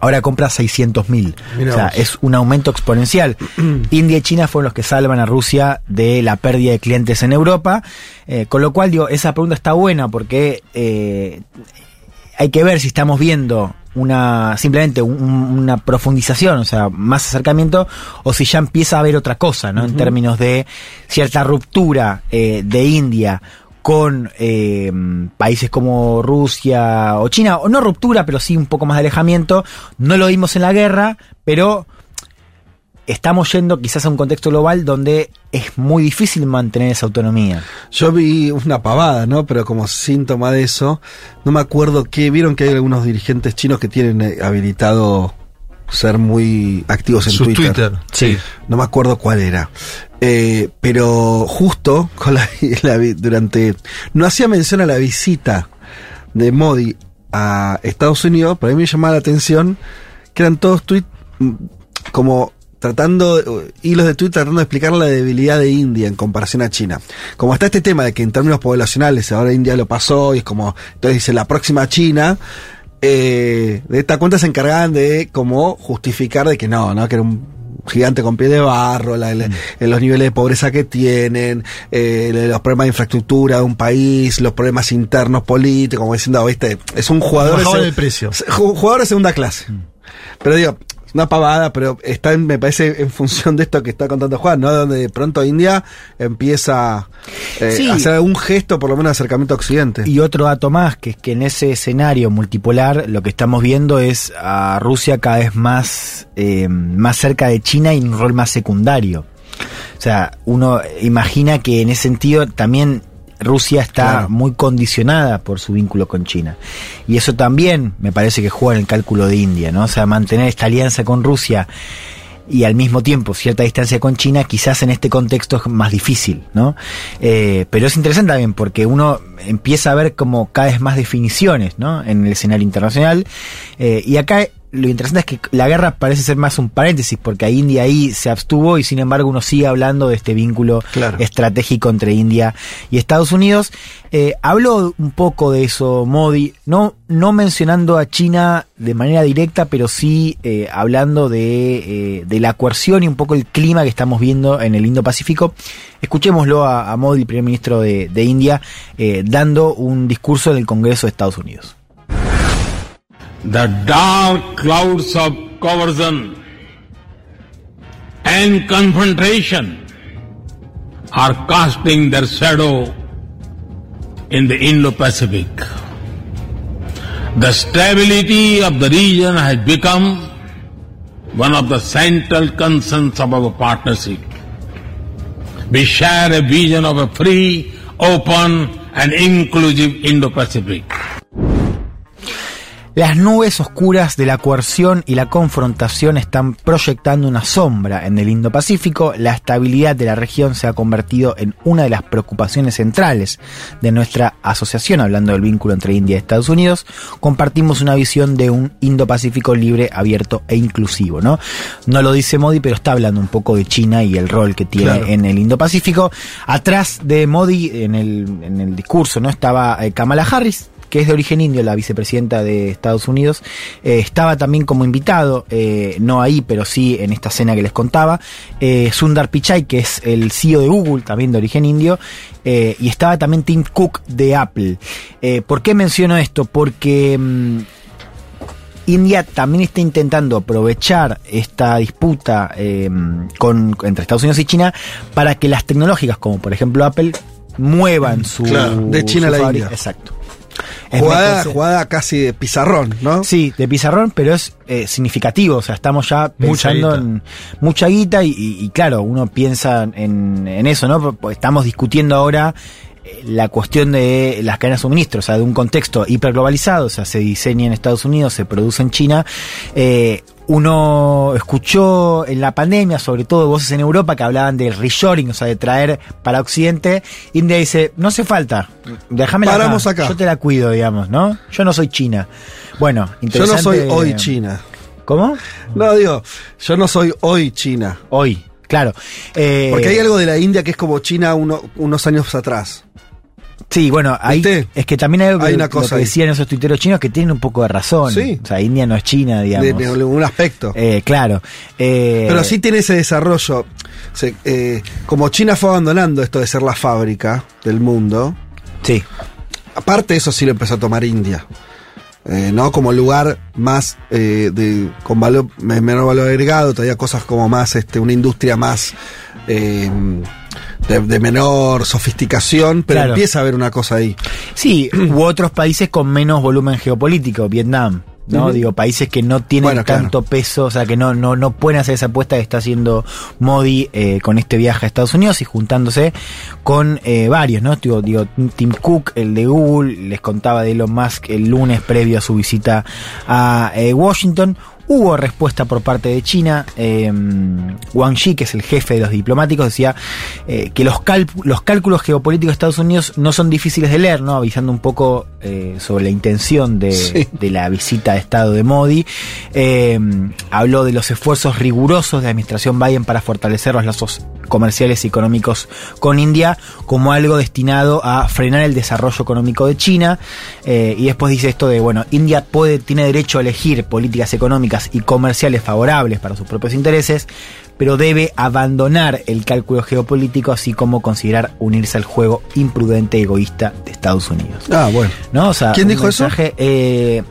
Ahora compra 600.000. Mirá O sea, es un aumento exponencial. India y China fueron los que salvan a Rusia de la pérdida de clientes en Europa. Eh, con lo cual, digo, esa pregunta está buena porque eh, hay que ver si estamos viendo una simplemente un- un- una profundización, o sea, más acercamiento, o si ya empieza a haber otra cosa, ¿no? En términos de cierta ruptura eh, de India con eh, países como Rusia o China, o no ruptura, pero sí un poco más de alejamiento. No lo vimos en la guerra, pero estamos yendo quizás a un contexto global donde es muy difícil mantener esa autonomía. Yo vi una pavada, ¿no? Pero como síntoma de eso, no me acuerdo que vieron que hay algunos dirigentes chinos que tienen eh, habilitado ser muy activos en Su Twitter. Twitter, sí. No me acuerdo cuál era. Eh, pero justo con la, durante no hacía mención a la visita de Modi a Estados Unidos, pero a mí me llamaba la atención que eran todos tweets mm, como tratando, eh, hilos de tweet tratando de explicar la debilidad de India en comparación a China. Como está este tema de que en términos poblacionales ahora India lo pasó y es como, entonces dice la próxima China, eh, de esta cuenta se encargaban de como justificar de que no, ¿no? Que era un gigante con pie de barro, la- la- eh, los niveles de pobreza que tienen, eh, los problemas de infraestructura de un país, los problemas internos políticos, como diciendo, viste, es un jugador de, el precio. ju- jugador de segunda clase. Pero digo, una pavada, pero está en- me parece en función de esto que está contando Juan, ¿no? Donde de pronto India empieza eh, Sí. a hacer algún gesto, por lo menos de acercamiento a Occidente. Y otro dato más, que es que en ese escenario multipolar lo que estamos viendo es a Rusia cada vez más, eh, más cerca de China y un rol más secundario. O sea, uno imagina que en ese sentido también Rusia está Claro. muy condicionada por su vínculo con China. Y eso también me parece que juega en el cálculo de India, ¿no? O sea, mantener esta alianza con Rusia y al mismo tiempo cierta distancia con China, quizás en este contexto es más difícil, ¿no? Eh, pero es interesante también porque uno empieza a ver como cada vez más definiciones, ¿no? En el escenario internacional. Eh, y acá lo interesante es que la guerra parece ser más un paréntesis, porque a India ahí se abstuvo y sin embargo uno sigue hablando de este vínculo estratégico entre India y Estados Unidos. Eh, habló un poco de eso Modi, no, no mencionando a China de manera directa, pero sí eh, hablando de, eh, de la coerción y un poco el clima que estamos viendo en el Indo-Pacífico. Escuchémoslo a, a Modi, primer ministro de, de India, eh, dando un discurso en el Congreso de Estados Unidos. The dark clouds of coercion and confrontation are casting their shadow in the Indo-Pacific. The stability of the region has become one of the central concerns of our partnership. We share a vision of a free, open and inclusive Indo-Pacific. Las nubes oscuras de la coerción y la confrontación están proyectando una sombra en el Indo-Pacífico. La estabilidad de la región se ha convertido en una de las preocupaciones centrales de nuestra asociación, hablando del vínculo entre India y Estados Unidos. Compartimos una visión de un Indo-Pacífico libre, abierto e inclusivo, ¿no? No lo dice Modi, pero está hablando un poco de China y el rol que tiene Claro. en el Indo-Pacífico. Atrás de Modi, en el, en el discurso, ¿no? Estaba eh, Kamala Harris, que es de origen indio, la vicepresidenta de Estados Unidos, eh, estaba también como invitado, eh, no ahí, pero sí en esta cena que les contaba, eh, Sundar Pichai, que es el CEO de Google, también de origen indio, y estaba también Tim Cook de Apple. ¿Por qué menciono esto? Porque... mm, India también está intentando aprovechar esta disputa eh, con, entre Estados Unidos y China para que las tecnológicas, como por ejemplo Apple, muevan su. Claro, de China a la India. Exacto. Jugada, jugada casi de pizarrón, ¿no? Sí, de pizarrón, pero es eh, significativo. O sea, estamos ya pensando guita. en mucha guita y, y- y claro, uno piensa en, en eso, ¿no? Pues estamos discutiendo ahora eh, la cuestión de las cadenas de suministro, o sea, de un contexto hiperglobalizado, o sea, se diseña en Estados Unidos, se produce en China. Eh, uno escuchó en la pandemia, sobre todo voces en Europa, que hablaban del reshoring, o sea, de traer para Occidente. India dice, no hace falta, déjame Paramos acá. yo te la cuido, digamos, ¿no? Yo no soy China. Bueno, Yo no interesante. soy hoy China. ¿Cómo? No, digo, yo no soy hoy China. Hoy, claro. Eh, Porque hay algo de la India que es como China uno- unos años atrás. Sí, bueno, ahí es que también hay, algo Hay una lo cosa que decían esos tuiteros chinos que tienen un poco de razón. Sí. O sea, India no es China, digamos. De, de algún aspecto. Eh, claro. Eh, Pero sí tiene ese desarrollo. Se- eh, como China fue abandonando esto de ser la fábrica del mundo. Sí. Aparte, eso sí lo empezó a tomar India. ¿No? Como lugar más de, con valor, me- menor valor agregado, todavía cosas como más, este, una industria más de, de menor sofisticación, pero Claro. empieza a haber una cosa ahí. Sí, u otros países con menos volumen geopolítico, Vietnam. ¿no? Digo, países que no tienen Bueno, claro. tanto peso, o sea, que no, no, no pueden hacer esa apuesta que está haciendo Modi eh, con este viaje a Estados Unidos y juntándose con eh, varios, ¿no? Digo, digo, Tim Cook, el de Google, les contaba de Elon Musk el lunes previo a su visita a eh, Washington. Hubo respuesta por parte de China. eh, Wang Yi, que es el jefe de los diplomáticos, decía eh, que los, cálcu- los cálculos geopolíticos de Estados Unidos no son difíciles de leer, ¿no? Avisando un poco eh, sobre la intención de, Sí. de la visita de Estado de Modi. Habló de los esfuerzos rigurosos de la administración Biden para fortalecer los lazos comerciales y económicos con India como algo destinado a frenar el desarrollo económico de China. Y después dice esto de, bueno, India puede, tiene derecho a elegir políticas económicas y comerciales favorables para sus propios intereses, pero debe abandonar el cálculo geopolítico, así como considerar unirse al juego imprudente y egoísta de Estados Unidos. Ah, bueno. ¿No? O sea, ¿Quién dijo eso? eh,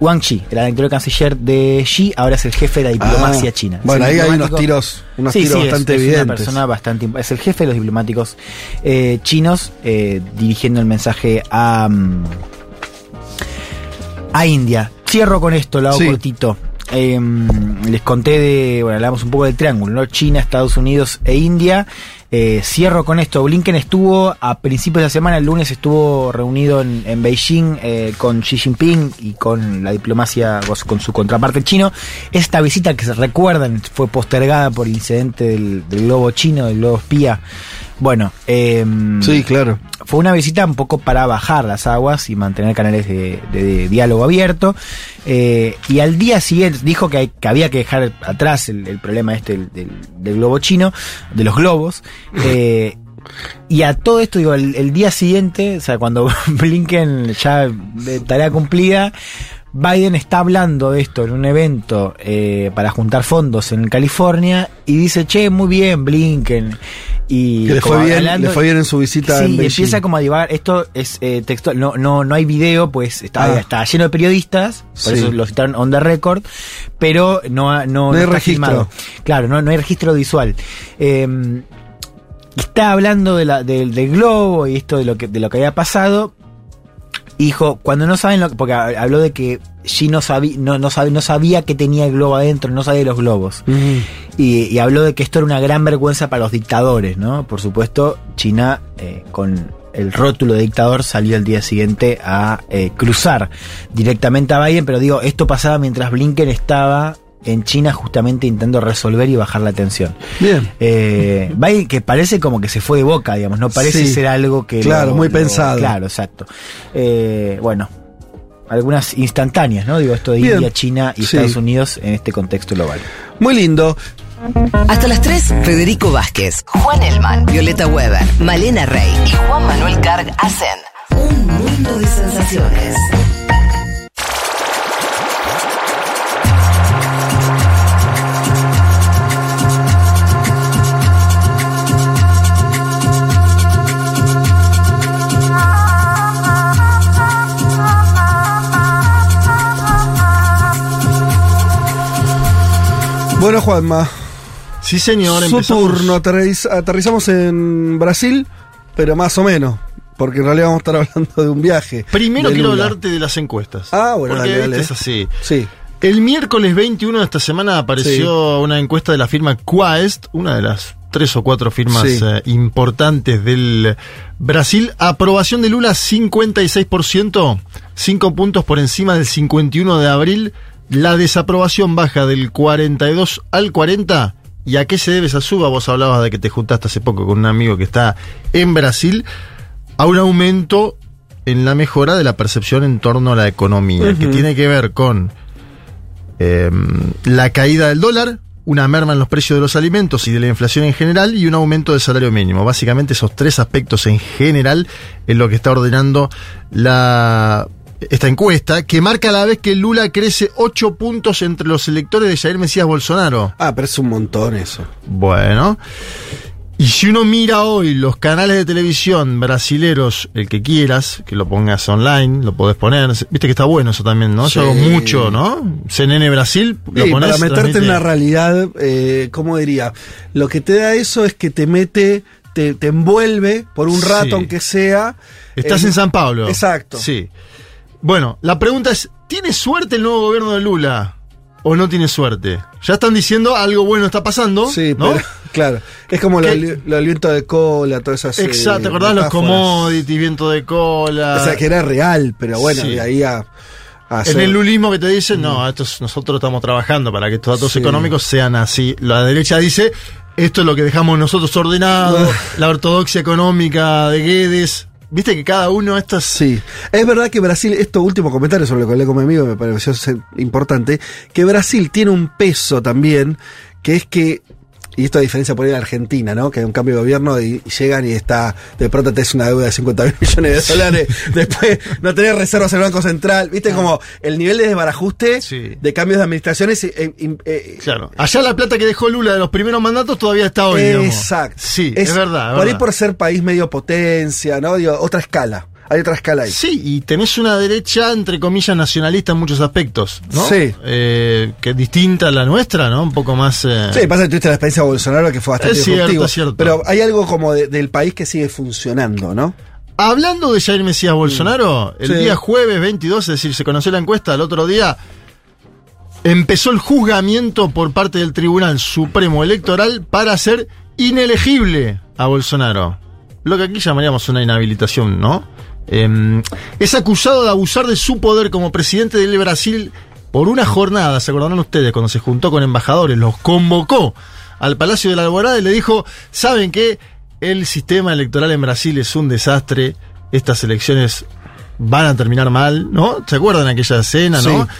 Wang Yi, el anterior canciller de Xi, ahora es el jefe de la diplomacia Ah, china. bueno, ahí hay unos tiros- unos Sí, tiros sí, es- bastante es, evidentes. Una persona bastante, es el jefe de los diplomáticos eh, chinos eh, dirigiendo el mensaje a, mm, a India. Cierro con esto, lo hago Sí. cortito. Eh, les conté de, bueno, hablamos un poco del triángulo, ¿no? China, Estados Unidos e India. Eh, cierro con esto. Blinken estuvo a principios de la semana, el lunes estuvo reunido en, en Beijing eh, con Xi Jinping y con la diplomacia, con su contraparte chino. Esta visita que se recuerdan fue postergada por el incidente del, del globo chino, del globo espía Bueno, eh, Sí, claro. fue una visita un poco para bajar las aguas y mantener canales de, de- de diálogo abierto. Eh, y al día siguiente dijo que, hay- que había que dejar atrás el, el problema este del, del- del globo chino, de los globos. Eh, y a todo esto, digo, el, el día siguiente, o sea, cuando Blinken ya de tarea cumplida, Biden está hablando de esto en un evento eh, para juntar fondos en California y dice, che, muy bien, Blinken. Y Que le fue bien, hablando- le fue bien en su visita Sí, en y empieza como a divagar. Esto es eh, textual, no, no, no hay video, pues está, Ah. está lleno de periodistas, por Sí. eso lo citaron on the record, pero no, ha- no, No hay está registro. filmado. Claro, no, no hay registro visual. Eh, está hablando de la, del- del globo y esto de lo que, de lo que había pasado. Hijo, cuando no saben lo que, porque ha- habló de que Xi no sabía, no, no, sabía, no sabía que tenía el globo adentro, no sabía de los globos. Y, y habló de que esto era una gran vergüenza para los dictadores, ¿no? Por supuesto, China eh, con el rótulo de dictador salió el día siguiente a eh, cruzar directamente a Biden, pero digo, esto pasaba mientras Blinken estaba en China justamente intentando resolver y bajar la tensión. Bien. Eh, que parece como que se fue de boca, digamos, no parece Sí. ser algo que... Claro, muy pensado. Claro, exacto. Eh, bueno, algunas instantáneas, ¿no? Digo, esto de Bien. India, China y Sí. Estados Unidos en este contexto global. Muy lindo. Hasta las 3, Federico Vázquez, Juan Elman, Violeta Weber, Malena Rey y Juan Manuel Carg hacen un mundo de sensaciones. Bueno, Juanma. Sí, señor. Su turno. Aterriz- aterrizamos en Brasil, pero más o menos. Porque en realidad vamos a estar hablando de un viaje. Primero quiero Lula. hablarte de las encuestas. Ah, bueno, Porque, dale, es así. Sí. El miércoles 21 de esta semana apareció una encuesta de la firma Quaest, una de las tres o cuatro firmas Sí. eh, importantes del Brasil. Aprobación de Lula 56%, 5 puntos por encima del 51 de abril. La desaprobación baja del 42 al 40. ¿Y a qué se debe esa suba? Vos hablabas de que te juntaste hace poco con un amigo que está en Brasil. A un aumento en la mejora de la percepción en torno a la economía, que tiene que ver con eh, la caída del dólar, una merma en los precios de los alimentos y de la inflación en general y un aumento del salario mínimo. Básicamente esos tres aspectos en general es lo que está ordenando la esta encuesta, que marca a la vez que Lula crece 8 puntos entre los electores de Jair Mesías Bolsonaro. Ah, pero es un montón eso. Bueno. Y si uno mira hoy los canales de televisión brasileros, el que quieras, que lo pongas online, lo podés poner. Viste que está bueno eso también, ¿no? Yo Sí. hago mucho, ¿no? CNN Brasil, lo Sí, ponés. para meterte en una realidad, eh, ¿cómo diría? Lo que te da eso es que te mete, te, te envuelve por un rato, Sí. aunque sea. Estás eh, en San Pablo. Exacto. Sí. Bueno, la pregunta es, ¿tiene suerte el nuevo gobierno de Lula? ¿O no tiene suerte? Ya están diciendo algo bueno está pasando. Sí, ¿no? pero, claro. Es como lo, viento de cola, todas esas. eh, Exacto, ¿te acordás los commodities, viento de cola? O sea, que era real, pero bueno, Sí. de ahí a. En el lulismo que te dicen, no, estos, nosotros estamos trabajando para que estos datos Sí. económicos sean así. La derecha dice, esto es lo que dejamos nosotros ordenado, la ortodoxia económica de Guedes. Viste que cada uno de estas... Sí, es verdad que Brasil, esto último comentario sobre lo que hablé con mi amigo me pareció importante, que Brasil tiene un peso también, que es que, y esto a diferencia por ahí de Argentina, ¿no? Que hay un cambio de gobierno y, y llegan y está, de pronto te es una deuda de 50 mil millones de dólares, después no tenés reservas en el Banco Central, viste como el nivel de desbarajuste de cambios de administraciones. eh, eh, eh, Claro. Allá la plata que dejó Lula de los primeros mandatos todavía está hoy, digamos. Exacto. Sí, es, verdad. es Por ahí verdad. por ser país medio potencia, ¿no? Digo, otra escala. Hay otra escala ahí. Sí, y tenés una derecha, entre comillas, nacionalista en muchos aspectos, ¿no? Sí. Eh, que es distinta a la nuestra, ¿no? Un poco más... eh, Sí, pasa que tuviste la experiencia de Bolsonaro que fue bastante Es cierto, disruptivo. es cierto. Pero hay algo como de- del país que sigue funcionando, ¿no? Hablando de Jair Mesías Bolsonaro, el día jueves 22, es decir, se conoció la encuesta, el otro día empezó el juzgamiento por parte del Tribunal Supremo Electoral para hacer inelegible a Bolsonaro. Lo que aquí llamaríamos una inhabilitación, ¿no? Em, es acusado de abusar de su poder como presidente del Brasil por una jornada, ¿se acordarán ustedes? Cuando se juntó con embajadores, los convocó al Palacio de la Alborada y le dijo, ¿saben qué? el sistema electoral en Brasil es un desastre, estas elecciones van a terminar mal, ¿no? ¿Se acuerdan aquella escena, no? Sí.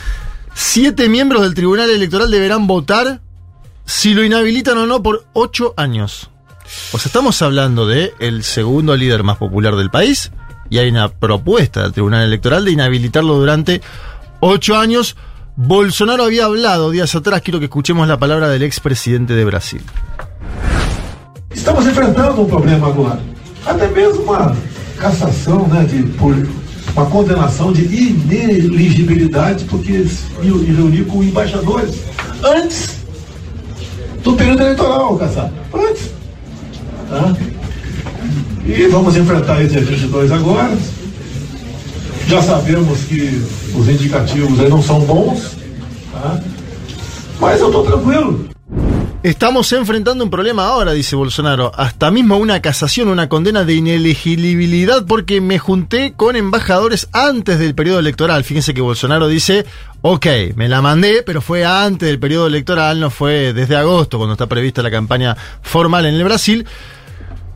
Siete miembros del Tribunal Electoral deberán votar si lo inhabilitan o no por ocho años. O sea, estamos hablando de el segundo líder más popular del país y hay una propuesta del Tribunal Electoral de inhabilitarlo durante ocho años. Bolsonaro había hablado días atrás, quiero que escuchemos la palabra del expresidente de Brasil. Estamos enfrentando um problema agora. Até mesmo uma cassação, né, de, por uma condenação de ineligibilidade, porque se reuniu com embaixadores antes do período eleitoral, Kassab. Antes. Tá? E vamos enfrentar esse 22 agora. Já sabemos que os indicativos aí não são bons, tá? mas eu estou tranquilo. Estamos enfrentando un problema ahora, dice Bolsonaro. Hasta mismo una casación, una condena de inelegibilidad porque me junté con embajadores antes del periodo electoral. Fíjense que Bolsonaro dice, ok, me la mandé, pero fue antes del periodo electoral, no fue desde agosto, cuando está prevista la campaña formal en el Brasil.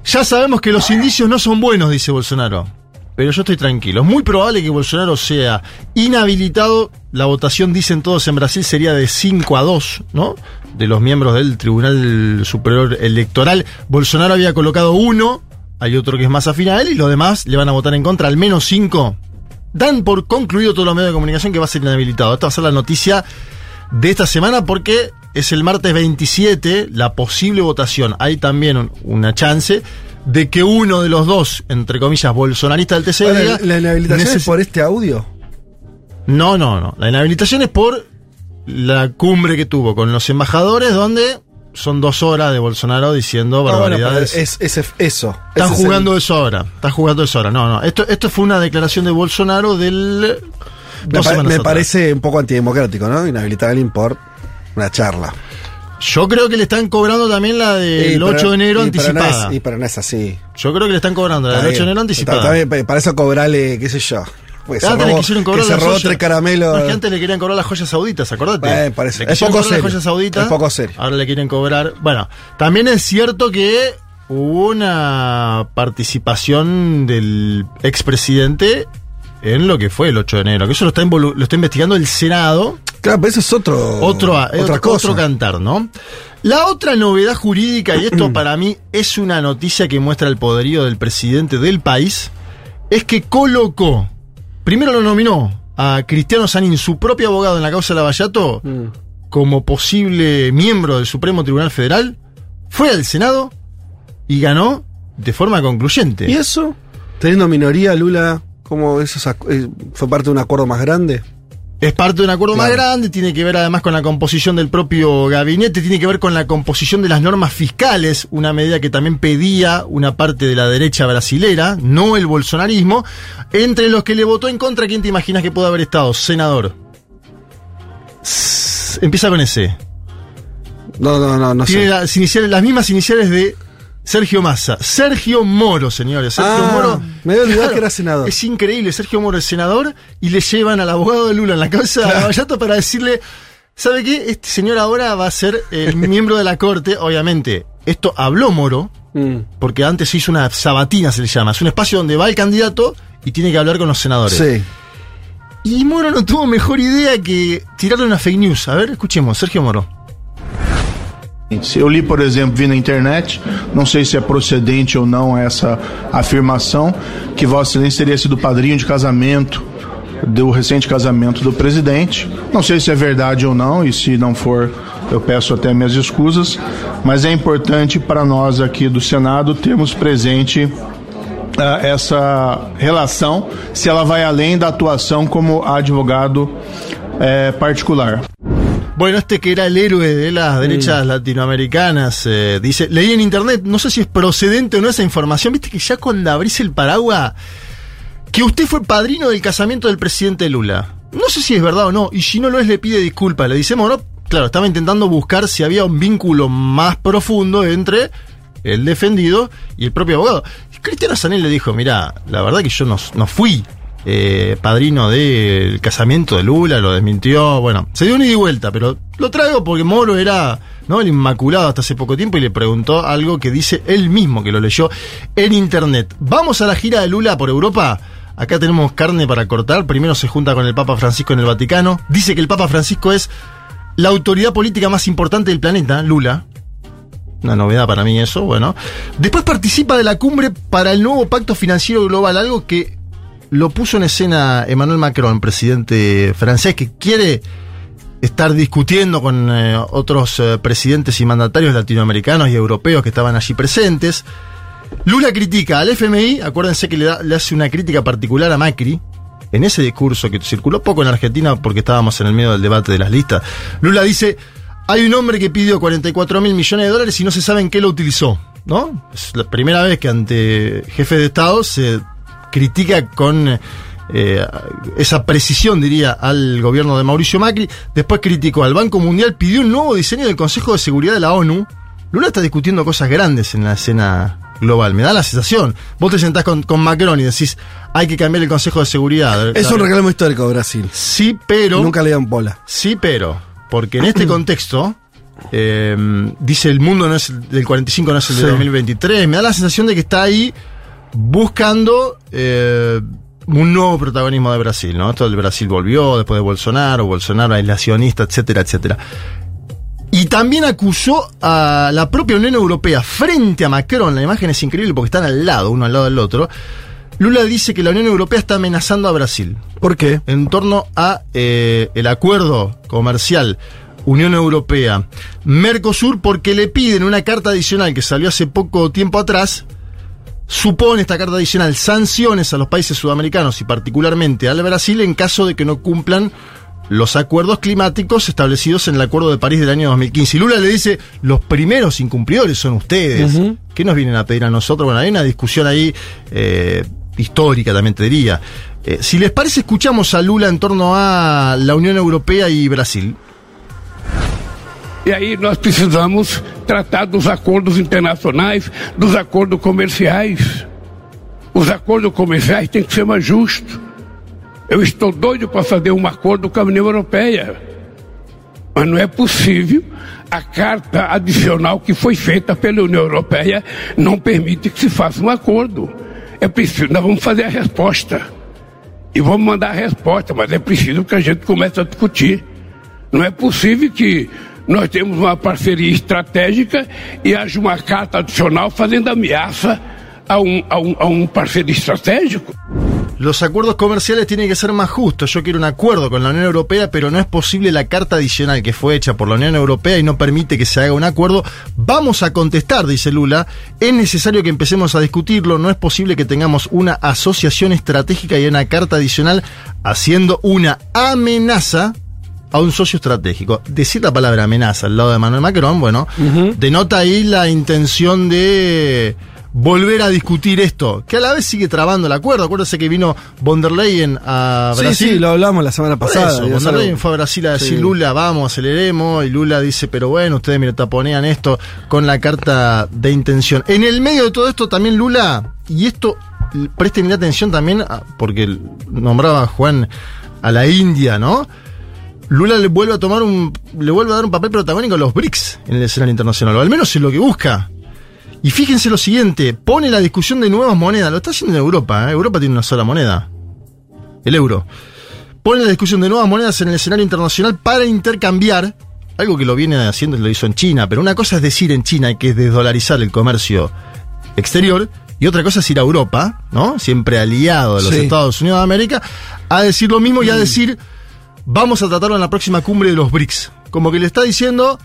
Ya sabemos que los indicios no son buenos, dice Bolsonaro. Pero yo estoy tranquilo. Es muy probable que Bolsonaro sea inhabilitado. La votación, dicen todos en Brasil, sería de 5 a 2, ¿no? De los miembros del Tribunal Superior Electoral. Bolsonaro había colocado uno, hay otro que es más afín a él, y los demás le van a votar en contra, al menos 5. Dan por concluido todos los medios de comunicación que va a ser inhabilitado. Esta va a ser la noticia de esta semana porque es el martes 27 la posible votación. Hay también un- una chance de que uno de los dos, entre comillas, bolsonaristas del TC Ahora, diga, ¿La inhabilitación es "Neces- por este audio? No, no, no. La inhabilitación es por la cumbre que tuvo con los embajadores donde son dos horas de Bolsonaro diciendo Ah, barbaridades. es, es eso. Están Ese es el- jugando eso ahora. Están jugando eso ahora. No, no. Esto, esto fue una declaración de Bolsonaro del. Me, pa- parece un poco antidemocrático, ¿no? Inhabilitar a alguien por una charla. Yo creo que le están cobrando también la del Sí, 8 pero- de enero y, pero no anticipada. es- y pero no es así. Yo creo que le están cobrando la del 8 de enero anticipada. Está- está bien, para eso cobrarle, qué sé yo. Pues se Antes le quisieron que cobrar se las robó tres caramelos. No, es que antes le querían cobrar las joyas sauditas, acordate. Parece. Le Es poco las serio. joyas sauditas. Es poco serio. Ahora le quieren cobrar. Bueno, también es cierto que hubo una participación del expresidente en lo que fue el 8 de enero. Que eso lo está, lo está investigando el Senado. Claro, pero eso es otro. Otro, otra otro, cosa. otro cantar, ¿no? La otra novedad jurídica, y esto para mí es una noticia que muestra el poderío del presidente del país, es que colocó, primero lo nominó a Cristiano Sanín, su propio abogado en la causa de Lavallato, Mm. como posible miembro del Supremo Tribunal Federal, fue al Senado y ganó de forma concluyente. ¿Y eso? Teniendo minoría, Lula, ¿cómo eso eh, fue parte de un acuerdo más grande? Es parte de un acuerdo Claro. más grande, tiene que ver además con la composición del propio gabinete, tiene que ver con la composición de las normas fiscales, una medida que también pedía una parte de la derecha brasilera, no el bolsonarismo. Entre los que le votó en contra, ¿quién te imaginas que puede haber estado? Senador. S- Empieza con ese. No, no, no, no Tiene sé. las, iniciales, las mismas iniciales de Sergio Massa. Sergio Moro, señores. Sergio Ah, Moro. me había olvidado que era senador. Es increíble. Sergio Moro es senador y le llevan al abogado de Lula en la causa de Lavallato para decirle: ¿Sabe qué? Este señor ahora va a ser el miembro de la corte. Obviamente, esto habló Moro, Mm. porque antes se hizo una sabatina, se le llama. Es un espacio donde va el candidato y tiene que hablar con los senadores. Sí. Y Moro no tuvo mejor idea que tirarle una fake news. A ver, escuchemos, Sergio Moro. Eu li, por exemplo, vi na internet, não sei se é procedente ou não essa afirmação, que Vossa Excelência teria sido padrinho de casamento do recente casamento do presidente. Não sei se é verdade ou não, e se não for, eu peço até minhas escusas, mas é importante para nós aqui do Senado termos presente ah, essa relação, se ela vai além da atuação como advogado eh, particular. Bueno, este que era el héroe de las derechas latinoamericanas, eh, dice, leí en internet, no sé si es procedente o no esa información, viste que ya cuando abrís el paraguas, que usted fue padrino del casamiento del presidente Lula. No sé si es verdad o no, y si no lo es le pide disculpas, le dice, bueno, claro, estaba intentando buscar si había un vínculo más profundo entre el defendido y el propio abogado. Cristiano Sanel le dijo, mira, la verdad que yo no, no fui eh, padrino del casamiento de Lula, lo desmintió, bueno, se dio una ida y vuelta, pero lo traigo porque Moro era ¿no? El Inmaculado hasta hace poco tiempo y le preguntó algo que dice él mismo, que lo leyó en internet. Vamos a la gira de Lula por Europa. Acá tenemos carne para cortar. Primero se junta con el Papa Francisco en el Vaticano. Dice que el Papa Francisco es la autoridad política más importante del planeta, Lula. Una novedad para mí eso, bueno. Después participa de la cumbre para el nuevo pacto financiero global, algo que lo puso en escena Emmanuel Macron, presidente francés, que quiere estar discutiendo con eh, otros eh, presidentes y mandatarios latinoamericanos y europeos que estaban allí presentes. Lula critica al FMI, acuérdense que le, hace una crítica particular a Macri, en ese discurso que circuló poco en Argentina porque estábamos en el medio del debate de las listas. Lula dice, hay un hombre que pidió 44 mil millones de dólares y no se sabe en qué lo utilizó, ¿no? Es la primera vez que ante jefe de Estado se critica con eh, esa precisión, diría, al gobierno de Mauricio Macri. Después criticó al Banco Mundial, pidió un nuevo diseño del Consejo de Seguridad de la ONU. Lula está discutiendo cosas grandes en la escena global. Me da la sensación. Vos te sentás con, con Macron y decís, hay que cambiar el Consejo de Seguridad. Es un reclamo histórico de Brasil. Sí, pero. Nunca le dan bola. Sí, pero. Porque en este contexto. eh, dice el mundo no es el del 45, no es el de Sí. 2023. Me da la sensación de que está ahí buscando eh, un nuevo protagonismo de Brasil, ¿no? Esto del Brasil volvió después de Bolsonaro, Bolsonaro aislacionista, etcétera, etcétera. Y también acusó a la propia Unión Europea frente a Macron. La imagen es increíble porque están al lado, uno al lado del otro. Lula dice que la Unión Europea está amenazando a Brasil. ¿Por qué? En torno a eh, el acuerdo comercial Unión Europea Mercosur porque le piden una carta adicional que salió hace poco tiempo atrás. Supone esta carta adicional sanciones a los países sudamericanos y particularmente al Brasil en caso de que no cumplan los acuerdos climáticos establecidos en el Acuerdo de París del año 2015. Y Lula le dice, los primeros incumplidores son ustedes. Ujú. ¿Qué nos vienen a pedir a nosotros? Bueno, hay una discusión ahí eh, histórica, también te diría. Eh, si les parece, escuchamos a Lula en torno a la Unión Europea y Brasil. E aí nós precisamos tratar dos acordos internacionais, dos acordos comerciais. Os acordos comerciais têm que ser mais justos. Eu estou doido para fazer um acordo com a União Europeia. Mas não é possível. A carta adicional que foi feita pela União Europeia não permite que se faça um acordo. É preciso, nós vamos fazer a resposta. E vamos mandar a resposta, mas é preciso que a gente comece a discutir. Não é possível que nós temos uma parceria estratégica e haja uma carta adicional fazendo ameaça a um, a um, a um parceiro estratégico. Los acuerdos comerciales tienen que ser más justos. Yo quiero un acuerdo con la Unión Europea, pero no es posible la carta adicional que fue hecha por la Unión Europea y no permite que se haga un acuerdo. Vamos a contestar, dice Lula. Es necesario que empecemos a discutirlo. No es posible que tengamos una asociación estratégica y una carta adicional haciendo una amenaza a un socio estratégico. Decir la palabra amenaza al lado de Manuel Macron, bueno, denota ahí la intención de volver a discutir esto, que a la vez sigue trabando el acuerdo. Acuérdense que vino von der Leyen a Sí, Brasil. sí, lo hablamos la semana pasada. eso, von der Leyen fue a Brasil a decir, Sí. Lula, vamos, aceleremos, y Lula dice, pero bueno, ustedes me taponean esto con la carta de intención. En el medio de todo esto también Lula, y esto, presten atención también, porque nombraba a Juan a la India, ¿no? Lula le vuelve a tomar un, le vuelve a dar un papel protagónico a los BRICS en el escenario internacional, o al menos es lo que busca. Y fíjense lo siguiente, pone la discusión de nuevas monedas, lo está haciendo en Europa, ¿eh? Europa tiene una sola moneda, el euro. Pone la discusión de nuevas monedas en el escenario internacional para intercambiar, algo que lo viene haciendo y lo hizo en China, pero una cosa es decir en China que es desdolarizar el comercio exterior, y otra cosa es ir a Europa, ¿no? Siempre aliado de los Sí. Estados Unidos de América, a decir lo mismo y a decir, vamos a tratarlo en la próxima cumbre de los BRICS. Como que le está diciendo,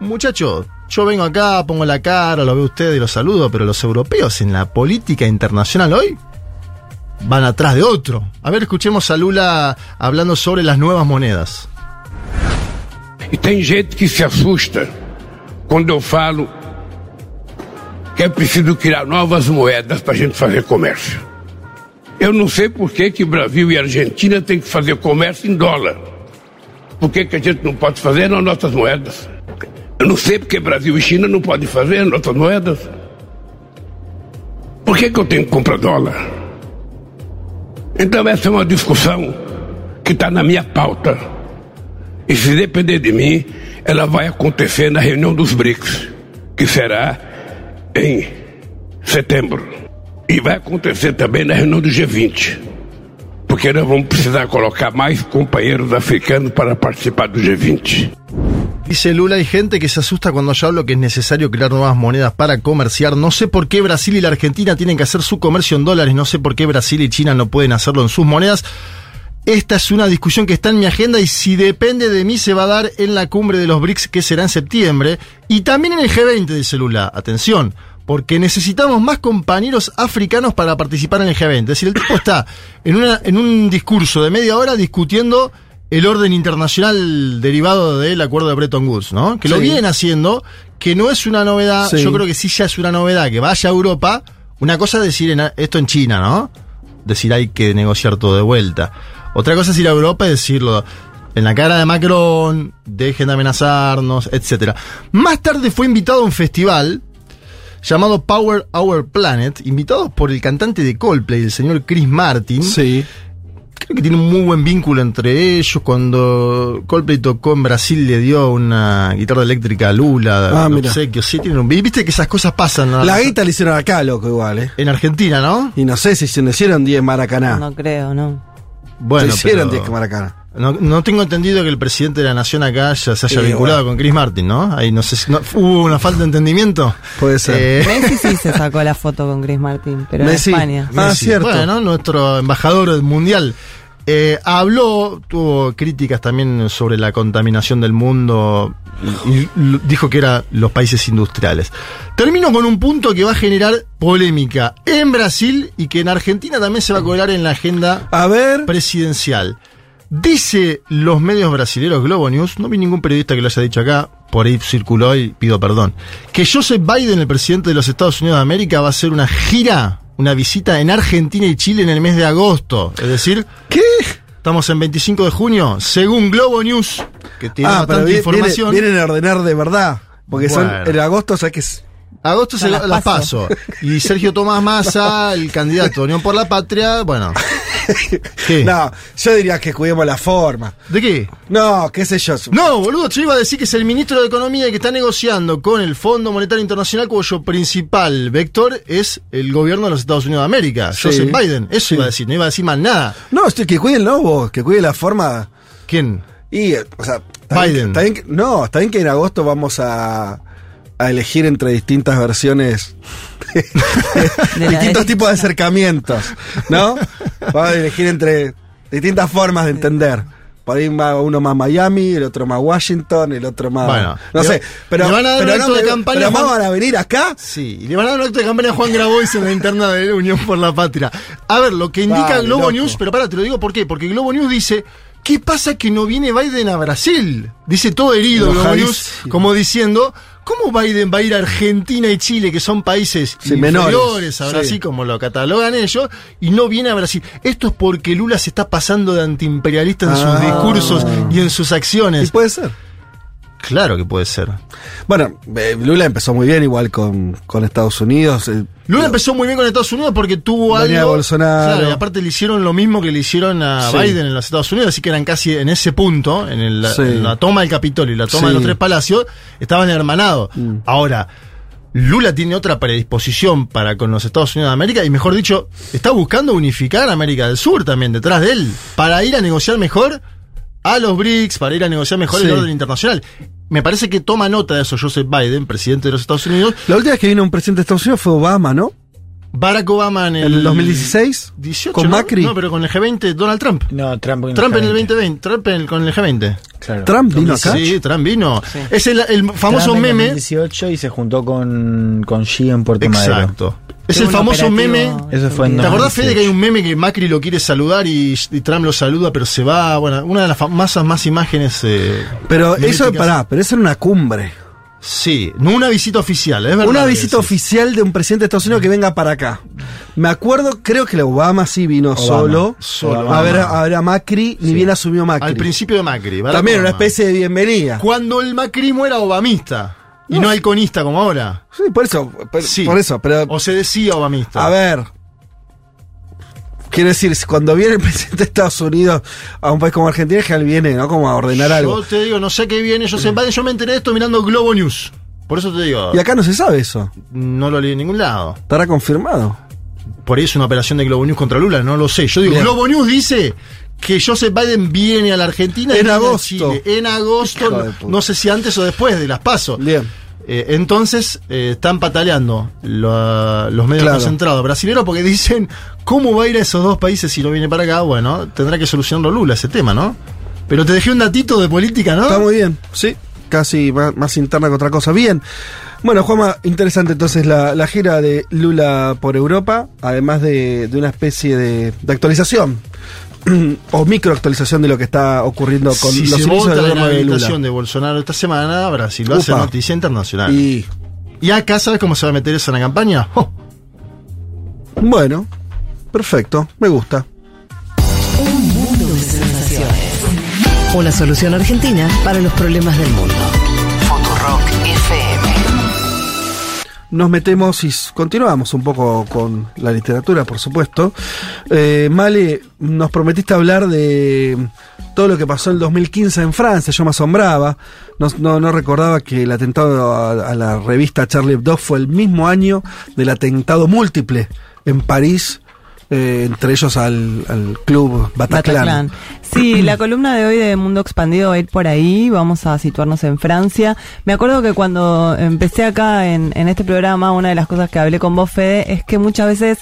muchacho, yo vengo acá, pongo la cara, lo veo usted y lo saludo, pero los europeos en la política internacional hoy van atrás de otro. A ver, escuchemos a Lula hablando sobre las nuevas monedas. E tem gente que se assusta quando eu falo que é preciso criar novas moedas para gente fazer comércio. Eu não sei por que, que Brasil e Argentina têm que fazer comércio em dólar. Por que, que a gente não pode fazer nas nossas moedas? Eu não sei porque Brasil e China não podem fazer as nossas moedas. Por que, que eu tenho que comprar dólar? Então essa é uma discussão que está na minha pauta. E se depender de mim, ela vai acontecer na reunião dos BRICS, que será em setembro. E vai acontecer também na reunião do G20, porque nós vamos precisar colocar mais companheiros africanos para participar do G20. Dice Lula, hay gente que se asusta cuando yo hablo que es necesario crear nuevas monedas para comerciar. No sé por qué Brasil y la Argentina tienen que hacer su comercio en dólares. No sé por qué Brasil y China no pueden hacerlo en sus monedas. Esta es una discusión que está en mi agenda y si depende de mí se va a dar en la cumbre de los BRICS que será en septiembre y también en el G20 dice Lula. Atención, porque necesitamos más compañeros africanos para participar en el G20. Es decir, el tipo está en, una, en un discurso de media hora discutiendo el orden internacional derivado del acuerdo de Bretton Woods, ¿no? Que lo vienen haciendo, que no es una novedad, Sí. yo creo que sí ya es una novedad que vaya a Europa. Una cosa es decir en- esto en China, ¿no? Decir hay que negociar todo de vuelta. Otra cosa es ir a Europa y decirlo en la cara de Macron, dejen de amenazarnos, etcétera. Más tarde fue invitado a un festival llamado Power Our Planet, invitado por el cantante de Coldplay, el señor Chris Martin. Sí. Creo que tiene un muy buen vínculo entre ellos. Cuando Coldplay tocó en Brasil, le dio una guitarra eléctrica a Lula. Ah, mira. obsequio. Sí, tiene un- y Viste que esas cosas pasan. ¿no? La guita la hicieron acá, loco, igual, ¿eh? En Argentina, ¿no? Y no sé si se le hicieron 10 Maracaná. No creo, no. Bueno, se hicieron pero- 10 Maracaná. No, no tengo entendido que el presidente de la nación acá ya se haya Sí, vinculado bueno. con Chris Martin, ¿no? Ahí no sé si no- hubo una falta de entendimiento. Puede ser. Eh, Messi sí se sacó la foto con Chris Martin, pero Messi. en España. Ah, Messi. cierto. Bueno, nuestro embajador del mundial. Eh, habló, tuvo críticas también sobre la contaminación del mundo y, dijo que eran los países industriales. Termino con un punto que va a generar polémica en Brasil y que en Argentina también se va a colar en la agenda A ver. presidencial. Dice los medios brasileños Globo News, no vi ningún periodista que lo haya dicho acá, por ahí circuló y pido perdón, que Joseph Biden, el presidente de los Estados Unidos de América, va a hacer una gira, una visita en Argentina y Chile en el mes de agosto. Es decir, ¿Qué? estamos en 25 de junio, según Globo News, que tiene Ah, pero bastante información. vienen, vienen a ordenar de verdad. Porque son en agosto, o sea que es. Agosto se las las paso. paso. Y Sergio Tomás Massa, el candidato de Unión por la Patria, bueno. ¿Qué? No, yo diría que cuidemos la forma. ¿De qué? No, qué sé yo. No, boludo, yo iba a decir que es el ministro de Economía que está negociando con el Fondo Monetario Internacional cuyo principal vector es el gobierno de los Estados Unidos de América, Sí. Joseph Biden. Eso Sí. iba a decir, no iba a decir más nada. No, estoy, que cuide el lobo, que cuide la forma. ¿Quién? Y, o sea, bien- Biden. está bien que- no, está bien que en agosto vamos a, a elegir entre distintas versiones, De distintos tipos de acercamientos, ¿no? Vamos a elegir entre distintas formas de entender. Por ahí va uno más Miami, el otro más Washington, el otro más. Bueno, no le- sé, pero. le van a dar pero un no acto de me- campaña pero Juan- van a venir acá. Sí, y le van a dar un acto de campaña a Juan Grabois en la interna de Unión por la Patria. A ver, lo que indica Globo loco. News, pero para, te lo digo por qué. Porque Globo News dice, ¿qué pasa que no viene Biden a Brasil? Dice todo herido Globo. News, como diciendo, ¿cómo Biden va a ir a Argentina y Chile, que son países Sí, menores, a sí. Brasil, como lo catalogan ellos, y no viene a Brasil? Esto es porque Lula se está pasando de antiimperialista en Ah. sus discursos y en sus Y acciones. puede ser. Claro que puede ser. Bueno, eh, Lula empezó muy bien igual con, con Estados Unidos. eh, Lula empezó muy bien con Estados Unidos porque tuvo Venía algo. Bolsonaro. Claro, y aparte le hicieron lo mismo que le hicieron a Sí. Biden en los Estados Unidos, así que eran casi en ese punto, en, el- Sí. en la toma del Capitolio y la toma Sí. de los tres palacios, estaban hermanados. Mm. Ahora, Lula tiene otra predisposición para con los Estados Unidos de América y mejor dicho, está buscando unificar América del Sur también detrás de él, para ir a negociar mejor a los BRICS, para ir a negociar mejor Sí. el orden internacional. Me parece que toma nota de eso Joseph Biden, presidente de los Estados Unidos. La última vez que vino un presidente de Estados Unidos fue Obama, ¿no? Barack Obama en el, En el 2016. 18, con ¿no? Macri. No, pero con el G20, Donald Trump. No, Trump, Trump en el 2020, Trump en el- con el G20. Claro. Trump vino acá. Sí, Trump vino. Es el, el famoso Trump en meme. 2018 y se juntó con, con Xi en Puerto Madero. Exacto. Es el famoso meme. Eso fue en ¿Te acordás, 2018? Fede, que hay un meme que Macri lo quiere saludar y, y Trump lo saluda, pero se va? Bueno, una de las famosas más imágenes. eh, Pero eso, pará, pero eso era una cumbre. Sí, no una visita oficial, es verdad. Una visita oficial de un presidente de Estados Unidos que venga para acá. Me acuerdo, creo que la Obama sí vino solo, solo. a ver a, ver a Macri, ni bien asumió Macri. Al principio de Macri. Barack También una especie de bienvenida. Cuando el macrismo era obamista y no alconista como ahora. Sí, por eso, por, Sí. por eso, pero O se decía obamista. a ver. Quiero decir, cuando viene el presidente de Estados Unidos a un país como Argentina, es que él viene, ¿no? Como a ordenar algo. Yo te digo, no sé qué viene, yo, sé, yo me enteré de esto mirando Globo News. Por eso te digo. Y acá no se sabe eso. No lo leí en ningún lado. Estará confirmado. Por ahí es una operación de Globo News contra Lula, no lo sé. Yo digo. Globo News dice que Joseph Biden viene a la Argentina y En agosto. Chile. En agosto, no, sé si antes o después de las pasos. Bien. entonces eh, están pataleando lo- los medios Claro. concentrados brasileños porque dicen cómo va a ir a esos dos países si no viene para acá. Bueno, tendrá que solucionarlo Lula ese tema, ¿no? Pero te dejé un datito de política, ¿no? Está muy bien, sí. Casi más, más interna que otra cosa. Bien. Bueno, Juanma, interesante entonces la, la gira de Lula por Europa, además de, de una especie de, de actualización o microactualización de lo que está ocurriendo con si los se inicios vota del la gobierno de de Bolsonaro esta semana, Brasil va a ser noticia internacional. Y ¿Y acá sabes cómo se va a meter eso en la campaña? ¡Oh! bueno, perfecto, me gusta. Un mundo de sensaciones. Una solución argentina para los problemas del mundo. Nos metemos y continuamos un poco con la literatura, por supuesto. Eh, Male, nos prometiste hablar de todo lo que pasó en el 2015 en Francia. Yo me asombraba. No, recordaba que el atentado a la revista Charlie Hebdo fue el mismo año del atentado múltiple en París, eh, entre ellos al, al club Bataclan. Bataclan. Sí, la columna de hoy de Mundo Expandido va a ir por ahí, vamos a situarnos en Francia. Me acuerdo que cuando empecé acá en, en este programa, una de las cosas que hablé con vos, Fede, es que muchas veces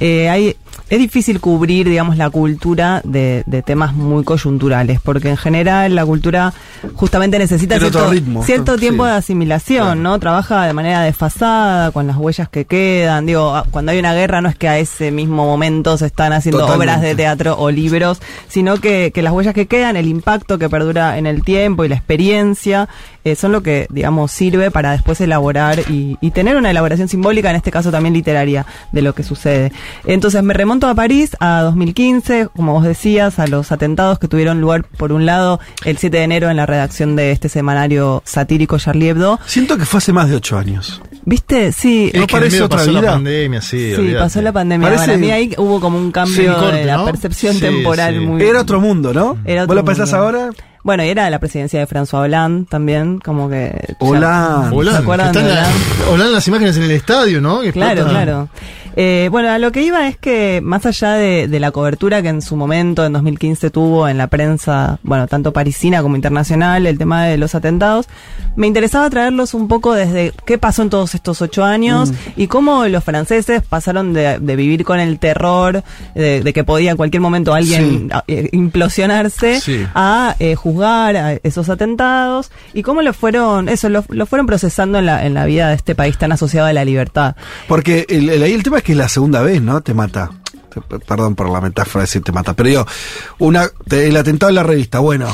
eh, hay... Es difícil cubrir, digamos, la cultura de, de temas muy coyunturales, porque en general la cultura justamente necesita cierto, ritmo. cierto Sí. tiempo de asimilación, ¿no? Trabaja de manera desfasada, con las huellas que quedan. Digo, a- cuando hay una guerra no es que a ese mismo momento se están haciendo Totalmente. obras de teatro o libros, sino que, que las huellas que quedan, el impacto que perdura en el tiempo y la experiencia, eh, son lo que, digamos, sirve para después elaborar y, y tener una elaboración simbólica, en este caso también literaria, de lo que sucede. Entonces me remonto a París, a 2015, como vos decías, a los atentados que tuvieron lugar, por un lado, el 7 de enero en la redacción de este semanario satírico Charlie Hebdo. Siento que fue hace más de ocho años. ¿Viste? Sí. Es ¿No parece otra pasó vida? la pandemia, sí. Pasó la pandemia. Parece- Para mí ahí hubo como un cambio corte, de la ¿no? percepción Sí, temporal sí. muy... Era otro mundo, ¿no? Era ¿Vos otro lo pensás ahora? Bueno, y era la presidencia de François Hollande también, como que... Hola, ¿Se acuerdan de Hollande? Hollande las imágenes en el estadio, ¿no? Que Claro, explota. claro. Eh, bueno, a lo que iba es que más allá de, de la cobertura que en su momento, en 2015, tuvo en la prensa, bueno, tanto parisina como internacional, el tema de los atentados, me interesaba traerlos un poco desde qué pasó en todos estos ocho años Mm. y cómo los franceses pasaron de, de vivir con el terror de, de que podía en cualquier momento alguien Sí. eh, implosionarse Sí. a eh, juzgar a esos atentados y cómo lo fueron, eso, lo, lo fueron procesando en la, en la vida de este país tan asociado a la libertad. Porque el, el- ahí el tema es que es la segunda vez, ¿no? Te mata. Perdón por la metáfora de decir te mata. Pero yo, una, te- el atentado en la revista, bueno,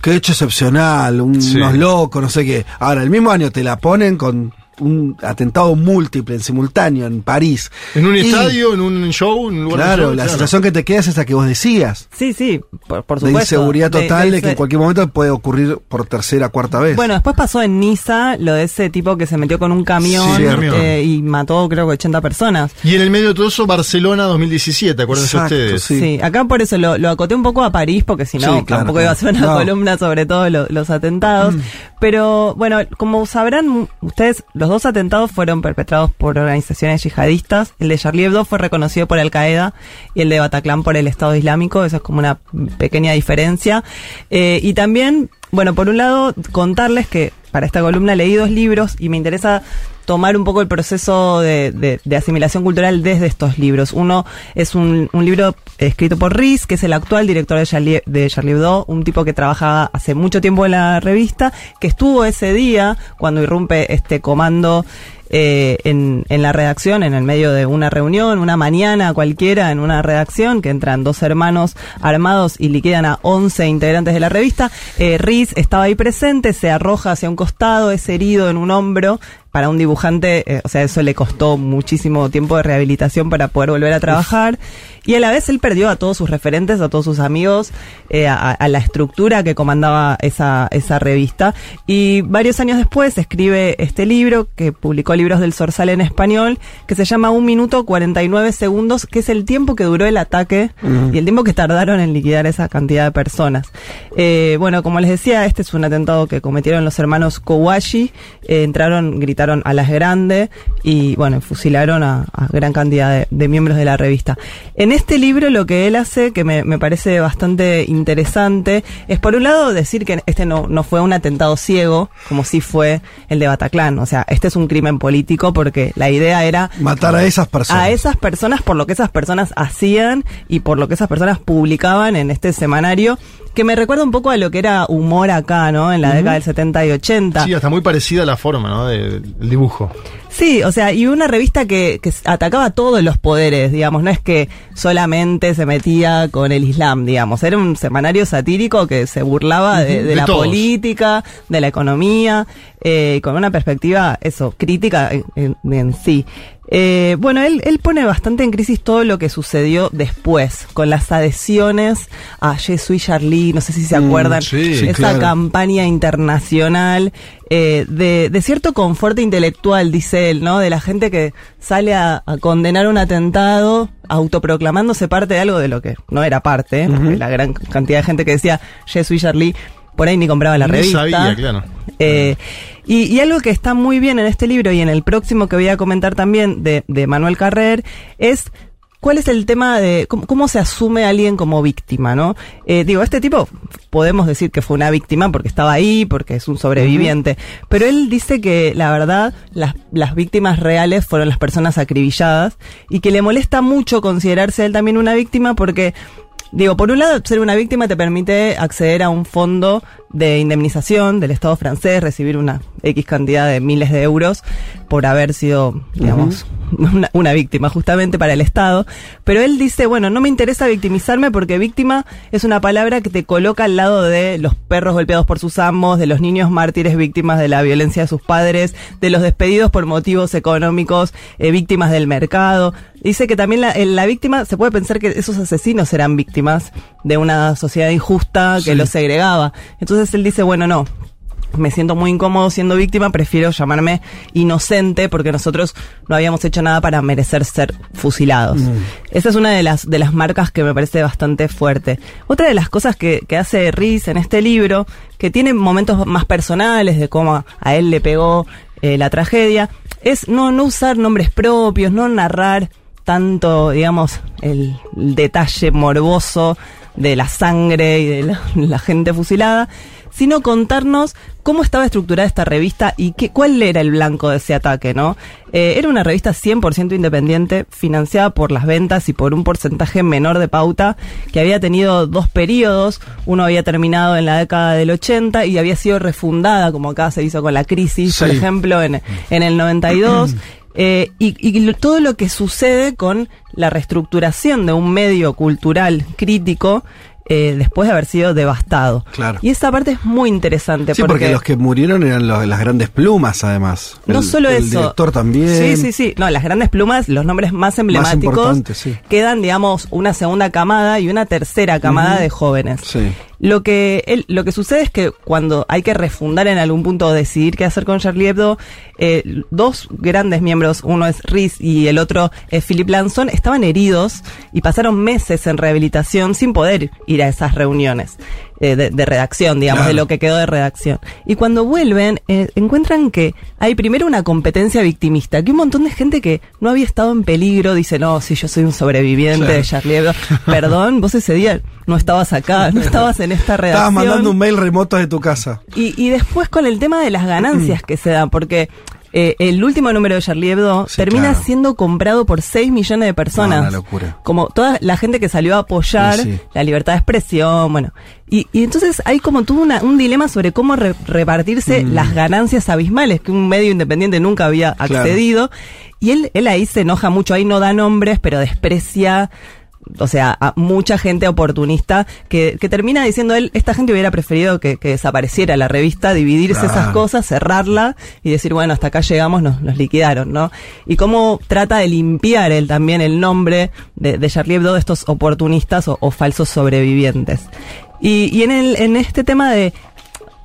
qué hecho excepcional, un- Sí. unos locos, no sé qué. Ahora, el mismo año te la ponen con un atentado múltiple, en simultáneo, en París. En un Y, estadio, en un show, en un lugar de Claro, show, la sensación que te queda es esa que vos decías. Sí, sí, por, por de supuesto. inseguridad total, de, de que en cualquier momento puede ocurrir por tercera, cuarta vez. Bueno, después pasó en Niza lo de ese tipo que se metió con un camión Sí, eh, y mató creo que 80 personas. Y en el medio de todo eso, Barcelona 2017, acuérdense Exacto, ustedes. sí. Sí. acá por eso lo, lo acoté un poco a París, porque si no, Sí, claro, tampoco iba a ser una claro. No. columna sobre todo lo- los atentados. Pero bueno, como sabrán ustedes, los dos atentados fueron perpetrados por organizaciones yihadistas. El de Charlie Hebdo fue reconocido por Al Qaeda y el de Bataclan por el Estado Islámico. Eso es como una pequeña diferencia. Eh, y también, bueno, por un lado, contarles que para esta columna leí dos libros y me interesa tomar un poco el proceso de, asimilación cultural desde estos libros. Uno es un, un libro escrito por Riz, que es el actual director de Charlie, de Charlie Hebdo, un tipo que trabajaba hace mucho tiempo en la revista, que estuvo ese día cuando irrumpe este comando eh, en, en la redacción, en el medio de una reunión, una mañana cualquiera en una redacción, que entran dos hermanos armados y liquidan a 11 integrantes de la revista. Eh, Riz estaba ahí presente, se arroja hacia un costado, es herido en un hombro para un dibujante, eh, o sea, eso le costó muchísimo tiempo de rehabilitación para poder volver a trabajar. Y a la vez él perdió a todos sus referentes, a todos sus amigos, eh, a, a la estructura que comandaba esa, esa revista. Y varios años después escribe este libro, que publicó Libros del Zorzal en español, que se llama Un minuto 49 segundos, que es el tiempo que duró el ataque y el tiempo que tardaron en liquidar esa cantidad de personas. Eh, bueno, como les decía, este es un atentado que cometieron los hermanos Kowashi. Eh, entraron, gritaron a las grandes y, bueno, fusilaron a, a gran cantidad de, de miembros de la revista. En este libro lo que él hace, que me, me parece bastante interesante, es por un lado decir que este no, no fue un atentado ciego, como sí fue el de Bataclan. O sea, este es un crimen político porque la idea era Matar a esas personas. a esas personas por lo que esas personas hacían y por lo que esas personas publicaban en este semanario, que me recuerda un poco a lo que era humor acá, ¿no? En la década del 70 y 80. Sí, hasta muy parecida la forma, ¿no? de- del dibujo. Sí, o sea, y una revista que, que atacaba todos los poderes, digamos, no es que solamente se metía con el Islam, digamos, era un semanario satírico que se burlaba de, de de la todos. política, de la economía, eh, con una perspectiva, eso, crítica en, en- en sí. Eh, bueno, él, él pone bastante en crisis todo lo que sucedió después, con las adhesiones a Je suis Charlie, no sé si se Mm, acuerdan, sí, sí, esa claro. campaña internacional eh, de, de cierto confort intelectual, dice él, ¿no? De la gente que sale a, a condenar un atentado autoproclamándose parte de algo de lo que no era parte, ¿eh? porque la gran cantidad de gente que decía Je suis Charlie por ahí ni compraba la Ni revista. sabía, claro. Eh, y, y algo que está muy bien en este libro y en el próximo que voy a comentar también de, de Manuel Carrer es cuál es el tema de cómo, cómo se asume a alguien como víctima, ¿no? Eh, digo, este tipo podemos decir que fue una víctima porque estaba ahí, porque es un sobreviviente, pero él dice que la verdad las, las víctimas reales fueron las personas acribilladas y que le molesta mucho considerarse él también una víctima porque Digo, por un lado, ser una víctima te permite acceder a un fondo de indemnización del Estado francés, recibir una X cantidad de miles de euros por haber sido, digamos, una, una víctima justamente para el Estado. Pero él dice, bueno, no me interesa victimizarme porque víctima es una palabra que te coloca al lado de los perros golpeados por sus amos, de los niños mártires víctimas de la violencia de sus padres, de los despedidos por motivos económicos, eh, víctimas del mercado. Dice que también la, en la víctima, se puede pensar que esos asesinos eran víctimas de una sociedad injusta que Sí. los segregaba. Entonces él dice, bueno, no, me siento muy incómodo siendo víctima, prefiero llamarme inocente porque nosotros no habíamos hecho nada para merecer ser fusilados. Esa es una de las, de las marcas que me parece bastante fuerte. Otra de las cosas que, que hace Riz en este libro, que tiene momentos más personales de cómo a él le pegó eh, la tragedia, es no, no usar nombres propios, no narrar tanto, digamos, el, el detalle morboso de la sangre y de la, la gente fusilada, sino contarnos cómo estaba estructurada esta revista y qué, cuál era el blanco de ese ataque, ¿no? Eh, era una revista 100% independiente, financiada por las ventas y por un porcentaje menor de pauta, que había tenido dos periodos, uno había terminado en la década del 80 y había sido refundada, como acá se hizo con la crisis, por ejemplo, en, en el 92. Eh, y, y todo lo que sucede con la reestructuración de un medio cultural crítico eh, después de haber sido devastado. Claro. Y esa parte es muy interesante Sí, porque, los que murieron eran los, las grandes plumas, además. no El- solo el eso. director también. Sí, sí, sí. No, las grandes plumas, los nombres más emblemáticos, importantes, sí. quedan, digamos, una segunda camada y una tercera camada de jóvenes. Sí. Lo que, él- lo que sucede es que cuando hay que refundar en algún punto o decidir qué hacer con Charlie Hebdo, eh, dos grandes miembros, uno es Riz y el otro es Philip Lanson, estaban heridos y pasaron meses en rehabilitación sin poder ir a esas reuniones eh, de, de redacción, digamos, Claro. de lo que quedó de redacción. Y cuando vuelven, eh, encuentran que hay primero una competencia victimista, que un montón de gente que no había estado en peligro dice, no, si yo soy un sobreviviente Claro. de Charlie Hebdo. Perdón, vos ese día no estabas acá, no estabas en esta redacción. Estabas mandando un mail remoto de tu casa. Y, y después con el tema de las ganancias que se dan, porque eh, el último número de Charlie Hebdo Sí, termina claro. siendo comprado por 6 millones de No, personas. una locura. Como toda la gente que salió a apoyar Sí, sí. la libertad de expresión, bueno. Y, y entonces hay como una- un dilema sobre cómo re- repartirse Mm. las ganancias abismales que un medio independiente nunca había Claro. accedido. Y él, él ahí se enoja mucho, ahí no da nombres, pero desprecia o sea, a mucha gente oportunista que, que termina diciendo él, esta gente hubiera preferido que, que desapareciera la revista, dividirse Claro. esas cosas, cerrarla y decir, bueno, hasta acá llegamos, nos, nos liquidaron, ¿no? Y cómo trata de limpiar él también el nombre de, de Charlie Hebdo de estos oportunistas o, o falsos sobrevivientes. Y, y en, el, en este tema de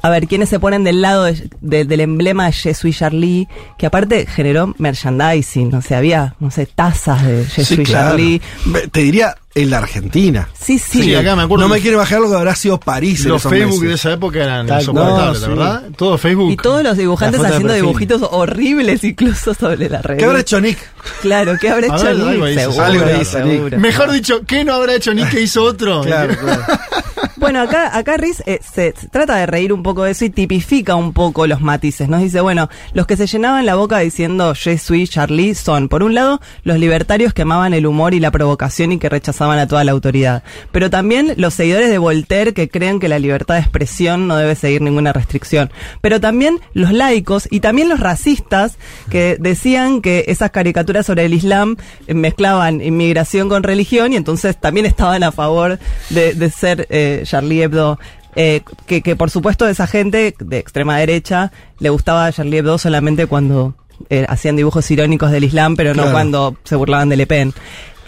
a ver, quiénes se ponen del lado de- de- del emblema de Je suis Charlie, que aparte generó merchandising, o sea, había, no sé, tazas de Je Sí, claro. Charlie. Te diría en la Argentina. Sí, sí. Sí, acá me acuerdo No me quiere bajar lo que habrá sido París en Los esos Facebook meses. de esa época eran Tal- insoportables, no, sí. verdad. Todo Facebook. Y todos los dibujantes haciendo dibujitos horribles incluso sobre la red. ¿Qué habrá hecho Nick? Claro, ¿qué habrá A hecho ver, Nick? algo hizo, Seguro, algo Nick. seguro. Mejor dicho, ¿qué no habrá hecho Nick que hizo otro? Claro, claro. Bueno, acá, acá Riz eh, se, trata de reír un poco de eso y tipifica un poco los matices. Nos dice, bueno, los que se llenaban la boca diciendo Je suis Charlie son, por un lado, los libertarios que amaban el humor y la provocación y que rechazaban a toda la autoridad. Pero también los seguidores de Voltaire que creen que la libertad de expresión no debe seguir ninguna restricción. Pero también los laicos y también los racistas que decían que esas caricaturas sobre el Islam mezclaban inmigración con religión y entonces también estaban a favor de, de ser eh, Charlie Hebdo. Eh, que, que por supuesto esa gente de extrema derecha le gustaba a Charlie Hebdo solamente cuando eh, hacían dibujos irónicos del Islam, pero no Claro. cuando se burlaban de Le Pen.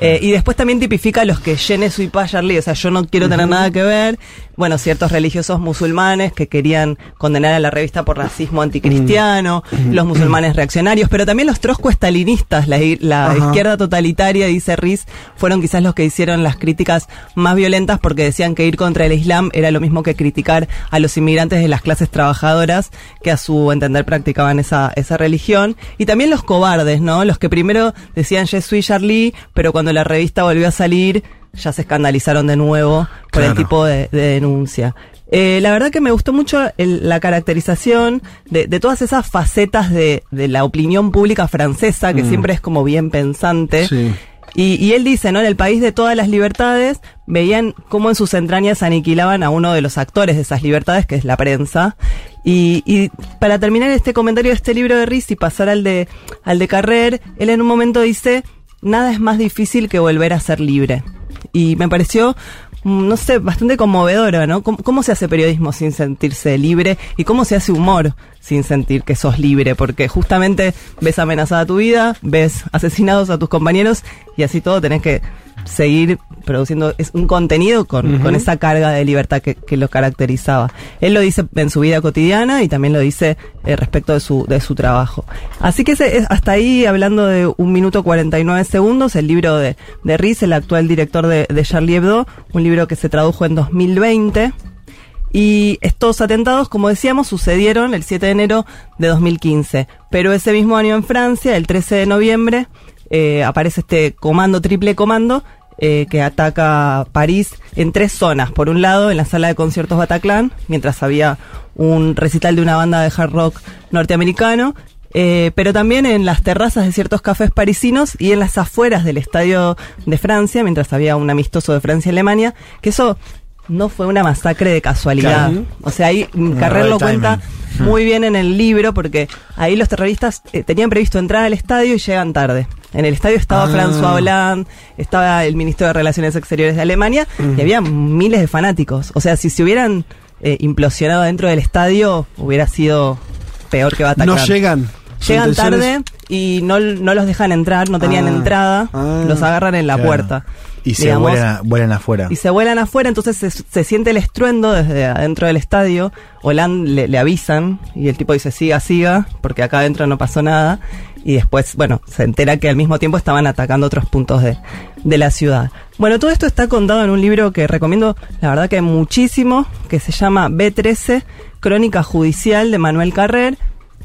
Eh, y después también tipifica a los que je ne suis pas Charlie, o sea, yo no quiero tener nada que ver. Bueno, ciertos religiosos musulmanes que querían condenar a la revista por racismo anticristiano, los musulmanes reaccionarios, pero también los trosco-estalinistas, la, la izquierda totalitaria, dice Riz, fueron quizás los que hicieron las críticas más violentas porque decían que ir contra el Islam era lo mismo que criticar a los inmigrantes de las clases trabajadoras que a su entender practicaban esa, esa religión. Y también los cobardes, ¿no? Los que primero decían Je suis Charlie, pero cuando la revista volvió a salir ya se escandalizaron de nuevo por el tipo de, de denuncia. Eh, la verdad que me gustó mucho el- la caracterización de, de todas esas facetas de, de la opinión pública francesa, que Mm. siempre es como bien pensante. Sí. Y, y él dice, ¿no? En el país de todas las libertades, veían cómo en sus entrañas aniquilaban a uno de los actores de esas libertades, que es la prensa. Y, y para terminar este comentario de este libro de Riz y pasar al de, al de Carrer, él en un momento dice, nada es más difícil que volver a ser libre. Y me pareció, mm, no sé, bastante conmovedora, ¿no? ¿Cómo, cómo se hace periodismo sin sentirse libre? ¿Y cómo se hace humor sin sentir que sos libre? Porque justamente ves amenazada tu vida, ves asesinados a tus compañeros y así todo tenés que seguir produciendo es un contenido con, con esa carga de libertad que, que lo caracterizaba. Él lo dice en su vida cotidiana y también lo dice eh, respecto de su, de su trabajo. Así que es- hasta ahí, hablando de un minuto 49 segundos, el libro de, de Riz, el actual director de, de Charlie Hebdo, un libro que se tradujo en 2020. Y estos atentados, como decíamos, sucedieron el 7 de enero de 2015. Pero ese mismo año en Francia, el 13 de noviembre, eh, aparece este comando, triple comando, eh, que ataca París en tres zonas. Por un lado, en la sala de conciertos Bataclan, mientras había un recital de una banda de hard rock norteamericano. eh, pero también en las terrazas de ciertos cafés parisinos y en las afueras del estadio de Francia, mientras había un amistoso de Francia y Alemania, que eso no fue una masacre de casualidad. Claro. O sea, ahí Carrer lo timing. cuenta muy bien en el libro porque ahí los terroristas eh, tenían previsto entrar al estadio y llegan tarde. En el estadio estaba Ah. François Hollande, estaba el ministro de Relaciones Exteriores de Alemania Mm. y había miles de fanáticos. O sea, si se hubieran eh, implosionado dentro del estadio, hubiera sido peor que Bataclan. No llegan. Llegan tarde y no, no los dejan entrar, no tenían Ah, entrada, ah. los agarran en la Claro. puerta. Y se Digamos, vuelan, vuelan afuera. y se vuelan afuera, entonces se, se siente el estruendo desde adentro del estadio. Hollande le, le avisan y el tipo dice siga, siga, porque acá adentro no pasó nada. Y después, bueno, se entera que al mismo tiempo estaban atacando otros puntos de, de la ciudad. Bueno, todo esto está contado en un libro que recomiendo, la verdad que muchísimo, que se llama B13, Crónica Judicial de Manuel Carrer.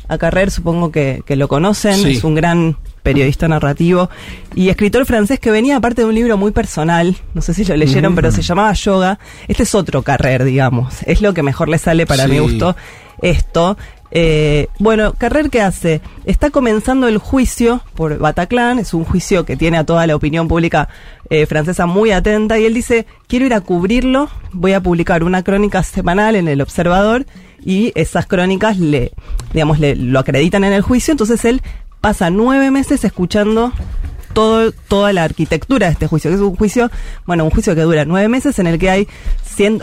A Carrer supongo que, que lo conocen, Sí. es un gran periodista narrativo y escritor francés que venía aparte de un libro muy personal, no sé si lo leyeron, pero se llamaba Yoga. Este es otro Carrer, digamos, es lo que mejor le sale para Sí. mi gusto esto. Eh, bueno, Carrer, ¿qué hace? Está comenzando el juicio por Bataclan, es un juicio que tiene a toda la opinión pública eh, francesa muy atenta, y él dice, quiero ir a cubrirlo, voy a publicar una crónica semanal en El Observador, y esas crónicas le, digamos, le, lo acreditan en el juicio, entonces él pasa nueve meses escuchando todo, toda la arquitectura de este juicio, que es un juicio, bueno, un juicio que dura nueve meses en el que hay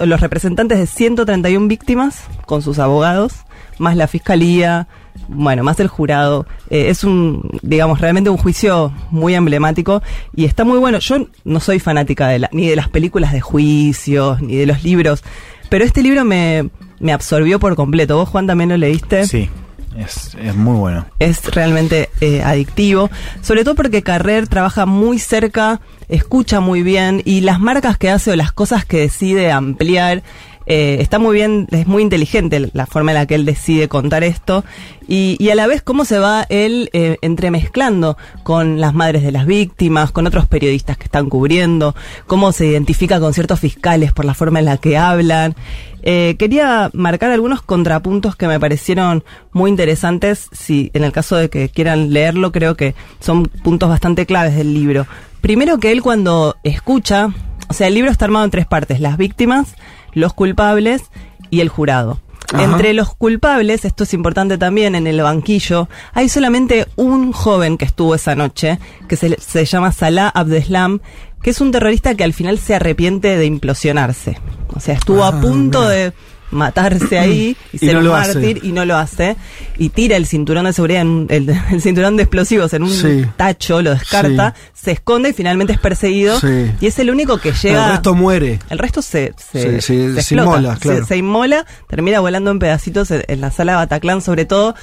los representantes de 131 víctimas con sus abogados, más la fiscalía, bueno, más el jurado. Eh, es un, digamos, realmente un juicio muy emblemático y está muy bueno. Yo no soy fanática de la- ni de las películas de juicios, ni de los libros, pero este libro me, me absorbió por completo. ¿Vos, Juan, también lo leíste? Sí, es, es muy bueno. es realmente eh, adictivo, sobre todo porque Carrer trabaja muy cerca, escucha muy bien y las marcas que hace o las cosas que decide ampliar, eh, está muy bien, es muy inteligente la forma en la que él decide contar esto y, y a la vez cómo se va él eh, entremezclando con las madres de las víctimas, con otros periodistas que están cubriendo, cómo se identifica con ciertos fiscales por la forma en la que hablan. Eh, quería marcar algunos contrapuntos que me parecieron muy interesantes. Si en el caso de que quieran leerlo, creo que son puntos bastante claves del libro. Primero que él cuando escucha, o sea, el libro está armado en tres partes: las víctimas, los culpables y el jurado. Ajá. Entre los culpables, esto es importante también, en el banquillo, hay solamente un joven que estuvo esa noche, que se, se llama Salah Abdeslam, que es un terrorista que al final se arrepiente de implosionarse. O sea, estuvo Ah, a punto mira. de matarse ahí y, Y ser no un lo hace. mártir y no lo hace. Y tira el cinturón de seguridad, en el, el cinturón de explosivos en un Sí. tacho, lo descarta, se esconde y finalmente es perseguido. Sí. Y es el único que llega... El resto muere. El resto se, se, se inmola, se- claro. se, inmola, termina volando en pedacitos en, en la sala Bataclan sobre todo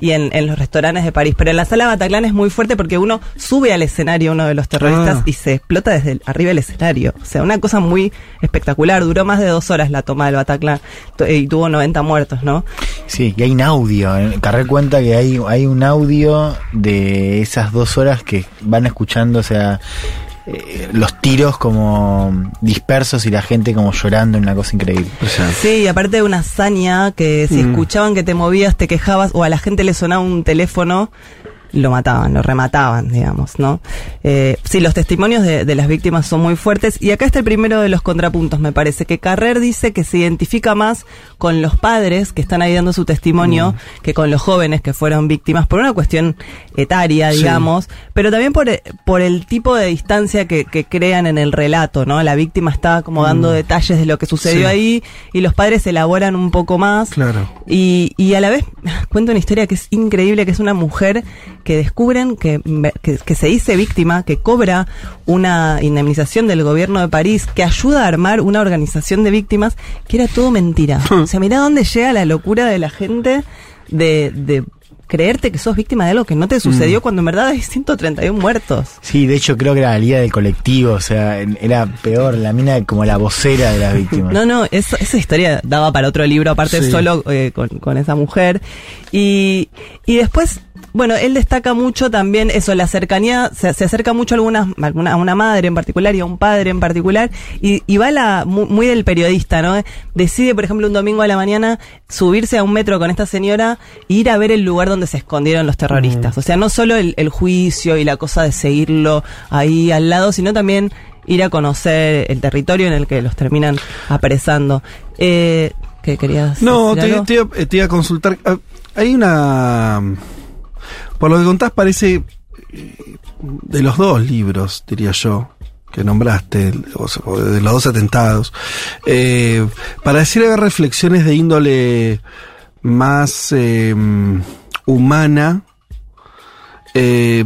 y en, en los restaurantes de París. Pero en la sala Bataclan es muy fuerte porque uno sube al escenario uno de los terroristas Ah. y se explota desde el- arriba del escenario. O sea, una cosa muy espectacular. Duró más de dos horas la toma del Bataclan y tuvo 90 muertos, ¿no? Sí, y hay un audio. eh, Carré cuenta que hay, hay un audio de esas dos horas que van escuchando, o sea, eh, los tiros como dispersos y la gente como llorando, una cosa increíble. Sí, y aparte de una hazaña que si Mm. escuchaban que te movías, te quejabas o a la gente le sonaba un teléfono, lo mataban, lo remataban, digamos, ¿no? Eh, sí, los testimonios de, de las víctimas son muy fuertes y acá está el primero de los contrapuntos, me parece, que Carrer dice que se identifica más con los padres que están ahí dando su testimonio que con los jóvenes que fueron víctimas por una cuestión etaria, Sí. digamos, pero también por, por el tipo de distancia que, que crean en el relato, ¿no? La víctima está como dando Mm. detalles de lo que sucedió Sí. ahí y los padres elaboran un poco más. Claro. Y, y a la vez cuenta una historia que es increíble, que es una mujer que descubren que, que, que se dice víctima, que cobra una indemnización del gobierno de París, que ayuda a armar una organización de víctimas, que era todo mentira. o sea, mirá dónde llega la locura de la gente de, de creerte que sos víctima de algo que no te sucedió Mm. cuando en verdad hay 131 muertos. Sí, de hecho creo que era la liga del colectivo, o sea, era peor, la mina como la vocera de las víctimas. No, no, eso- esa historia daba para otro libro, aparte Sí. solo eh, con, con esa mujer. Y, y después, bueno, él destaca mucho también eso, la cercanía, se, se acerca mucho a, algunas, a alguna- a una madre en particular y a un padre en particular, y, y va la, mu- muy, del periodista, ¿no? Decide, por ejemplo, un domingo a la mañana subirse a un metro con esta señora e ir a ver el lugar donde se escondieron los terroristas. O sea, no solo el, el juicio y la cosa de seguirlo ahí al lado, sino también ir a conocer el territorio en el que los terminan apresando. Eh, ¿Qué querías No, decir te, algo? te iba- eh, te iba a consultar. Ah, Hay una. Por lo que contás, parece. eh, De los dos libros, diría yo, que nombraste, de los dos atentados. eh, para decir haber reflexiones de índole más eh, humana. eh,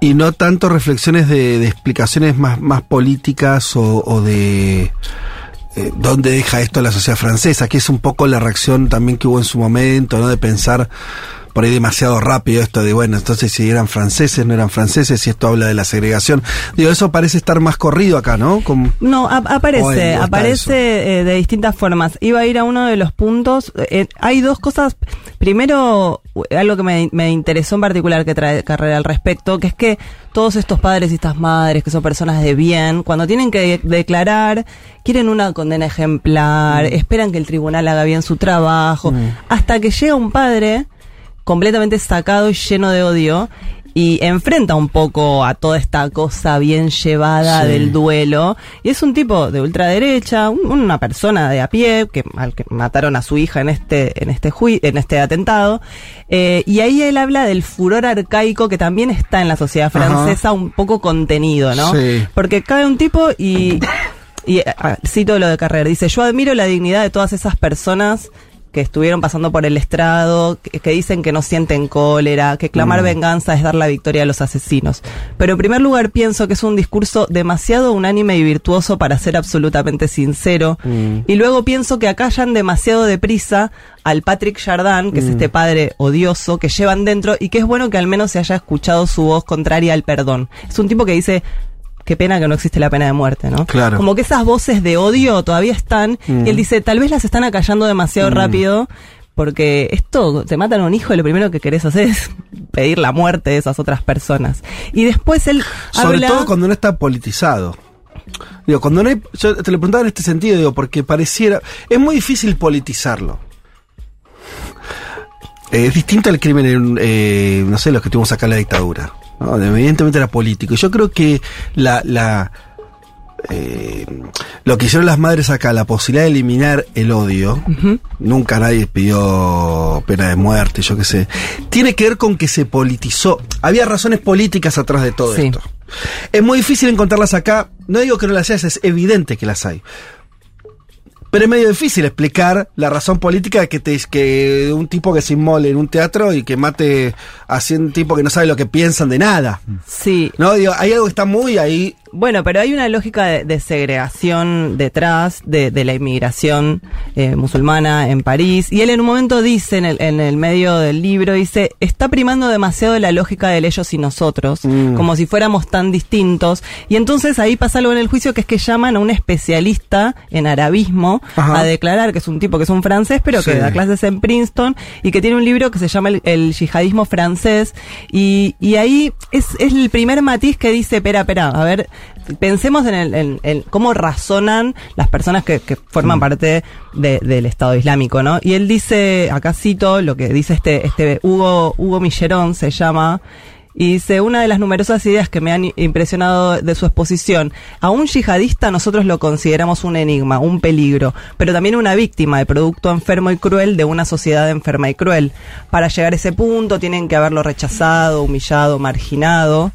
y no tanto reflexiones de, explicaciones más, políticas o, o de eh, dónde deja esto la sociedad francesa, que es un poco la reacción también que hubo en su momento, ¿no? De pensar por ahí demasiado rápido esto de, bueno, entonces si eran franceses, no eran franceses, si esto habla de la segregación. Digo, eso parece estar más corrido acá, ¿no? Como, No, ap- O en- o aparece, aparece eh, de distintas formas. Iba a ir a uno de los puntos. eh, hay dos cosas. Primero, algo que me, me interesó en particular que trae Carrera al respecto, que es que todos estos padres y estas madres, que son personas de bien, cuando tienen que de- declarar, quieren una condena ejemplar, esperan que el tribunal haga bien su trabajo, hasta que llega un padre completamente sacado y lleno de odio y enfrenta un poco a toda esta cosa bien llevada Sí. del duelo. Y es un tipo de ultraderecha, un- una persona de a pie, que, al que mataron a su hija en este, en este, jui- en este atentado. Eh, y ahí él habla del furor arcaico que también está en la sociedad Ajá. francesa, un poco contenido, ¿no? Sí. Porque cae un tipo y, y ah, cito lo de Carrera, dice, yo admiro la dignidad de todas esas personas que estuvieron pasando por el estrado, que, que dicen que no sienten cólera, que clamar Mm. venganza es dar la victoria a los asesinos. Pero en primer lugar pienso que es un discurso demasiado unánime y virtuoso para ser absolutamente sincero. Mm. Y luego pienso que acallan demasiado deprisa al Patrick Jardin, que es Mm. este padre odioso que llevan dentro y que es bueno que al menos se haya escuchado su voz contraria al perdón. Es un tipo que dice, qué pena que no existe la pena de muerte, ¿no? Claro. Como que esas voces de odio todavía están Mm. y él dice, tal vez las están acallando demasiado Mm. rápido. Porque esto, te matan a un hijo y lo primero que querés hacer es pedir la muerte de esas otras personas. Y después él Sobre habla... todo cuando no está politizado. Digo, cuando no hay. Yo te lo preguntaba en este sentido, digo, porque pareciera. Es muy difícil politizarlo. Eh, es distinto al crimen, en, eh, no sé, los que tuvimos acá en la dictadura. ¿No? Evidentemente era político. Yo creo que la. la eh, lo que hicieron las madres acá, la posibilidad de eliminar el odio, nunca nadie pidió pena de muerte, yo qué sé, tiene que ver con que se politizó. Había razones políticas atrás de todo Sí. esto. Es muy difícil encontrarlas acá. No digo que no las hayas, es evidente que las hay. Pero es medio difícil explicar la razón política que te que un tipo que se inmole en un teatro y que mate a 100 tipos que no sabe lo que piensan de nada. Sí. No, digo, hay algo que está muy ahí. Bueno, pero hay una lógica de, de segregación detrás de, de la inmigración eh, musulmana en París. Y él en un momento dice, en el, en el medio del libro, dice, está primando demasiado la lógica del ellos y nosotros, Mm. como si fuéramos tan distintos. Y entonces ahí pasa algo en el juicio que es que llaman a un especialista en arabismo Ajá. a declarar que es un tipo que es un francés, pero que Sí. da clases en Princeton y que tiene un libro que se llama El, el yihadismo francés. Y, y ahí es, es el primer matiz que dice, espera, espera, a ver, pensemos en, el, en- en cómo razonan las personas que, que forman parte de- del Estado Islámico, ¿no? Y él dice, acá cito lo que dice este, este Hugo, Hugo Millerón, se llama, y dice, una de las numerosas ideas que me han impresionado de su exposición, a un yihadista nosotros lo consideramos un enigma, un peligro, pero también una víctima de producto enfermo y cruel de una sociedad enferma y cruel. Para llegar a ese punto tienen que haberlo rechazado, humillado, marginado.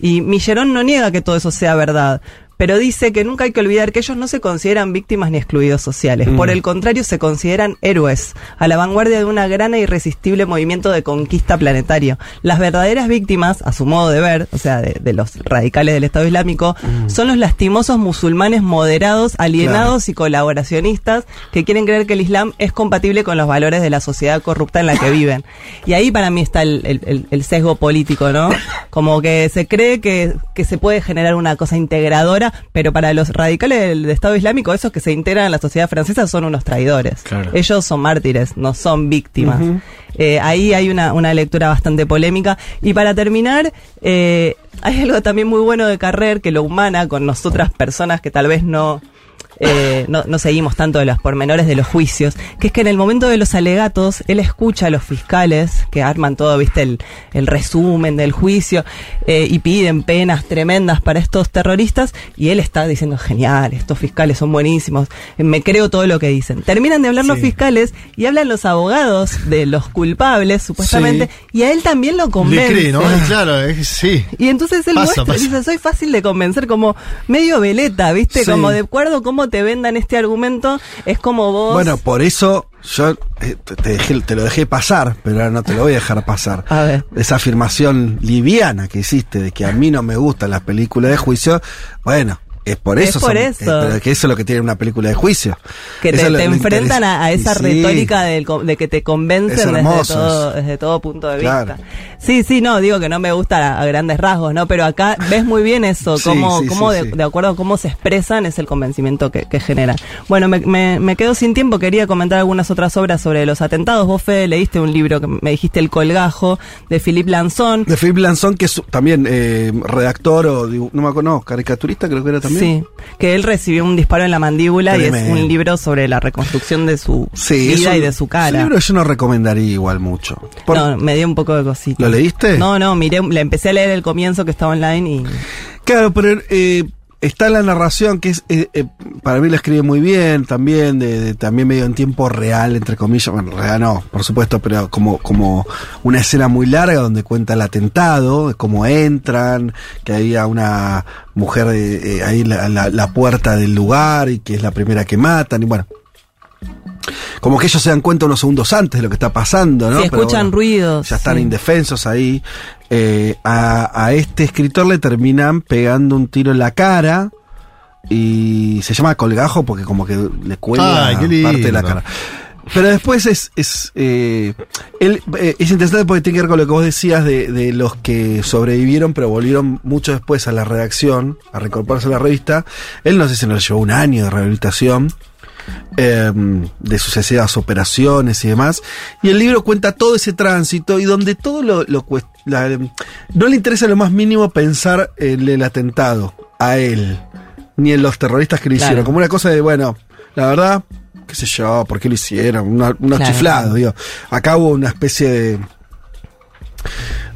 Y Millerón no niega que todo eso sea verdad, pero dice que nunca hay que olvidar que ellos no se consideran víctimas ni excluidos sociales. Mm. Por el contrario, se consideran héroes, a la vanguardia de una gran e irresistible movimiento de conquista planetario. Las verdaderas víctimas, a su modo de ver, o sea, de, de los radicales del Estado Islámico, son los lastimosos musulmanes moderados, alienados y colaboracionistas que quieren creer que el Islam es compatible con los valores de la sociedad corrupta en la que viven. Y ahí para mí está el, el- el- el sesgo político, ¿no? Como que se cree que, que se puede generar una cosa integradora, pero para los radicales del, del Estado Islámico, esos que se integran a la sociedad francesa son unos traidores. Claro. Ellos son mártires, no son víctimas. Eh, ahí hay una, una lectura bastante polémica. Y para terminar, eh, hay algo también muy bueno de Carrer que lo humana con nosotras personas que tal vez no, eh, no, no seguimos tanto de los pormenores de los juicios, que es que en el momento de los alegatos, él escucha a los fiscales que arman todo, viste, el, el resumen del juicio eh, y piden penas tremendas para estos terroristas y él está diciendo, genial, estos fiscales son buenísimos, me creo todo lo que dicen. Terminan de hablar los fiscales y hablan los abogados de los culpables, supuestamente, y a él también lo Le convence. cree, ¿no? Claro, sí. Y entonces él Pasa, muestra, pasa. dice, soy fácil de convencer, como medio veleta, ¿viste? Sí. Como de acuerdo a cómo te vendan este argumento, es como vos... Bueno, por eso yo eh, te, te dejé- te lo dejé pasar, pero ahora no te lo voy a dejar pasar. A ver. Esa afirmación liviana que hiciste de que a mí no me gustan las películas de juicio, bueno. Es por Es eso, por son- eso. que eso es lo que tiene una película de juicio. que te, es lo- te lo enfrentan a, a esa retórica del de que te Es convencen desde todo, desde todo punto de Claro. vista. Sí, sí, no, digo que no me gusta a, a grandes rasgos, ¿no? Pero acá ves muy bien eso, Sí, cómo, sí, cómo de, acuerdo a cómo se expresan es el convencimiento que, que generan. Bueno, me, me, me quedo sin tiempo, quería comentar algunas otras obras sobre los atentados. Vos, Fede, leíste un libro que me dijiste, El Colgajo, de Philippe Lanzón. De Philippe Lanzón, que es también eh, redactor o, no me acuerdo, no, caricaturista creo que era también. También. Sí, que él recibió un disparo en la mandíbula y es un libro sobre la reconstrucción de su Sí, vida un- y de su cara. libro que yo no recomendaría igual mucho. Por- No, me dio un poco de cosita. ¿Lo leíste? No, no, miré, le empecé a leer el comienzo que estaba online y Claro, pero eh, está la narración que es, eh, eh, para mí la escribe muy bien también, de, también medio en tiempo real, entre comillas, bueno, real no, por supuesto, pero como, como una escena muy larga donde cuenta el atentado, cómo entran, que había una mujer eh, eh, ahí la, la- la puerta del lugar y que es la primera que matan, y bueno. Como que ellos se dan cuenta unos segundos antes de lo que está pasando, ¿no? Pero escuchan ruidos, Ya están sí. indefensos ahí. Eh, a, a este escritor le terminan pegando un tiro en la cara y se llama colgajo porque como que le cuelga parte de la cara. Pero después es, es, eh, él, eh, es interesante porque tiene que ver con lo que vos decías de, de los que sobrevivieron pero volvieron mucho después a la redacción, a reincorporarse a la revista. Él no sé si nos llevó un año de rehabilitación eh, de sucesivas operaciones y demás. Y el libro cuenta todo ese tránsito y donde todo lo, lo la- no le interesa lo más mínimo pensar en el atentado a él, ni en los terroristas que lo Claro. hicieron. Como una cosa de, bueno, la verdad, qué sé yo, por qué lo hicieron, Una- unos Claro. chiflados, digo. Acá hubo una especie de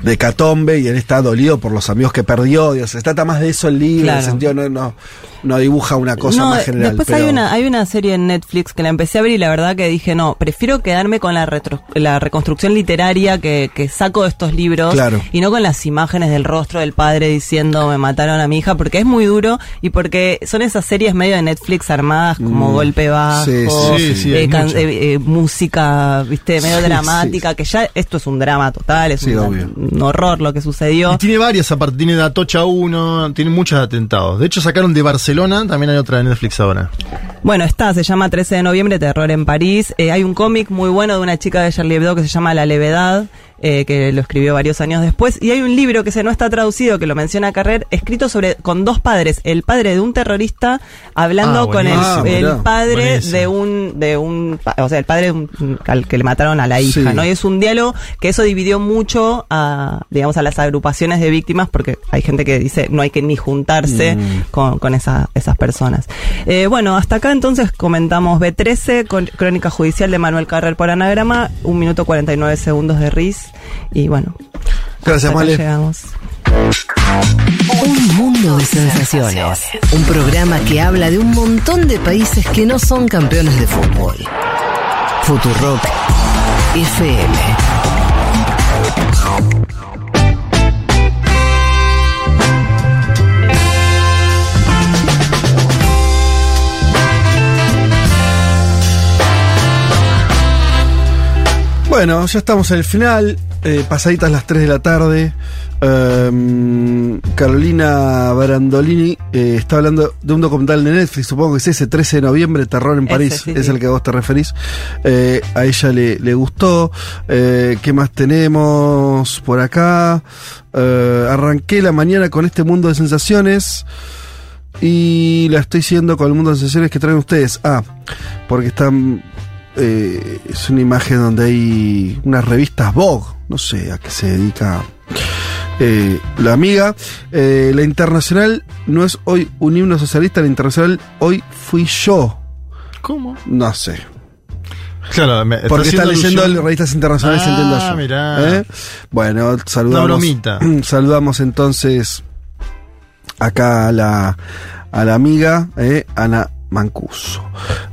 de catombe y él está dolido por los amigos que perdió. Digo, se trata más de eso el libro, en el sentido no, no, no dibuja una cosa no, más general. después pero- hay una hay una serie en Netflix que la empecé a ver y la verdad que dije no prefiero quedarme con la retro- la reconstrucción literaria que, que saco de estos libros Claro. y no con las imágenes del rostro del padre diciendo me mataron a mi hija porque es muy duro y porque son esas series medio de Netflix armadas como Mm. golpe bajo Sí, sí, sí, eh, eh, eh, música viste medio Sí, dramática que ya esto es un drama total es Sí, un, obvio. Un horror lo que sucedió Y tiene varias, aparte, tiene de Atocha 1, tiene muchos atentados. De hecho, sacaron de Barcelona, también hay otra de Netflix ahora. Bueno, está, se llama 13 de noviembre, Terror en París. Eh, hay un cómic muy bueno de una chica de Charlie Hebdo que se llama La Levedad, eh, que lo escribió varios años después. Y hay un libro que se no está traducido, que lo menciona Carrer, escrito sobre con dos padres. El padre de un terrorista hablando Ah, con el, buenísimo. el padre Buenísimo. de un, de un, o sea, el padre de un- al que le mataron a la hija, Sí. ¿no? Y es un diálogo que eso dividió mucho a, digamos, a las agrupaciones de víctimas, porque hay gente que dice no hay que ni juntarse Mm. con, con esa- esas personas. Eh, bueno, hasta acá entonces comentamos B13, con, crónica judicial de Manuel Carrer por anagrama, un minuto 49 segundos de RIS, y bueno. Gracias, Male. llegamos. Un mundo de sensaciones. Un programa que habla de un montón de países que no son campeones de fútbol. Futurock FM. Bueno, ya estamos al final, eh, pasaditas las 3 de la tarde. Ehm, Carolina Barandolini eh, está hablando de un documental de Netflix, supongo que es ese 13 de noviembre, Terror en Ese, París, sí, es sí. el que a vos te referís. Eh, a ella le, le gustó. ¿Qué más tenemos por acá? Arranqué la mañana con este mundo de sensaciones. Y la estoy siguiendo con el mundo de sensaciones que traen ustedes. Ah, porque están. Eh, es una imagen donde hay unas revistas Vogue. No sé a qué se dedica eh, la amiga. Eh, la internacional no es hoy un himno socialista, la internacional hoy fui yo. ¿Cómo? No sé. Claro, me, Porque está leyendo alusión- revistas internacionales, Ah, entiendo yo. mirá. ¿Eh? Bueno, saludamos. Una bromita. Saludamos entonces acá a la, a la amiga, eh, Ana Mancuso.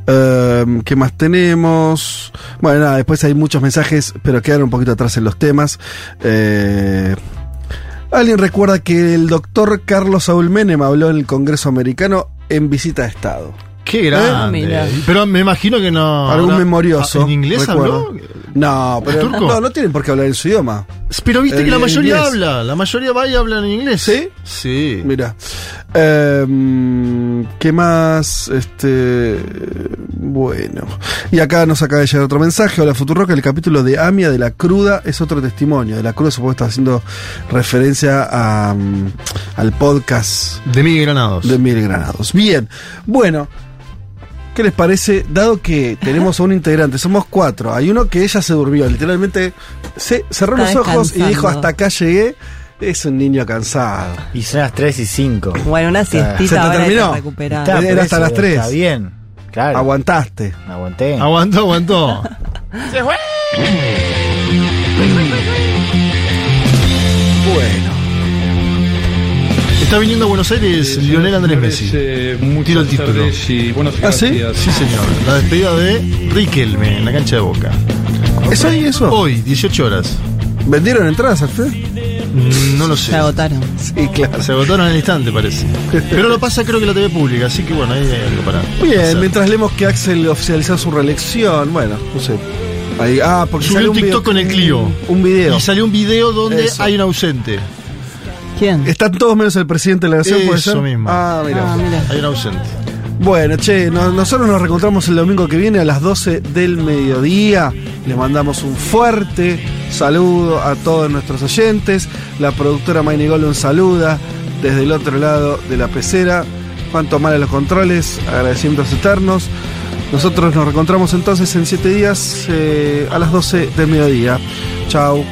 Em, ¿Qué más tenemos? Bueno, nada, después hay muchos mensajes, pero quedan un poquito atrás en los temas. Eh, Alguien recuerda que el doctor Carlos Saúl Menem habló en el Congreso americano en visita de Estado. Qué Ah, grande. mira. Pero me imagino que no. Algún habrá- memorioso. ¿En inglés recuerdo. habló? No, pero ¿Turco? no, no tienen por qué hablar en su idioma. Pero viste que la mayoría inglés. habla. La mayoría va y hablan en inglés. ¿Sí? Sí. Mira. Em, ¿Qué más? Este. Bueno. Y acá nos acaba de llegar otro mensaje. Hola Futurock, el capítulo de Amia de la cruda es otro testimonio. De la cruda supongo que está haciendo referencia a, mm, al podcast De Miguel Granados. de Mil Granados. Bien. Bueno. ¿Qué les parece? Dado que tenemos a un integrante, somos cuatro, hay uno que ella se durmió, literalmente se cerró Está los ojos y dijo hasta acá llegué Es un niño cansado. Y son las 3 y 5. Bueno, una ¿Se te siestita ahora que terminó? recuperar. Está, Era hasta las 3. Está bien. Claro. Aguantaste. Aguanté. Aguantó, aguantó. Bueno. Está viniendo a Buenos Aires Lionel Andrés Messi. Tiro el título. ¿Ah, sí? Sí, señor. La despedida de Riquelme en la cancha de Boca. ¿Es hoy eso? Hoy, 18 horas. ¿Vendieron entradas al? Mm, No lo sé. Se agotaron. Sí, claro. Se agotaron al instante, parece. Pero lo pasa creo que la TV pública, así que bueno, ahí hay algo para. Bien, hacer. mientras leemos que Axel oficializó su reelección, bueno, no sé. Ahí, ah, porque Subió salió un un TikTok video- con el Clio. Un video. Y salió un video donde Eso. hay un ausente. ¿Quién? Están todos menos el presidente de la nación, ¿puede Eso ser? mismo. Ah, mira. Ah, mira. Hay un ausente. Bueno, che, no- nosotros nos reencontramos el domingo que viene a las 12 del mediodía. Les mandamos un fuerte saludo a todos nuestros oyentes. La productora Maini Golden saluda desde el otro lado de la pecera. Juan Tomar a los controles, agradecimientos eternos. Nosotros nos reencontramos entonces en 7 días eh, a las 12 del mediodía. Chao.